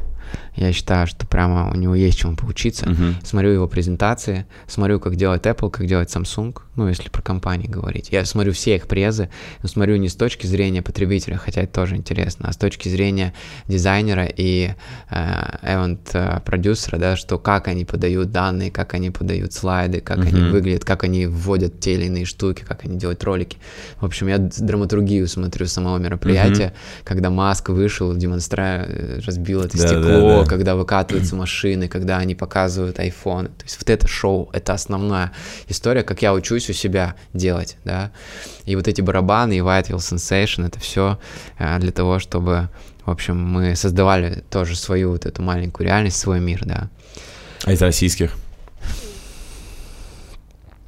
Я считаю, что прямо у него есть чему поучиться. Uh-huh. Смотрю его презентации, смотрю, как делает Apple, как делает Samsung, ну, если про компании говорить. Я смотрю все их презы, но смотрю не с точки зрения потребителя, хотя это тоже интересно, а с точки зрения дизайнера и эвент-продюсера, да, что как они подают данные, как они подают слайды, как uh-huh. они выглядят, как они вводят те или иные штуки, как они делают ролики. В общем, я драматургию смотрю самого мероприятия, uh-huh. когда Маск вышел, демонстра разбил это да, стекло, да, да. Когда выкатываются машины, когда они показывают iPhone. То есть вот это шоу, это основная история, как я учусь у себя делать, да. И вот эти барабаны и Whiteville Sensation, это все э, для того, чтобы, в общем, мы создавали тоже свою вот эту маленькую реальность, свой мир, да. А из российских?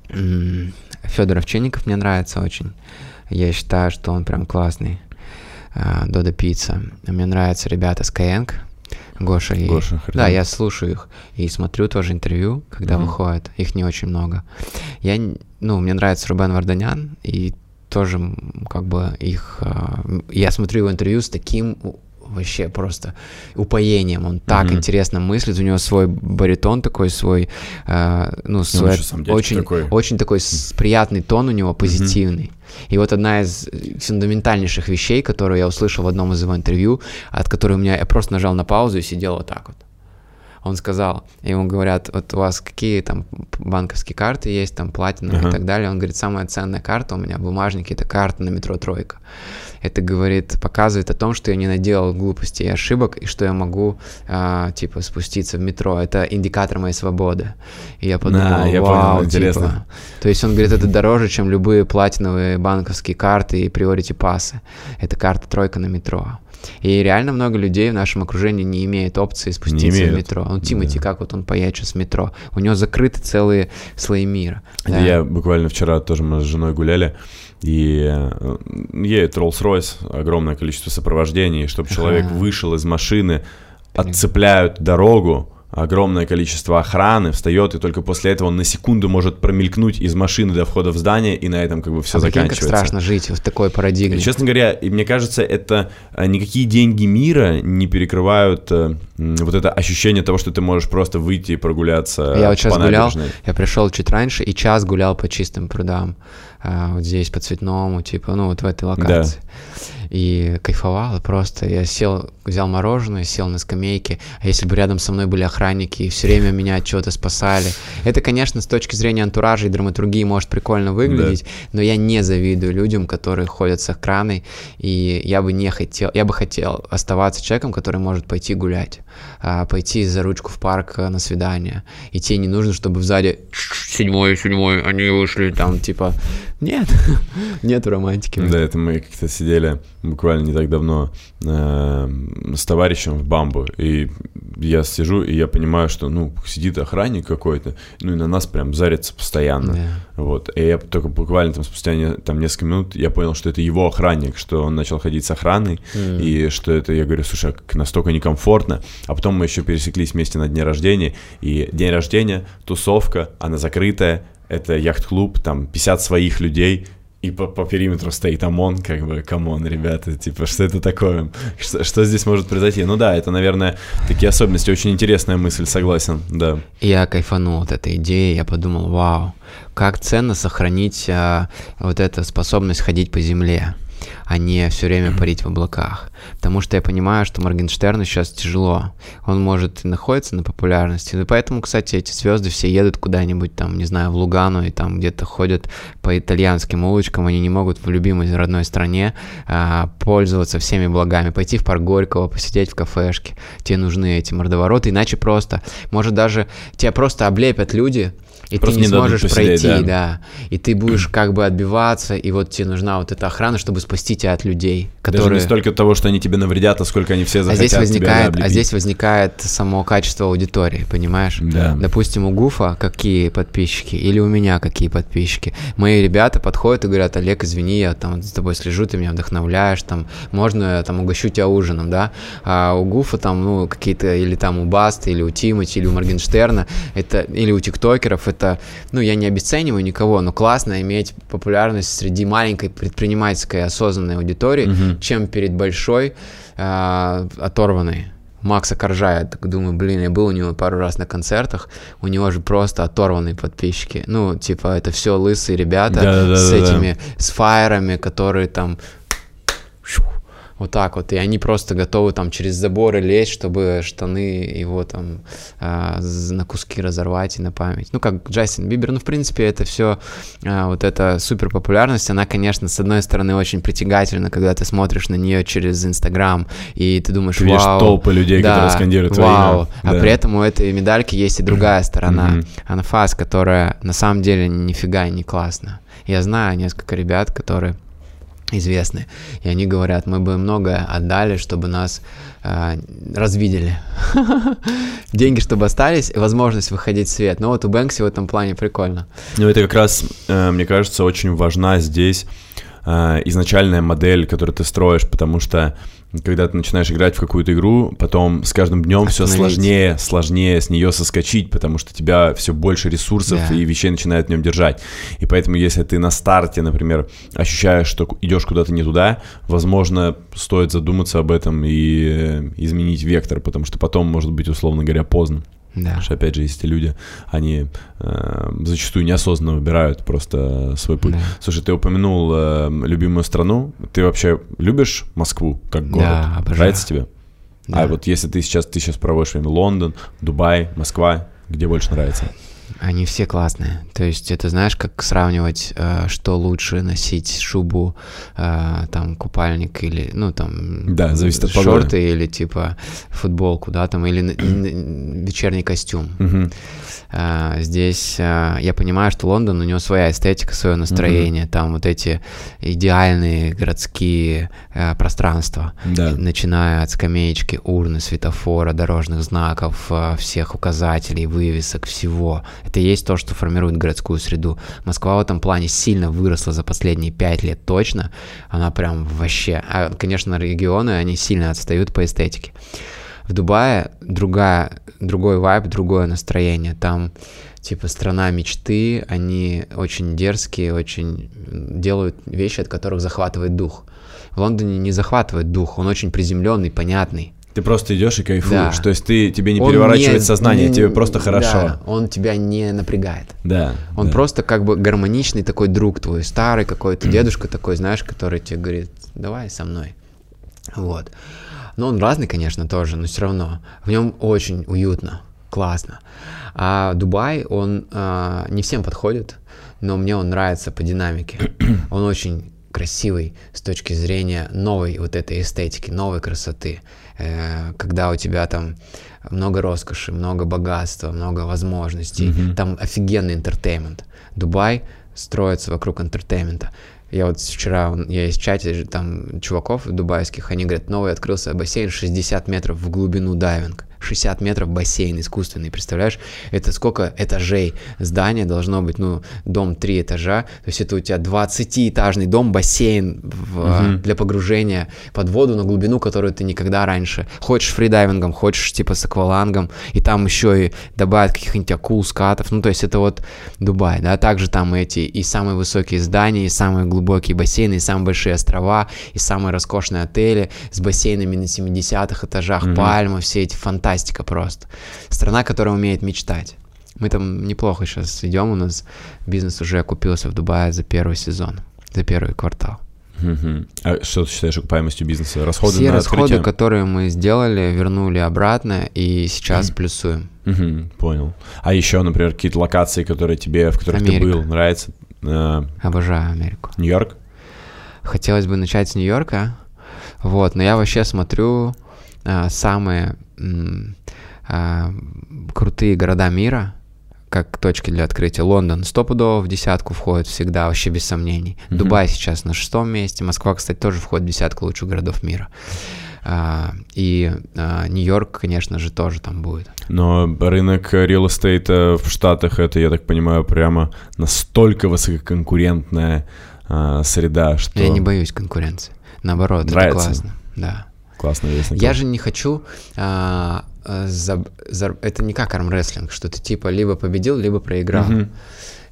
Федор Овчинников мне нравится очень. Я считаю, что он прям классный. Дода Пицца. Мне нравятся ребята Skyeng, Гоша и... Гоша, Да, я слушаю их и смотрю тоже интервью, когда mm-hmm. выходят. Их не очень много. Я, ну, мне нравится Рубен Варданян, и тоже как бы их... А, я смотрю его интервью с таким вообще просто упоением. Он так mm-hmm. интересно мыслит, у него свой баритон такой, свой, э, ну, свой ну, очень, такой. очень такой приятный тон у него, позитивный. Mm-hmm. И вот одна из фундаментальнейших вещей, которую я услышал в одном из его интервью, от которой у меня я просто нажал на паузу и сидел вот так вот он сказал, ему говорят, вот у вас какие там банковские карты есть, там платина uh-huh. и так далее. Он говорит, самая ценная карта у меня в бумажнике, это карта на метро «Тройка». Это, говорит, показывает о том, что я не наделал глупостей и ошибок, и что я могу, а, типа, спуститься в метро. Это индикатор моей свободы. И я подумал, да, я вау, понял, типа. Интересно. То есть он говорит, это дороже, чем любые платиновые банковские карты и приорити пасы. Это карта «Тройка» на метро. И реально много людей в нашем окружении не имеет опции спуститься в метро. Ну, Тимати, да. как вот он поедет с метро. У него закрыты целые слои мира. Да. Я буквально вчера тоже мы с женой гуляли, и э, едет Rolls-Royce, огромное количество сопровождений, чтобы человек вышел из машины, отцепляют дорогу, огромное количество охраны, встает, и только после этого он на секунду может промелькнуть из машины до входа в здание, и на этом как бы все а заканчивается. как страшно жить в такой парадигме. И, честно говоря, и мне кажется, это э, никакие деньги мира не перекрывают э, вот это ощущение того, что ты можешь просто выйти и прогуляться Я вот сейчас гулял, я пришел чуть раньше и час гулял по чистым прудам, э, вот здесь по цветному, типа, ну вот в этой локации. Да и кайфовал просто. Я сел, взял мороженое, сел на скамейке, а если бы рядом со мной были охранники и все время меня от чего-то спасали. Это, конечно, с точки зрения антуража и драматургии может прикольно выглядеть, да. но я не завидую людям, которые ходят с охраной, и я бы не хотел, я бы хотел оставаться человеком, который может пойти гулять, а, пойти за ручку в парк на свидание, и тебе не нужно, чтобы сзади седьмой, седьмой, они вышли там, типа, нет, *laughs* нет романтики. Да, это мы как-то сидели буквально не так давно э, с товарищем в бамбу, и я сижу, и я понимаю, что, ну, сидит охранник какой-то, ну, и на нас прям зарится постоянно, yeah. вот, и я только буквально там спустя не, там несколько минут я понял, что это его охранник, что он начал ходить с охраной, mm. и что это, я говорю, слушай, а настолько некомфортно, а потом мы еще пересеклись вместе на дне рождения, и день рождения, тусовка, она закрытая, это яхт-клуб, там 50 своих людей, и по, по периметру стоит ОМОН, как бы, come on, ребята, типа, что это такое? Что, что здесь может произойти? Ну да, это, наверное, такие особенности, очень интересная мысль, согласен, да. Я кайфанул от этой идеи, я подумал, вау, как ценно сохранить а, вот эту способность ходить по земле а не все время парить в облаках. Потому что я понимаю, что Моргенштерну сейчас тяжело. Он может и находиться на популярности. И поэтому, кстати, эти звезды все едут куда-нибудь там, не знаю, в Лугану и там где-то ходят по итальянским улочкам. Они не могут в любимой родной стране а, пользоваться всеми благами. Пойти в парк Горького, посидеть в кафешке. Тебе нужны эти мордовороты. Иначе просто, может даже тебя просто облепят люди, и Просто ты не, не сможешь пройти, да. да. И ты будешь как бы отбиваться, и вот тебе нужна вот эта охрана, чтобы спасти хотите от людей, которые... Даже не столько того, что они тебе навредят, а сколько они все захотят а здесь возникает, тебя А здесь возникает само качество аудитории, понимаешь? Да. Допустим, у Гуфа какие подписчики, или у меня какие подписчики. Мои ребята подходят и говорят, Олег, извини, я там с тобой слежу, ты меня вдохновляешь, там, можно я там угощу тебя ужином, да? А у Гуфа там, ну, какие-то, или там у Баста, или у Тимати, или у Моргенштерна, это, или у тиктокеров, это, ну, я не обесцениваю никого, но классно иметь популярность среди маленькой предпринимательской осознанной аудитории, угу. чем перед большой э, оторванной. Макса Коржая, так думаю, блин, я был у него пару раз на концертах, у него же просто оторванные подписчики. Ну, типа, это все лысые ребята да, да, с да, этими, да. с фаерами, которые там вот так вот, и они просто готовы там через заборы лезть, чтобы штаны его там э, на куски разорвать и на память. Ну, как Джастин Бибер, ну, в принципе, это все, э, а, вот эта супер популярность, она, конечно, с одной стороны очень притягательна, когда ты смотришь на нее через Инстаграм, и ты думаешь, ты вау. толпы людей, да, которые скандируют вау. твои имя. А при этом у этой медальки есть и другая сторона, mm-hmm. анфас, которая на самом деле нифига не классная. Я знаю несколько ребят, которые известны. И они говорят, мы бы многое отдали, чтобы нас э, развидели. *laughs* Деньги, чтобы остались, и возможность выходить в свет. Но вот у Бэнкси в этом плане прикольно. Ну, это как раз, э, мне кажется, очень важна здесь э, изначальная модель, которую ты строишь, потому что когда ты начинаешь играть в какую-то игру, потом с каждым днем все сложнее, сложнее с нее соскочить, потому что тебя все больше ресурсов да. и вещей начинает в нем держать. И поэтому, если ты на старте, например, ощущаешь, что идешь куда-то не туда, возможно, стоит задуматься об этом и э, изменить вектор, потому что потом, может быть, условно говоря, поздно. Да. Потому что, опять же, есть люди, они э, зачастую неосознанно выбирают просто свой путь. Да. Слушай, ты упомянул э, любимую страну. Ты вообще любишь Москву как город? Да, обожаю. Нравится тебе? Да. А вот если ты сейчас, ты сейчас проводишь время Лондон, Дубай, Москва, где больше нравится? Они все классные. То есть это знаешь, как сравнивать, э, что лучше носить шубу, э, там купальник или ну там да, зависит от шорты погоды. или типа футболку, да, там или вечерний костюм. Угу. Uh, здесь uh, я понимаю, что Лондон, у него своя эстетика, свое настроение, mm-hmm. там вот эти идеальные городские uh, пространства, да. начиная от скамеечки, урны, светофора, дорожных знаков, всех указателей, вывесок, всего. Это и есть то, что формирует городскую среду. Москва в этом плане сильно выросла за последние пять лет точно. Она прям вообще... А, конечно, регионы, они сильно отстают по эстетике. В Дубае другая, другой вайб, другое настроение. Там типа страна мечты, они очень дерзкие, очень делают вещи, от которых захватывает дух. В Лондоне не захватывает дух, он очень приземленный, понятный. Ты просто идешь и кайфуешь. Да. То есть ты тебе не он переворачивает не, сознание, не, тебе просто хорошо. Да, он тебя не напрягает. Да. Он да. просто как бы гармоничный такой друг твой, старый какой-то дедушка такой, знаешь, который тебе говорит, давай со мной. Вот. Но он разный, конечно, тоже, но все равно. В нем очень уютно, классно. А Дубай, он а, не всем подходит, но мне он нравится по динамике. *clears throat* Он очень красивый с точки зрения новой вот этой эстетики, новой красоты. Э, когда у тебя там много роскоши, много богатства, много возможностей, mm-hmm. там офигенный entertainment. Дубай строится вокруг entertainment а. Я вот вчера, я в чате там чуваков дубайских, они говорят, новый открылся бассейн 60 метров в глубину дайвинг. 60 метров бассейн искусственный, представляешь? Это сколько этажей здания должно быть, ну, дом 3 этажа, то есть это у тебя 20-этажный дом, бассейн в, угу. для погружения под воду на глубину, которую ты никогда раньше. Хочешь фридайвингом, хочешь типа с аквалангом, и там еще и добавят каких-нибудь акул, скатов, ну, то есть это вот Дубай, да, также там эти и самые высокие здания, и самые глубокие бассейны, и самые большие острова, и самые роскошные отели с бассейнами на 70-х этажах, угу. пальмы, все эти фантастики фантастика просто. Страна, которая умеет мечтать. Мы там неплохо сейчас идем, у нас бизнес уже окупился в Дубае за первый сезон, за первый квартал. Угу. А что ты считаешь окупаемостью бизнеса? Расходы Все на расходы, открытие? которые мы сделали, вернули обратно и сейчас плюсуем. Угу, понял. А еще, например, какие-то локации, которые тебе, в которых Америка. ты был, нравятся? Обожаю Америку. Нью-Йорк? Хотелось бы начать с Нью-Йорка, вот, но я вообще смотрю а, самые а, крутые города мира как точки для открытия. Лондон стопудово в десятку входит всегда, вообще без сомнений. Mm-hmm. Дубай сейчас на шестом месте, Москва, кстати, тоже входит в десятку лучших городов мира. А, и а, Нью-Йорк, конечно же, тоже там будет. Но рынок real estate в Штатах, это, я так понимаю, прямо настолько высококонкурентная а, среда, что... Я не боюсь конкуренции. Наоборот, Нравится? это классно. Да. Классно, весело. Я же не хочу... А, за, за, это не как армрестлинг, что ты типа либо победил, либо проиграл. Mm-hmm.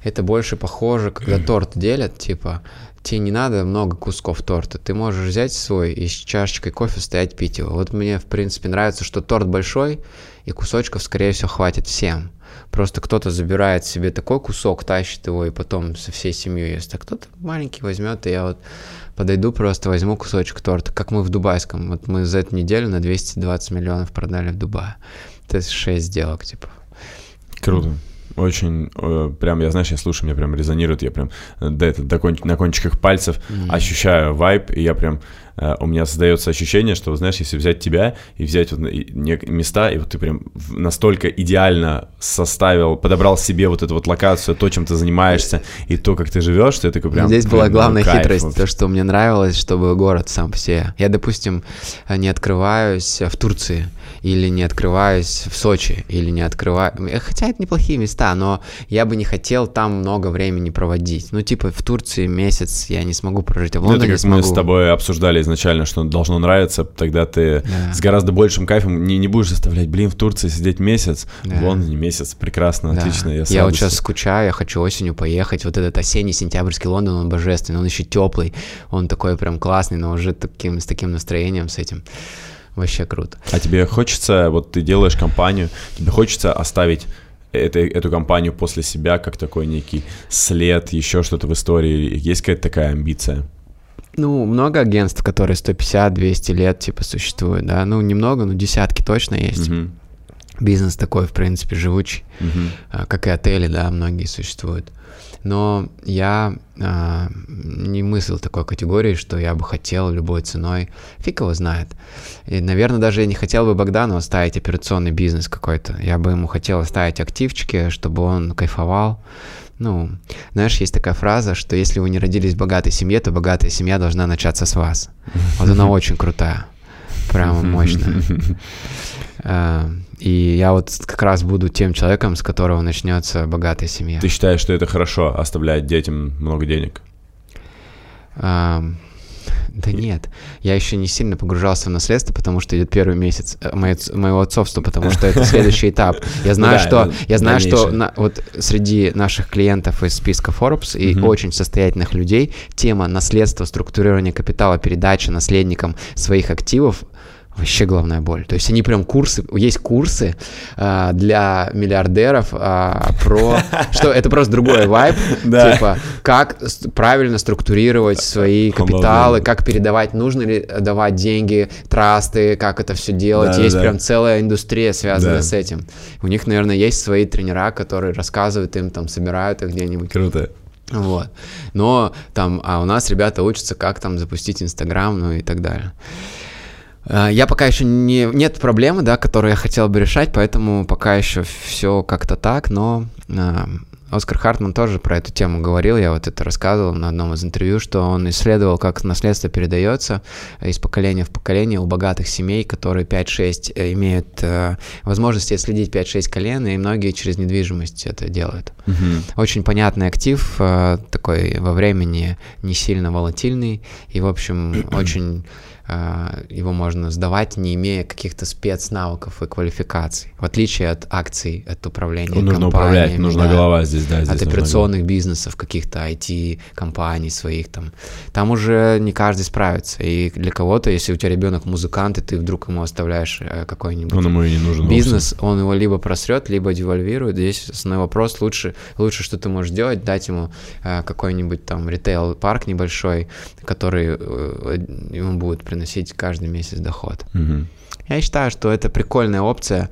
Это больше похоже, когда торт делят, типа, тебе не надо много кусков торта. Ты можешь взять свой и с чашечкой кофе стоять пить его. Вот мне, в принципе, нравится, что торт большой, и кусочков, скорее всего, хватит всем. Просто кто-то забирает себе такой кусок, тащит его и потом со всей семьей ест. А кто-то маленький возьмет, и я вот подойду просто, возьму кусочек торта, как мы в Дубайском. Вот мы за эту неделю на 220 миллионов продали в Дубае. Это 6 сделок, типа. Круто. Очень, э, прям, я, знаешь, я слушаю, мне прям резонирует, я прям э, до, это, до кон, на кончиках пальцев mm-hmm. ощущаю вайб, и я прям, у меня создается ощущение, что, знаешь, если взять тебя и взять вот места, и вот ты прям настолько идеально составил, подобрал себе вот эту вот локацию, то, чем ты занимаешься, и то, как ты живешь, что это такой прям... Здесь была главная ну, хитрость, кайф. то, что мне нравилось, чтобы город сам по себе. Я, допустим, не открываюсь в Турции, или не открываюсь в Сочи, или не открываю... Э, хотя это неплохие места, но я бы не хотел там много времени проводить. Ну, типа, в Турции месяц я не смогу прожить, а в Лондоне ну, это как смогу. мы с тобой обсуждали изначально, что должно нравиться, тогда ты да. с гораздо большим кайфом не, не будешь заставлять, блин, в Турции сидеть месяц, да. в Лондоне месяц, прекрасно, да. отлично. Я, я вот сейчас скучаю, я хочу осенью поехать, вот этот осенний сентябрьский Лондон, он божественный, он еще теплый, он такой прям классный, но уже таким, с таким настроением, с этим. Вообще круто. А тебе хочется, вот ты делаешь компанию, тебе хочется оставить это, эту компанию после себя как такой некий след, еще что-то в истории? Есть какая-то такая амбиция? Ну, много агентств, которые 150-200 лет, типа, существуют, да. Ну, немного, но десятки точно есть. Uh-huh. Бизнес такой, в принципе, живучий, uh-huh. как и отели, да, многие существуют но я э, не мыслил такой категории, что я бы хотел любой ценой. Фиг его знает. И, наверное, даже я не хотел бы Богдану оставить операционный бизнес какой-то. Я бы ему хотел оставить активчики, чтобы он кайфовал. Ну, знаешь, есть такая фраза, что если вы не родились в богатой семье, то богатая семья должна начаться с вас. *laughs* Вот она очень крутая. Прямо *laughs* мощная. Э, и я вот как раз буду тем человеком, с которого начнется богатая семья. Ты считаешь, что это хорошо, оставлять детям много денег? *laughs* Да нет, я еще не сильно погружался в наследство, потому что идет первый месяц э, моего отцовства, потому что это следующий этап. Я *laughs* знаю, что я знаю, что вот среди наших клиентов из списка Forbes и очень состоятельных людей тема наследства, структурирования капитала, передачи наследникам своих активов Вообще главная боль. То есть они прям курсы, есть курсы а, для миллиардеров а, про, *laughs* что это просто другой вайб, типа как правильно структурировать свои капиталы, как передавать, нужно ли давать деньги, трасты, как это все делать. есть прям целая индустрия связанная с этим. У них, наверное, есть свои тренера, которые рассказывают им, там, собирают их где-нибудь. Круто. Вот. Но там, а у нас ребята учатся, как там запустить Инстаграм, ну и так далее. А, я пока еще не... Нет проблемы, да, которую я хотел бы решать, поэтому пока еще все как-то так, но а, Оскар Хартман тоже про эту тему говорил, я вот это рассказывал на одном из интервью, что он исследовал, как наследство передается из поколения в поколение у богатых семей, которые 5-6 э, имеют э, возможности отследить 5-6 колен, и многие через недвижимость это делают. Угу. Очень понятный актив, э, такой во времени не сильно волатильный, и, в общем, *clears throat* очень его можно сдавать, не имея каких-то спецнавыков и квалификаций, в отличие от акций, от управления ну, Нужно управлять, нужна да, голова здесь, да. Здесь от операционных голова. бизнесов, каких-то IT-компаний своих там. Там уже не каждый справится, и для кого-то, если у тебя ребенок музыкант, и ты вдруг ему оставляешь э, какой-нибудь он ему и не нужен бизнес, вовсе. он его либо просрет, либо девальвирует. Здесь основной вопрос, лучше, лучше что ты можешь делать, дать ему э, какой-нибудь там ритейл-парк небольшой, который э, ему будет приносить каждый месяц доход. Угу. Я считаю, что это прикольная опция.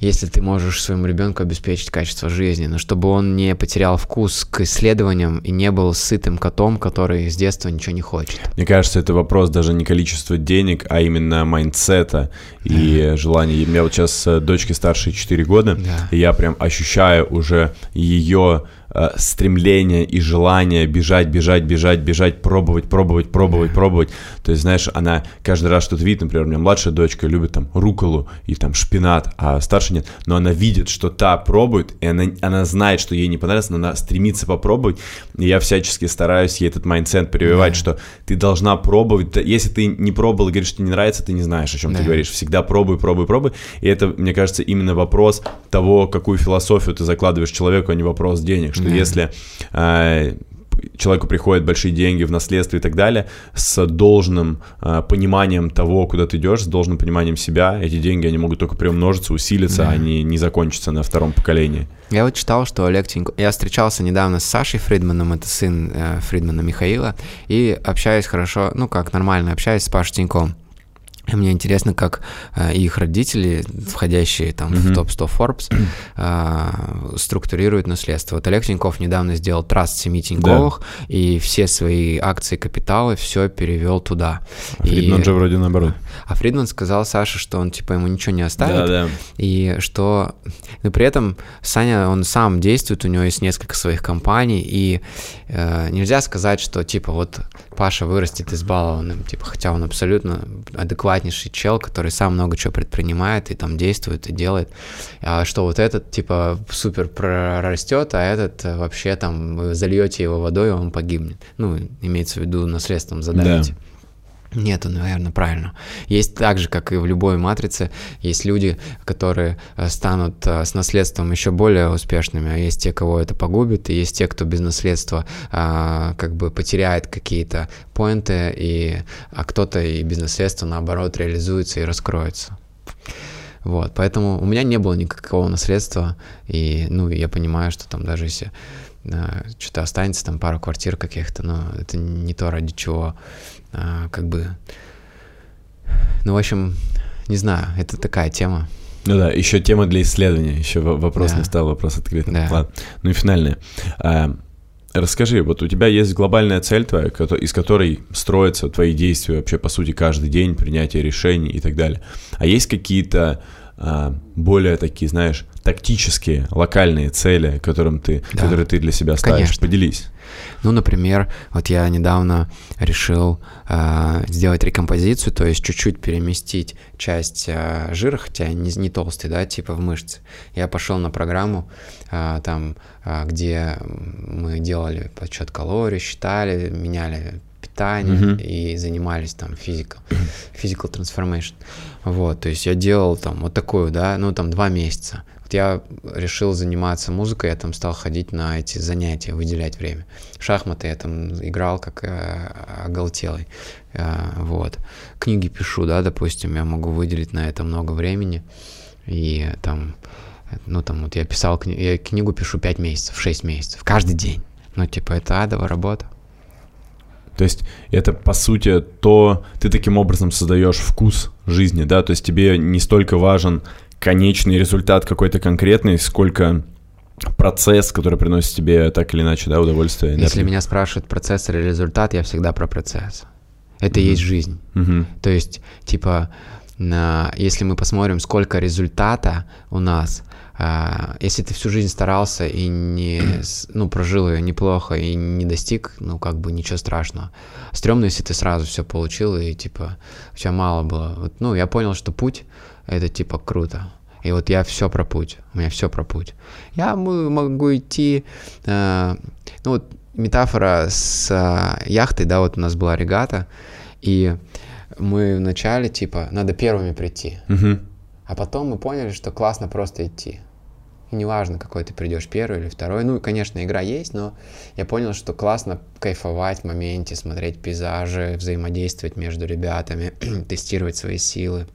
если ты можешь своему ребенку обеспечить качество жизни, но чтобы он не потерял вкус к исследованиям и не был сытым котом, который с детства ничего не хочет. Мне кажется, это вопрос даже не количества денег, а именно mindset а и желания. У меня вот сейчас э, дочке старше 4 года, да. и я прям ощущаю уже ее э, стремление и желание бежать, бежать, бежать, бежать, пробовать, пробовать, пробовать, пробовать. То есть, знаешь, она каждый раз что-то видит, например, у меня младшая дочка любит там руколу и там шпинат, а старшая нет, но она видит, что та пробует, и она, она знает, что ей не понравится, но она стремится попробовать, и я всячески стараюсь ей этот mindset прививать, да. что ты должна пробовать, если ты не пробовал и говоришь, что тебе не нравится, ты не знаешь, о чем да. ты говоришь, всегда пробуй, пробуй, пробуй, и это, мне кажется, именно вопрос того, какую философию ты закладываешь человеку, а не вопрос денег, что да. если э, человеку приходят большие деньги в наследство и так далее, с должным э, пониманием того, куда ты идешь, с должным пониманием себя, эти деньги, они могут только приумножиться, усилиться, да. они не закончатся на втором поколении. Я вот читал, что Олег Тиньков... Я встречался недавно с Сашей Фридманом, это сын э, Фридмана Михаила, и общаюсь хорошо, ну как, нормально общаюсь с Пашей Тиньковым. Мне интересно, как э, их родители, входящие там mm-hmm. в топ-100 Forbes, *clears throat* э, структурируют наследство. Вот Олег Тиньков недавно сделал траст семи Тиньковых, да. и все свои акции капиталы все перевел туда. А Фридман и... же вроде наоборот. А Фридман сказал Саше, что он типа ему ничего не оставит, да, да. и что... Но при этом Саня, он сам действует, у него есть несколько своих компаний, и э, нельзя сказать, что типа вот Паша вырастет избалованным, типа, хотя он абсолютно адекватнейший чел, который сам много чего предпринимает и там действует и делает, а что вот этот, типа, супер прорастет, а этот э, вообще там, вы зальете его водой, он погибнет. Ну, имеется в виду наследством задавите. Да. Нету, наверное, правильно. Есть так же, как и в любой матрице, есть люди, которые э, станут э, с наследством еще более успешными, а есть те, кого это погубит, и есть те, кто без наследства а, как бы потеряет какие-то поинты, и, а кто-то и без наследства, наоборот, реализуется и раскроется. Вот, поэтому у меня не было никакого наследства, и, ну, я понимаю, что там даже если что-то останется, там пару квартир каких-то, но это не то, ради чего а, как бы... Ну, в общем, не знаю, это такая тема. Ну да, еще тема для исследования, еще вопрос да. не стал, вопрос открытым. Да. Ладно. Ну и финальное. А, расскажи, вот у тебя есть глобальная цель твоя, из которой строятся твои действия вообще, по сути, каждый день, принятие решений и так далее. А есть какие-то а, более такие, знаешь, тактические, локальные цели, которым ты, да. которые ты для себя ставишь? Конечно. Поделись. Ну, например, вот я недавно решил э, сделать рекомпозицию, то есть чуть-чуть переместить часть э, жира, хотя не, не толстый, да, типа в мышцы. Я пошел на программу, э, там, э, где мы делали подсчет калорий, считали, меняли питание mm-hmm. и занимались там физикал, physical transformation. Вот, то есть я делал там вот такую, да, ну там два месяца. Я решил заниматься музыкой, я там стал ходить на эти занятия, выделять время. шахматы я там играл как э, оголтелый. Э, вот. Книги пишу, да, допустим, я могу выделить на это много времени. И там, ну там вот я писал, кни- я книгу пишу 5 месяцев, 6 месяцев, каждый день. Ну типа это адовая работа. То есть это, по сути, то ты таким образом создаешь вкус жизни, да, то есть тебе не столько важен конечный результат какой-то конкретный, сколько процесс, который приносит тебе так или иначе, да, удовольствие. Энергию. Если меня спрашивают процесс или результат, я всегда про процесс. Это mm-hmm. есть жизнь. Mm-hmm. То есть, типа, на, если мы посмотрим, сколько результата у нас, а, если ты всю жизнь старался и не, ну, прожил ее неплохо и не достиг, ну, как бы ничего страшного. Стремно, если ты сразу все получил и, типа, у тебя мало было. Вот, ну, я понял, что путь это типа круто. И вот я все про путь, у меня все про путь. Я могу идти, э, ну вот метафора с э, яхтой, да, вот у нас была регата, и мы вначале, типа, надо первыми прийти. Угу. А потом мы поняли, что классно просто идти. И неважно, какой ты придешь, первый или второй. Ну, конечно, игра есть, но я понял, что классно кайфовать в моменте, смотреть пейзажи, взаимодействовать между ребятами, *clears throat* тестировать свои силы.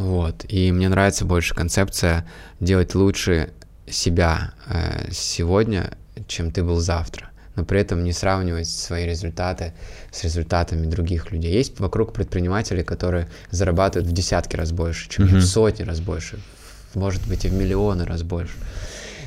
Вот. И мне нравится больше концепция делать лучше себя э, сегодня, чем ты был завтра. Но при этом не сравнивать свои результаты с результатами других людей. Есть вокруг предпринимателей, которые зарабатывают в десятки раз больше, чем mm-hmm. в сотни раз больше, может быть, и в миллионы раз больше.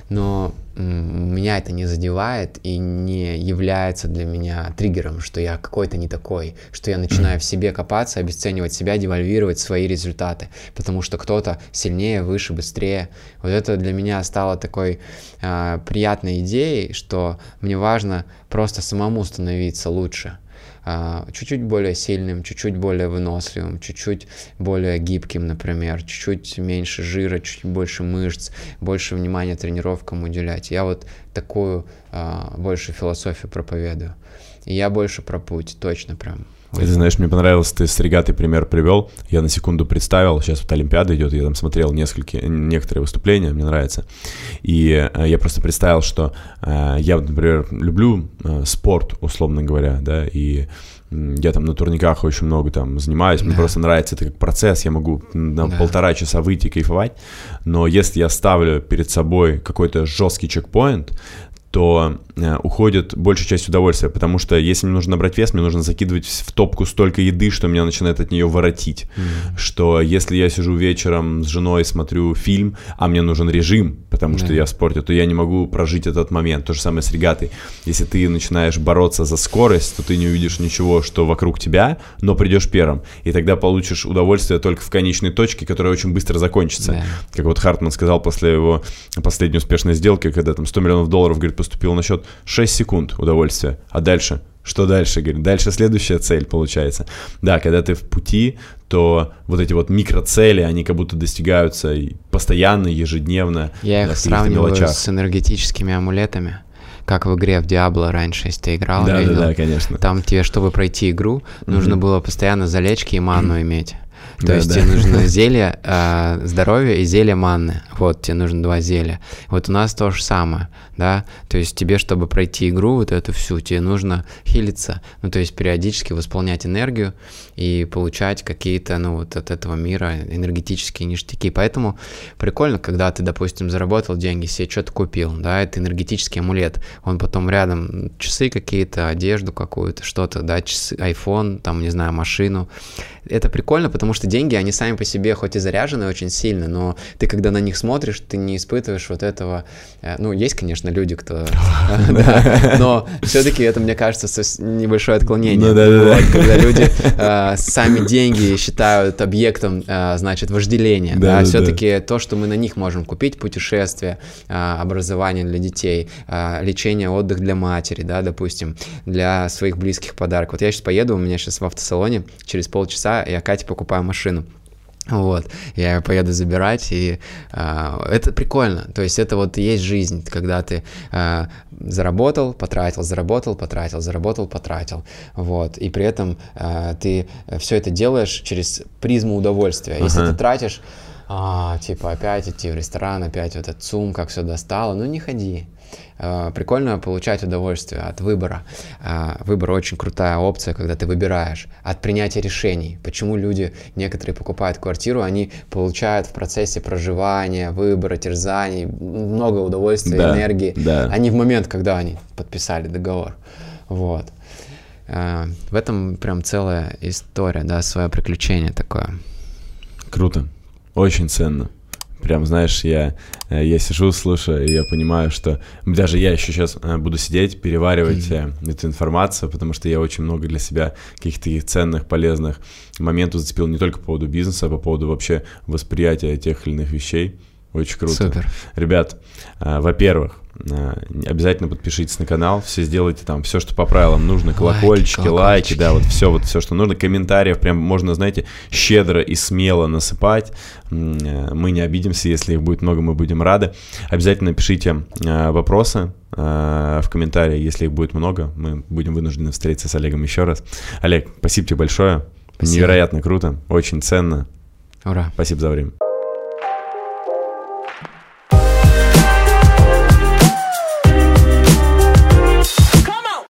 Но меня это не задевает и не является для меня триггером, что я какой-то не такой, что я начинаю в себе копаться, обесценивать себя, девальвировать свои результаты, потому что кто-то сильнее, выше, быстрее. Вот это для меня стало такой э, приятной идеей, что мне важно просто самому становиться лучше, чуть-чуть более сильным, чуть-чуть более выносливым, чуть-чуть более гибким, например, чуть-чуть меньше жира, чуть больше мышц, больше внимания тренировкам уделять. Я вот такую а, больше философию проповедую. И я больше про путь, точно прям. Ты знаешь, мне понравилось, ты с регатой пример привел. Я на секунду представил, сейчас вот Олимпиада идет, я там смотрел несколько, некоторые выступления, мне нравится. И э, я просто представил, что э, я, например, люблю э, спорт, условно говоря, да, и я там на турниках очень много там занимаюсь, да. мне просто нравится это как процесс, я могу на да. полтора часа выйти кайфовать, но если я ставлю перед собой какой-то жесткий чекпоинт, то э, уходит большая часть удовольствия, потому что если мне нужно набрать вес, мне нужно закидывать в топку столько еды, что меня начинает от нее воротить. Mm-hmm. Что если я сижу вечером с женой, смотрю фильм, а мне нужен режим, потому mm-hmm. что я в спорте, то я не могу прожить этот момент. То же самое с регатой. Если ты начинаешь бороться за скорость, то ты не увидишь ничего, что вокруг тебя, но придешь первым. И тогда получишь удовольствие только в конечной точке, которая очень быстро закончится. Yeah. Как вот Хартман сказал после его последней успешной сделки, когда там 100 миллионов долларов, говорит, поступил на счет 6 секунд удовольствия. А дальше? Что дальше? Говорит, дальше следующая цель получается. Да, когда ты в пути, то вот эти вот микроцели, они как будто достигаются постоянно, ежедневно. Я их сравниваю мелочах. с энергетическими амулетами как в игре в Диабло раньше, если ты играл. Да, да, да, конечно. Там тебе, чтобы пройти игру, нужно было постоянно залечки и ману *clears throat* иметь. То да, есть да. тебе нужно *laughs* зелье э, здоровья и зелье манны. Вот, тебе нужно два зелья. Вот у нас то же самое, да. То есть тебе, чтобы пройти игру вот эту всю, тебе нужно хилиться. Ну, то есть периодически восполнять энергию и получать какие-то, ну, вот от этого мира энергетические ништяки. Поэтому прикольно, когда ты, допустим, заработал деньги, себе что-то купил, да, это энергетический амулет. Он потом рядом часы какие-то, одежду какую-то, что-то, да, часы, iPhone, там, не знаю, машину. Это прикольно, потому что деньги, они сами по себе хоть и заряжены очень сильно, но ты когда на них смотришь, ты не испытываешь вот этого... Э, ну, есть, конечно, люди, кто... *laughs* *laughs* Но все-таки это, мне кажется, небольшое отклонение. Ну когда люди э, сами деньги считают объектом, э, значит, вожделения. Да, все-таки то, что мы на них можем купить, путешествие, образование для детей, лечение, отдых для матери, да, допустим, для своих близких подарков. Вот я сейчас поеду, у меня сейчас в автосалоне, через полчаса я Кате покупаю машину машину. Вот, я ее поеду забирать, и э, это прикольно. То есть это вот есть жизнь, когда ты э, заработал, потратил, заработал, потратил, заработал, потратил. Вот, и при этом э, ты все это делаешь через призму удовольствия. Если uh-huh. ты тратишь, а, типа опять идти в ресторан, опять вот этот сум, как все достало, ну не ходи. Э, прикольно получать удовольствие от выбора. Э, выбор очень крутая опция, когда ты выбираешь. От принятия решений. Почему люди, некоторые покупают квартиру, они получают в процессе проживания, выбора, терзаний много удовольствия, да, энергии. Да. Они в момент, когда они подписали договор. Вот. Э, в этом прям целая история, да, свое приключение такое. Круто. Очень ценно прям, знаешь, я, э, я сижу, слушаю, и я понимаю, что даже я еще сейчас э, буду сидеть, переваривать mm-hmm. эту информацию, потому что я очень много для себя каких-то ценных, полезных моментов зацепил не только по поводу бизнеса, а по поводу вообще восприятия тех или иных вещей. Очень круто. Супер. Ребят, во-первых, Э, обязательно подпишитесь на канал, все сделайте там все, что по правилам нужно, колокольчики, лайки, лайки, да, вот все, вот все, что нужно, комментариев прям можно, знаете, щедро и смело насыпать. Э, мы не обидимся, если их будет много, мы будем рады. Обязательно пишите э, вопросы в комментариях, если их будет много, мы будем вынуждены встретиться с Олегом еще раз. Олег, спасибо тебе большое, спасибо. невероятно круто, очень ценно. Ура. Спасибо за время.